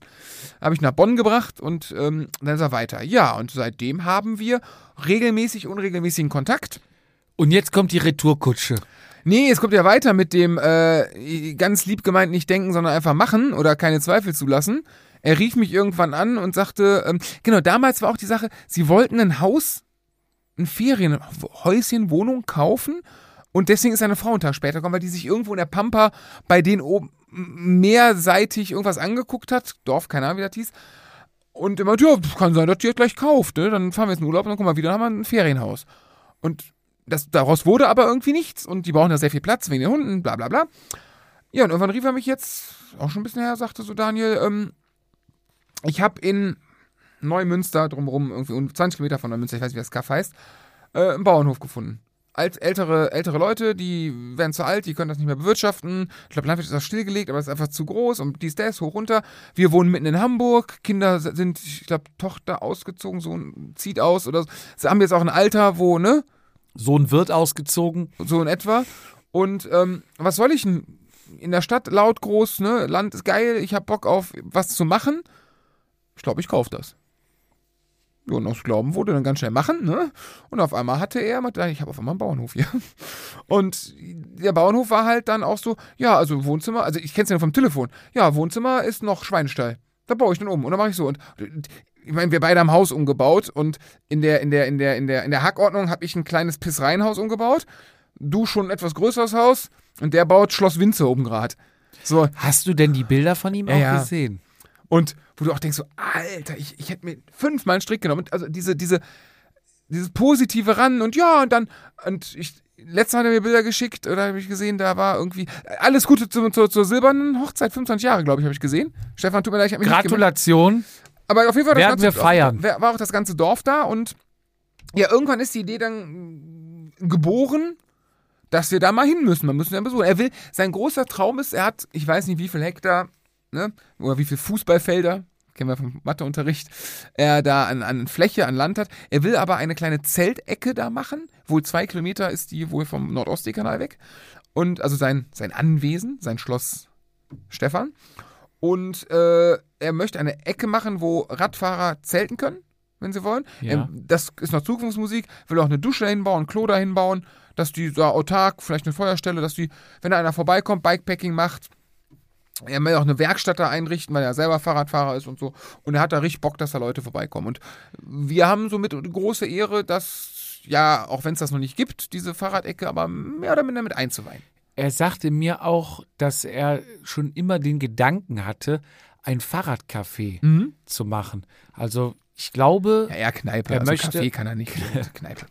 Habe ich nach Bonn gebracht und ähm, dann ist er weiter. Ja, und seitdem haben wir regelmäßig, unregelmäßigen Kontakt. Und jetzt kommt die Retourkutsche. Nee, es kommt ja weiter mit dem äh, ganz lieb gemeint nicht denken, sondern einfach machen oder keine Zweifel zulassen. Er rief mich irgendwann an und sagte, ähm, genau, damals war auch die Sache, sie wollten ein Haus, ein Ferienhäuschen, Wohnung kaufen und deswegen ist eine Frau einen Tag später gekommen, weil die sich irgendwo in der Pampa bei denen oben mehrseitig irgendwas angeguckt hat. Dorf, keine Ahnung, wie das hieß. Und immer, ja, kann sein, dass die jetzt gleich kauft, ne? Dann fahren wir jetzt in den Urlaub und dann kommen wir wieder, dann haben wir ein Ferienhaus. Und das, daraus wurde aber irgendwie nichts und die brauchen da sehr viel Platz wegen den Hunden, bla bla bla. Ja, und irgendwann rief er mich jetzt, auch schon ein bisschen her, sagte so Daniel, ähm, ich habe in Neumünster, drumherum, irgendwie um 20 Kilometer von Neumünster, ich weiß nicht, wie das Kaff heißt, äh, einen Bauernhof gefunden. Als ältere, ältere Leute, die werden zu alt, die können das nicht mehr bewirtschaften. Ich glaube, Landwirtschaft ist das stillgelegt, aber es ist einfach zu groß und dies, das, hoch, runter. Wir wohnen mitten in Hamburg, Kinder sind, ich glaube, Tochter ausgezogen, Sohn zieht aus oder so. Sie haben jetzt auch ein Alter, wo, ne, Sohn wird ausgezogen. so in etwa. Und ähm, was soll ich denn in der Stadt laut, groß, ne, Land ist geil, ich hab Bock auf was zu machen. Ich glaube, ich kauf das. Und aus Glauben wurde dann ganz schnell machen, ne? Und auf einmal hatte er, ich habe auf einmal einen Bauernhof hier. (laughs) Und der Bauernhof war halt dann auch so, ja, also Wohnzimmer, also ich kenn's ja nur vom Telefon. Ja, Wohnzimmer ist noch Schweinestall. Da baue ich dann um und dann mache ich so. Und ich meine, wir beide haben Haus umgebaut und in der, in der, in der, in der, in der Hackordnung habe ich ein kleines Pissreihenhaus umgebaut. Du schon ein etwas größeres Haus und der baut Schloss Winze oben gerade. So. Hast du denn die Bilder von ihm Ja, auch ja. gesehen? Und wo du auch denkst, so, Alter, ich, ich hätte mir fünfmal einen Strick genommen. Und also diese, diese, dieses positive ran und ja, und dann, und ich, letztes Mal hat er mir Bilder geschickt, oder habe ich gesehen, da war irgendwie, alles Gute zur, zur, zur silbernen Hochzeit, 25 Jahre, glaube ich, habe ich gesehen. Stefan, tut mir leid, ich habe mich. Gratulation. Aber auf jeden Fall Werden wir feiern. War, war auch das ganze Dorf da und ja, irgendwann ist die Idee dann geboren, dass wir da mal hin müssen. Wir müssen ja besuchen. Er will, sein großer Traum ist, er hat, ich weiß nicht wie viel Hektar, ne, oder wie viel Fußballfelder, kennen wir vom Matheunterricht, er da an, an Fläche, an Land hat. Er will aber eine kleine Zeltecke da machen. Wohl zwei Kilometer ist die wohl vom Nordostseekanal weg. Und also sein, sein Anwesen, sein Schloss Stefan. Und äh, er möchte eine Ecke machen, wo Radfahrer zelten können, wenn sie wollen. Ja. Ähm, das ist noch Zukunftsmusik. Will auch eine Dusche hinbauen, ein Klo da hinbauen, dass die da autark, vielleicht eine Feuerstelle, dass die, wenn da einer vorbeikommt, Bikepacking macht, er will auch eine Werkstatt da einrichten, weil er selber Fahrradfahrer ist und so. Und er hat da richtig Bock, dass da Leute vorbeikommen. Und wir haben somit große Ehre, dass, ja, auch wenn es das noch nicht gibt, diese Fahrradecke, aber mehr oder minder mit einzuweihen. Er sagte mir auch, dass er schon immer den Gedanken hatte, ein Fahrradcafé Mhm. zu machen. Also ich glaube, Ja, er Kneipe. Er also möchte- Kaffee kann er nicht. (laughs) Kneipe.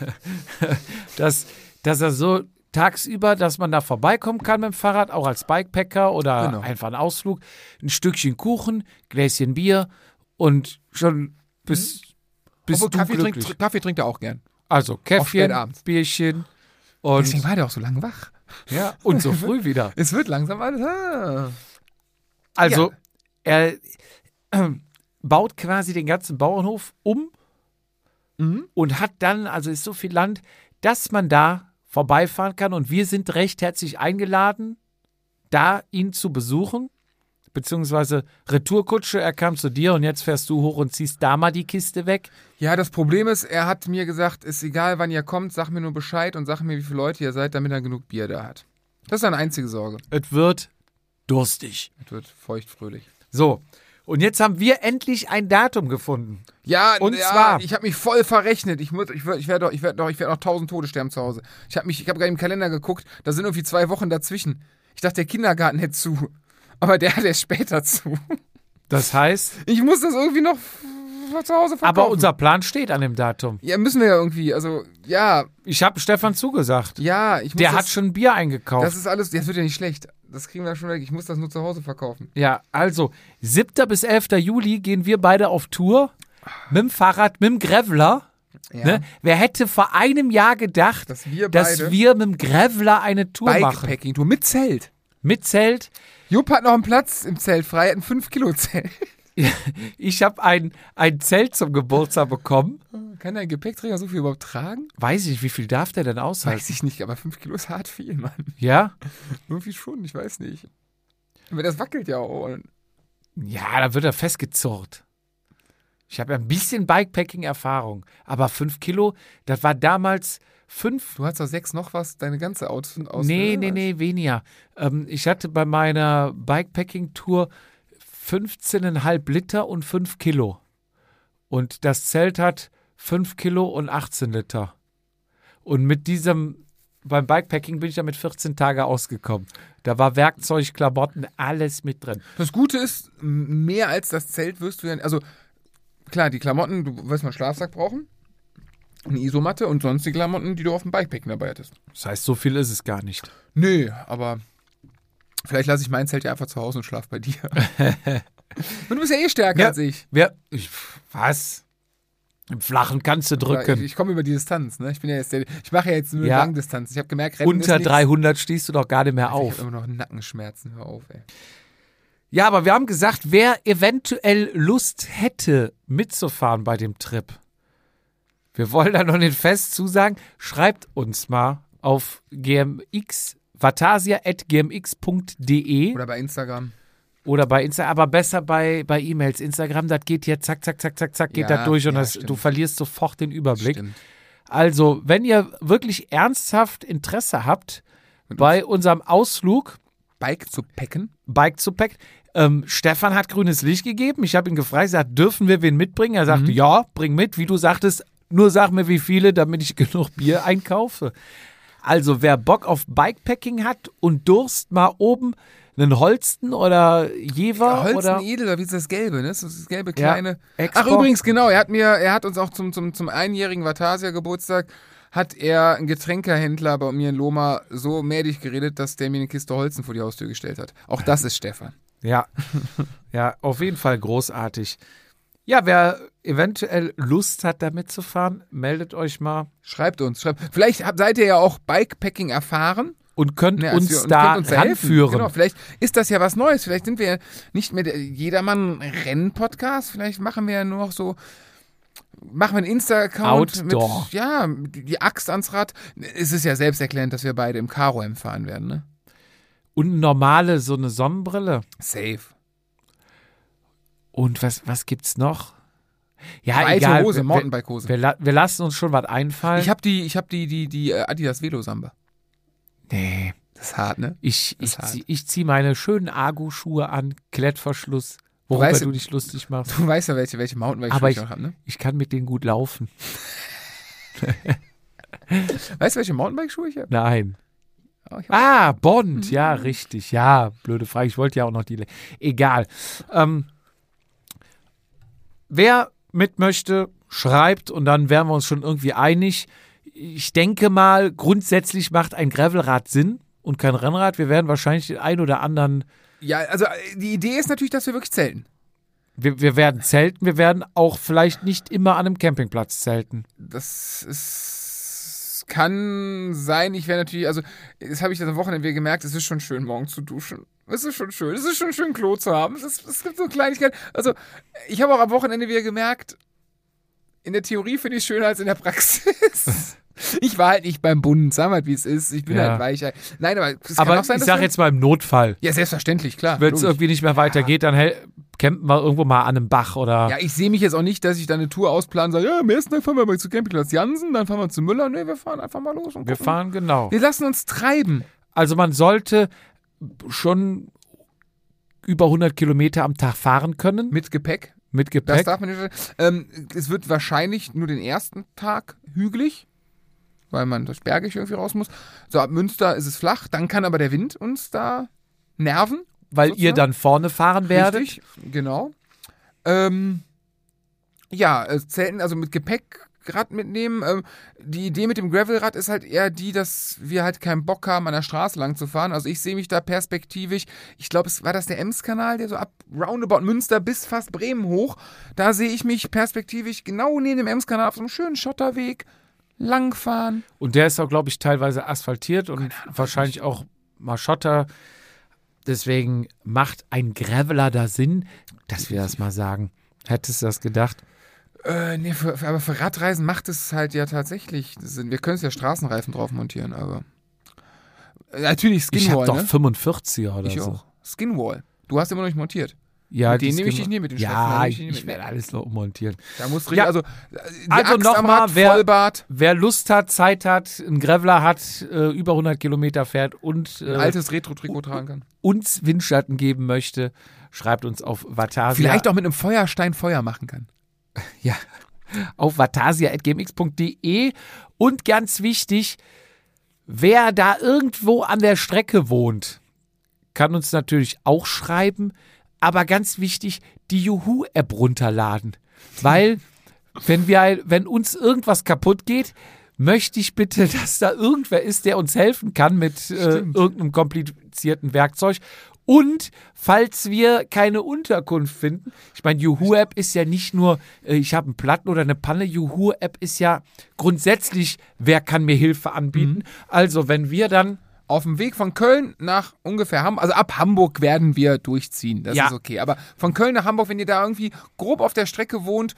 (laughs) dass, dass er so tagsüber, dass man da vorbeikommen kann mit dem Fahrrad, auch als Bikepacker oder Genau. einfach ein Ausflug, ein Stückchen Kuchen, Gläschen Bier und schon bis, bis Mhm. Obwohl du Kaffee glücklich. trinkt, Kaffee trinkt er auch gern. Also Käffchen. Bierchen und, Deswegen war der auch so lange wach. ja, und so (laughs) früh wieder. Es wird langsam alles. Ah. Also er äh, (clears throat) baut quasi den ganzen Bauernhof um Mhm. und hat dann, also ist so viel Land, dass man da vorbeifahren kann und wir sind recht herzlich eingeladen, da ihn zu besuchen, beziehungsweise Retourkutsche, er kam zu dir und jetzt fährst du hoch und ziehst da mal die Kiste weg. Ja, das Problem ist, er hat mir gesagt, ist egal, wann ihr kommt, sag mir nur Bescheid und sag mir, wie viele Leute ihr seid, damit er genug Bier da hat. Das ist seine einzige Sorge. Es wird durstig. Es wird feuchtfröhlich. So, und jetzt haben wir endlich ein Datum gefunden. Ja, Und ja, zwar- ich habe mich voll verrechnet. Ich muss, ich werde, ich werde doch, ich werde doch, ich werde noch tausend Tode sterben zu Hause. Ich habe mich, ich habe gerade im Kalender geguckt. Da sind irgendwie zwei Wochen dazwischen. Ich dachte, der Kindergarten hätte zu, aber der hat erst später zu. Das heißt, Ich muss das irgendwie noch zu Hause verkaufen. aber unser Plan steht an dem Datum. ja, müssen wir ja irgendwie. Also ja, Ich habe Stefan zugesagt. ja, ich muss Der das, hat schon ein Bier eingekauft. Das ist alles. Das wird ja nicht schlecht. Das kriegen wir schon weg. Ich muss das nur zu Hause verkaufen. Ja, also 7. bis 11. Juli gehen wir beide auf Tour mit dem Fahrrad, mit dem Graveler. Ja. Ne? Wer hätte vor einem Jahr gedacht, Dass wir dass wir mit dem Graveler eine Tour machen? Bikepacking Tour mit Zelt. Mit Zelt. Jupp hat noch einen Platz im Zelt frei, hat ein 5 Kilo Zelt. (laughs) Ich habe ein, ein Zelt zum Geburtstag bekommen. (laughs) Kann dein Gepäckträger so viel überhaupt tragen? Weiß ich, wie viel darf der denn aushalten? Weiß ich nicht, aber 5 Kilo ist hart viel, Mann. Ja? Irgendwie schon, ich weiß nicht. Aber das wackelt ja auch. Ja, da wird er festgezurrt. Ich habe ja ein bisschen Bikepacking-Erfahrung. Aber 5 Kilo, das war damals 5 Du hast doch sechs noch was, deine ganze Aus. aus Nee, nee, nee, weniger. Ähm, ich hatte bei meiner Bikepacking-Tour 15,5 Liter und 5 Kilo. Und das Zelt hat 5 Kilo und 18 Liter. Und mit diesem, beim Bikepacking bin ich ja mit 14 Tage ausgekommen. Da war Werkzeug, Klamotten, alles mit drin. Das Gute ist, mehr als das Zelt wirst du ja. Also, klar, die Klamotten, du wirst mal einen Schlafsack brauchen, eine Isomatte und sonst die Klamotten, die du auf dem Bikepacken dabei hattest. Das heißt, so viel ist es gar nicht. Nö, aber vielleicht lasse ich mein Zelt ja einfach zu Hause und schlaf bei dir. und (laughs) du bist ja eh stärker Ja. als ich. Wer, ich, was? Im Flachen kannst du drücken. Ich, ich komme über die Distanz, ne? Ich bin ja jetzt der, ich mache ja jetzt nur Ja. Langdistanz. Ich habe gemerkt, Rennen Unter ist nichts. 300 stehst du doch gar nicht mehr Ich auf. habe immer noch Nackenschmerzen. Hör auf, ey. Ja, aber wir haben gesagt, wer eventuell Lust hätte, mitzufahren bei dem Trip. Wir wollen da noch nicht fest zusagen. Schreibt uns mal auf vatasia.gmx.de Oder bei Instagram. Oder bei Insta, aber besser bei, bei E-Mails. Instagram, das geht jetzt zack, zack, zack, zack, zack, geht Ja, das durch und ja, das, du verlierst sofort den Überblick. Stimmt. Also, wenn ihr wirklich ernsthaft Interesse habt bei unserem Ausflug, Bike zu packen. Bike zu Pack. Ähm, Stefan hat grünes Licht gegeben. Ich habe ihn gefragt, gesagt, dürfen wir wen mitbringen? Er Mhm. sagte, ja, bring mit. Wie du sagtest, nur sag mir, wie viele, damit ich (laughs) genug Bier einkaufe. Also, wer Bock auf Bikepacking hat und Durst, mal oben einen Holsten oder Jever Holzen oder Edel, oder wie ist das Gelbe, ne? Das ist das gelbe Ja, kleine. Export. Ach, übrigens, genau, er hat mir, er hat uns auch zum, zum, zum einjährigen Vatasia-Geburtstag hat er einen Getränkehändler bei mir in Loma so mädig geredet, dass der mir eine Kiste Holzen vor die Haustür gestellt hat. Auch das ist Stefan. Ja, (laughs) ja, auf jeden Fall großartig. Ja, wer eventuell Lust hat, da mitzufahren, meldet euch mal Schreibt uns, schreibt. Vielleicht habt, seid ihr ja auch Bikepacking erfahren. Und könnt als uns wir- und da könnt uns ranführen. Genau, vielleicht ist das ja was Neues. Vielleicht sind wir ja nicht mehr der Jedermann-Rennen-Podcast. Vielleicht machen wir ja nur noch so, machen wir einen Insta-Account mit, Outdoor. ja, die, Axt ans Rad. Es ist ja selbsterklärend, dass wir beide im Karo-M fahren werden, ne? Und normale, so eine Sonnenbrille. Safe. Und was, was gibt's noch? Ja, Weite egal. Hose, wir, Mountainbike-Hose. wir, wir lassen uns schon was einfallen. Ich habe die, ich habe die, die, die äh, Adidas Velo-Samba. Nee, Das ist hart, ne? ich, ich, hart. zieh, ich zieh meine schönen Argo-Schuhe an, Klettverschluss, worüber weißt- du dich lustig machst. Du weißt ja, welche, welche Mountainbike-Schuhe ich ich- auch habe, ne? Ich kann mit denen gut laufen. (laughs) Weißt du, welche Mountainbike-Schuhe ich habe? Nein. Oh, ich hab- Ah, Bond, ja, richtig. Ja, blöde Frage. Ich wollte ja auch noch die. Le- Egal. Ähm, wer mit möchte, schreibt und dann wären wir uns schon irgendwie einig. Ich denke mal, grundsätzlich macht ein Gravelrad Sinn und kein Rennrad. Wir werden wahrscheinlich den ein oder anderen. Ja, also äh, die Idee ist natürlich, dass wir wirklich zelten. Wir, wir werden zelten, wir werden auch vielleicht nicht immer an einem Campingplatz zelten. Das ist, kann sein. Ich wäre natürlich, also das habe ich das am Wochenende wieder gemerkt. Es ist schon schön, morgens zu duschen. Es ist schon schön. Es ist schon schön, Klo zu haben. Es, es gibt so Kleinigkeiten. Also ich habe auch am Wochenende wieder gemerkt, in der Theorie finde ich es schöner als in der Praxis. (laughs) Ich war halt nicht beim Bund, sag mal, wie es ist. Ich bin Ja. halt weicher. Nein, aber es Aber kann auch sein, ich sage jetzt mal im Notfall. Ja, selbstverständlich, klar. Wenn es irgendwie nicht mehr weitergeht, dann hel- campen wir irgendwo mal an einem Bach oder. Ja, ich sehe mich jetzt auch nicht, dass ich da eine Tour ausplane und sage, ja, am ersten Tag fahren wir mal zu Campingplatz Jansen, dann fahren wir zu Müller. Nee, wir fahren einfach mal los und wir gucken. fahren genau. Wir lassen uns treiben. Also man sollte schon über 100 Kilometer am Tag fahren können Mit Gepäck. mit Das Gepäck. darf man nicht. Ähm, es wird wahrscheinlich nur den ersten Tag hügelig, weil man durch Bergig irgendwie raus muss. So, ab Münster ist es flach, dann kann aber der Wind uns da nerven. weil ihr sozusagen. dann vorne fahren werdet. Richtig, genau. Ähm, ja, äh, Zelten, also mit Gepäckrad mitnehmen. Ähm, die Idee mit dem Gravelrad ist halt eher die, dass wir halt keinen Bock haben, an der Straße lang zu fahren. Also ich sehe mich da perspektivisch, ich glaube, es war das der Ems-Kanal, der so ab Roundabout Münster bis fast Bremen hoch. Da sehe ich mich perspektivisch genau neben dem Ems-Kanal auf so einem schönen Schotterweg langfahren. Und der ist auch, glaube ich, teilweise asphaltiert und wahrscheinlich auch mal Schotter. Deswegen macht ein Graveler da Sinn, dass wir das mal sagen. Hättest du das gedacht? Äh, nee, für, für, aber für Radreisen macht es halt ja tatsächlich Sinn. Wir können es ja Straßenreifen drauf montieren, aber. Äh, Natürlich Ich habe Skinwall, doch ne? 45er oder Ich so. auch. Skinwall. Du hast immer noch nicht montiert. Ja, Mit die nehme ich dich nicht mit, dem Ja, ich ich, werde alles noch ummontieren. Da muss Ja. also, Also Axt noch am mal, Rad, wer- Wer Lust hat, Zeit hat, einen Graveler hat, äh, über 100 Kilometer fährt und ein äh, altes Retro-Trikot tragen kann. uns Windschatten geben möchte, schreibt uns auf Vatasia. Vielleicht auch mit einem Feuerstein Feuer machen kann. (laughs) Ja, auf vatasia.gmx.de. Und ganz wichtig, wer da irgendwo an der Strecke wohnt, kann uns natürlich auch schreiben. Aber ganz wichtig, die Juhu-App runterladen. Weil, wenn, wir, wenn uns irgendwas kaputt geht, möchte ich bitte, (laughs) dass da irgendwer ist, der uns helfen kann mit äh, irgendeinem komplizierten Werkzeug. Und falls wir keine Unterkunft finden, ich meine, Juhu-App ist ja nicht nur, äh, ich habe einen Platten oder eine Panne, Juhu-App ist ja grundsätzlich, wer kann mir Hilfe anbieten. Also, wenn wir dann Auf dem Weg von Köln nach ungefähr Hamburg, also ab Hamburg werden wir durchziehen, das Ja. ist okay. Aber von Köln nach Hamburg, wenn ihr da irgendwie grob auf der Strecke wohnt,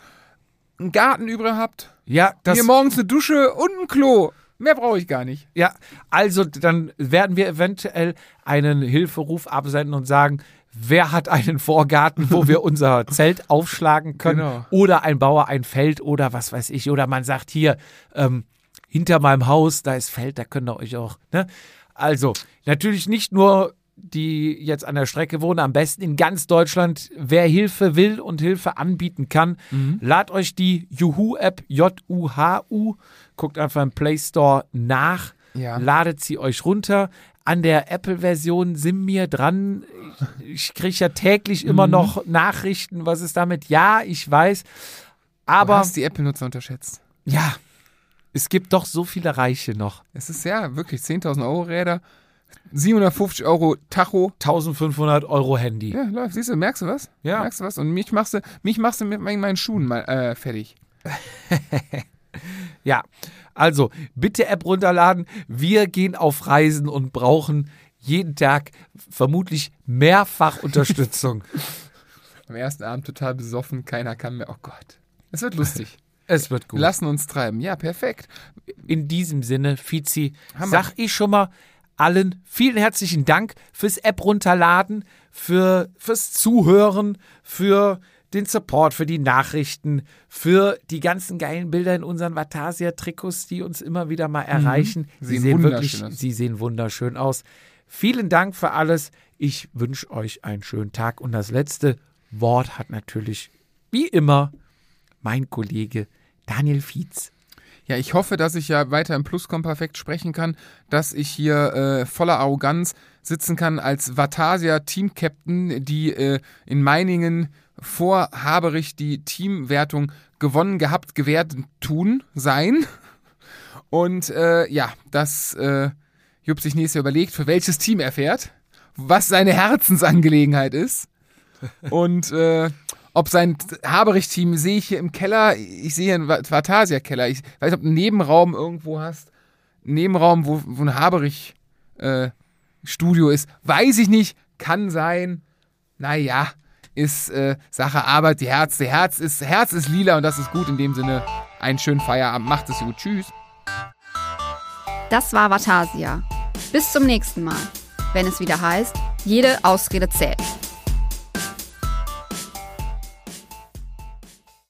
einen Garten übrig habt, Ja, das, mir morgens eine Dusche und ein Klo Mehr brauche ich gar nicht. Ja, also dann werden wir eventuell einen Hilferuf absenden und sagen, wer hat einen Vorgarten, wo wir (laughs) unser Zelt aufschlagen können Genau. oder ein Bauer ein Feld oder was weiß ich oder man sagt hier ähm, hinter meinem Haus, da ist Feld, da könnt ihr euch auch, ne? Also, natürlich nicht nur die jetzt an der Strecke wohnen, am besten in ganz Deutschland, wer Hilfe will und Hilfe anbieten kann, lad euch die Juhu-App, J-U-H-U, guckt einfach im Play Store nach, Ja. ladet sie euch runter. An der Apple-Version sind wir dran. Ich, kriege ja täglich immer noch Nachrichten, was ist damit? Ja, ich weiß. Du Aber hast die Apple-Nutzer unterschätzt. ja, es gibt doch so viele Reiche noch. Es ist ja wirklich 10.000 Euro Räder, 750 Euro Tacho. 1500 Euro Handy. Ja, läuft. Siehst du, merkst du was? Ja. Merkst du was? Und mich machst du, mich machst du mit meinen Schuhen mal äh, fertig. (laughs) Ja, also bitte App runterladen. Wir gehen auf Reisen und brauchen jeden Tag vermutlich mehrfach Unterstützung. (laughs) Am ersten Abend total besoffen, keiner kann mehr. Oh Gott. Es wird lustig. (laughs) es wird gut. Wir lassen uns treiben. Ja, perfekt. In diesem Sinne, Fizi, Hammer. sag ich schon mal allen vielen herzlichen Dank fürs App runterladen, für, fürs Zuhören, für den Support, für die Nachrichten, für die ganzen geilen Bilder in unseren Vatasia-Trikots, die uns immer wieder mal erreichen. Sie Sehen sehen wirklich, aus. sie sehen wunderschön aus. Vielen Dank für alles. Ich wünsche euch einen schönen Tag. Und das letzte Wort hat natürlich, wie immer, mein Kollege Daniel Fietz. Ja, ich hoffe, dass ich ja weiter im Plusquamperfekt sprechen kann, dass ich hier äh, voller Arroganz sitzen kann als Vatasia Team-Captain, die äh, in Meiningen vor Haberich die Teamwertung gewonnen gehabt, gewährt tun sein. Und äh, ja, dass äh, Jupp sich nächstes Jahr überlegt, für welches Team er fährt, was seine Herzensangelegenheit ist. Und äh, ob sein Haberich-Team sehe ich hier im Keller, ich sehe hier einen Vatasia-Keller. Ich weiß nicht, ob du einen Nebenraum irgendwo hast. Einen Nebenraum, wo, wo ein Haberich-Studio ist. Weiß ich nicht, kann sein. Naja, ist äh, Sache Arbeit, die Herz, der Herz ist, Herz ist lila und das ist gut. In dem Sinne, einen schönen Feierabend. Macht es gut. Tschüss. Das war Vatasia. Bis zum nächsten Mal, wenn es wieder heißt, jede Ausrede zählt.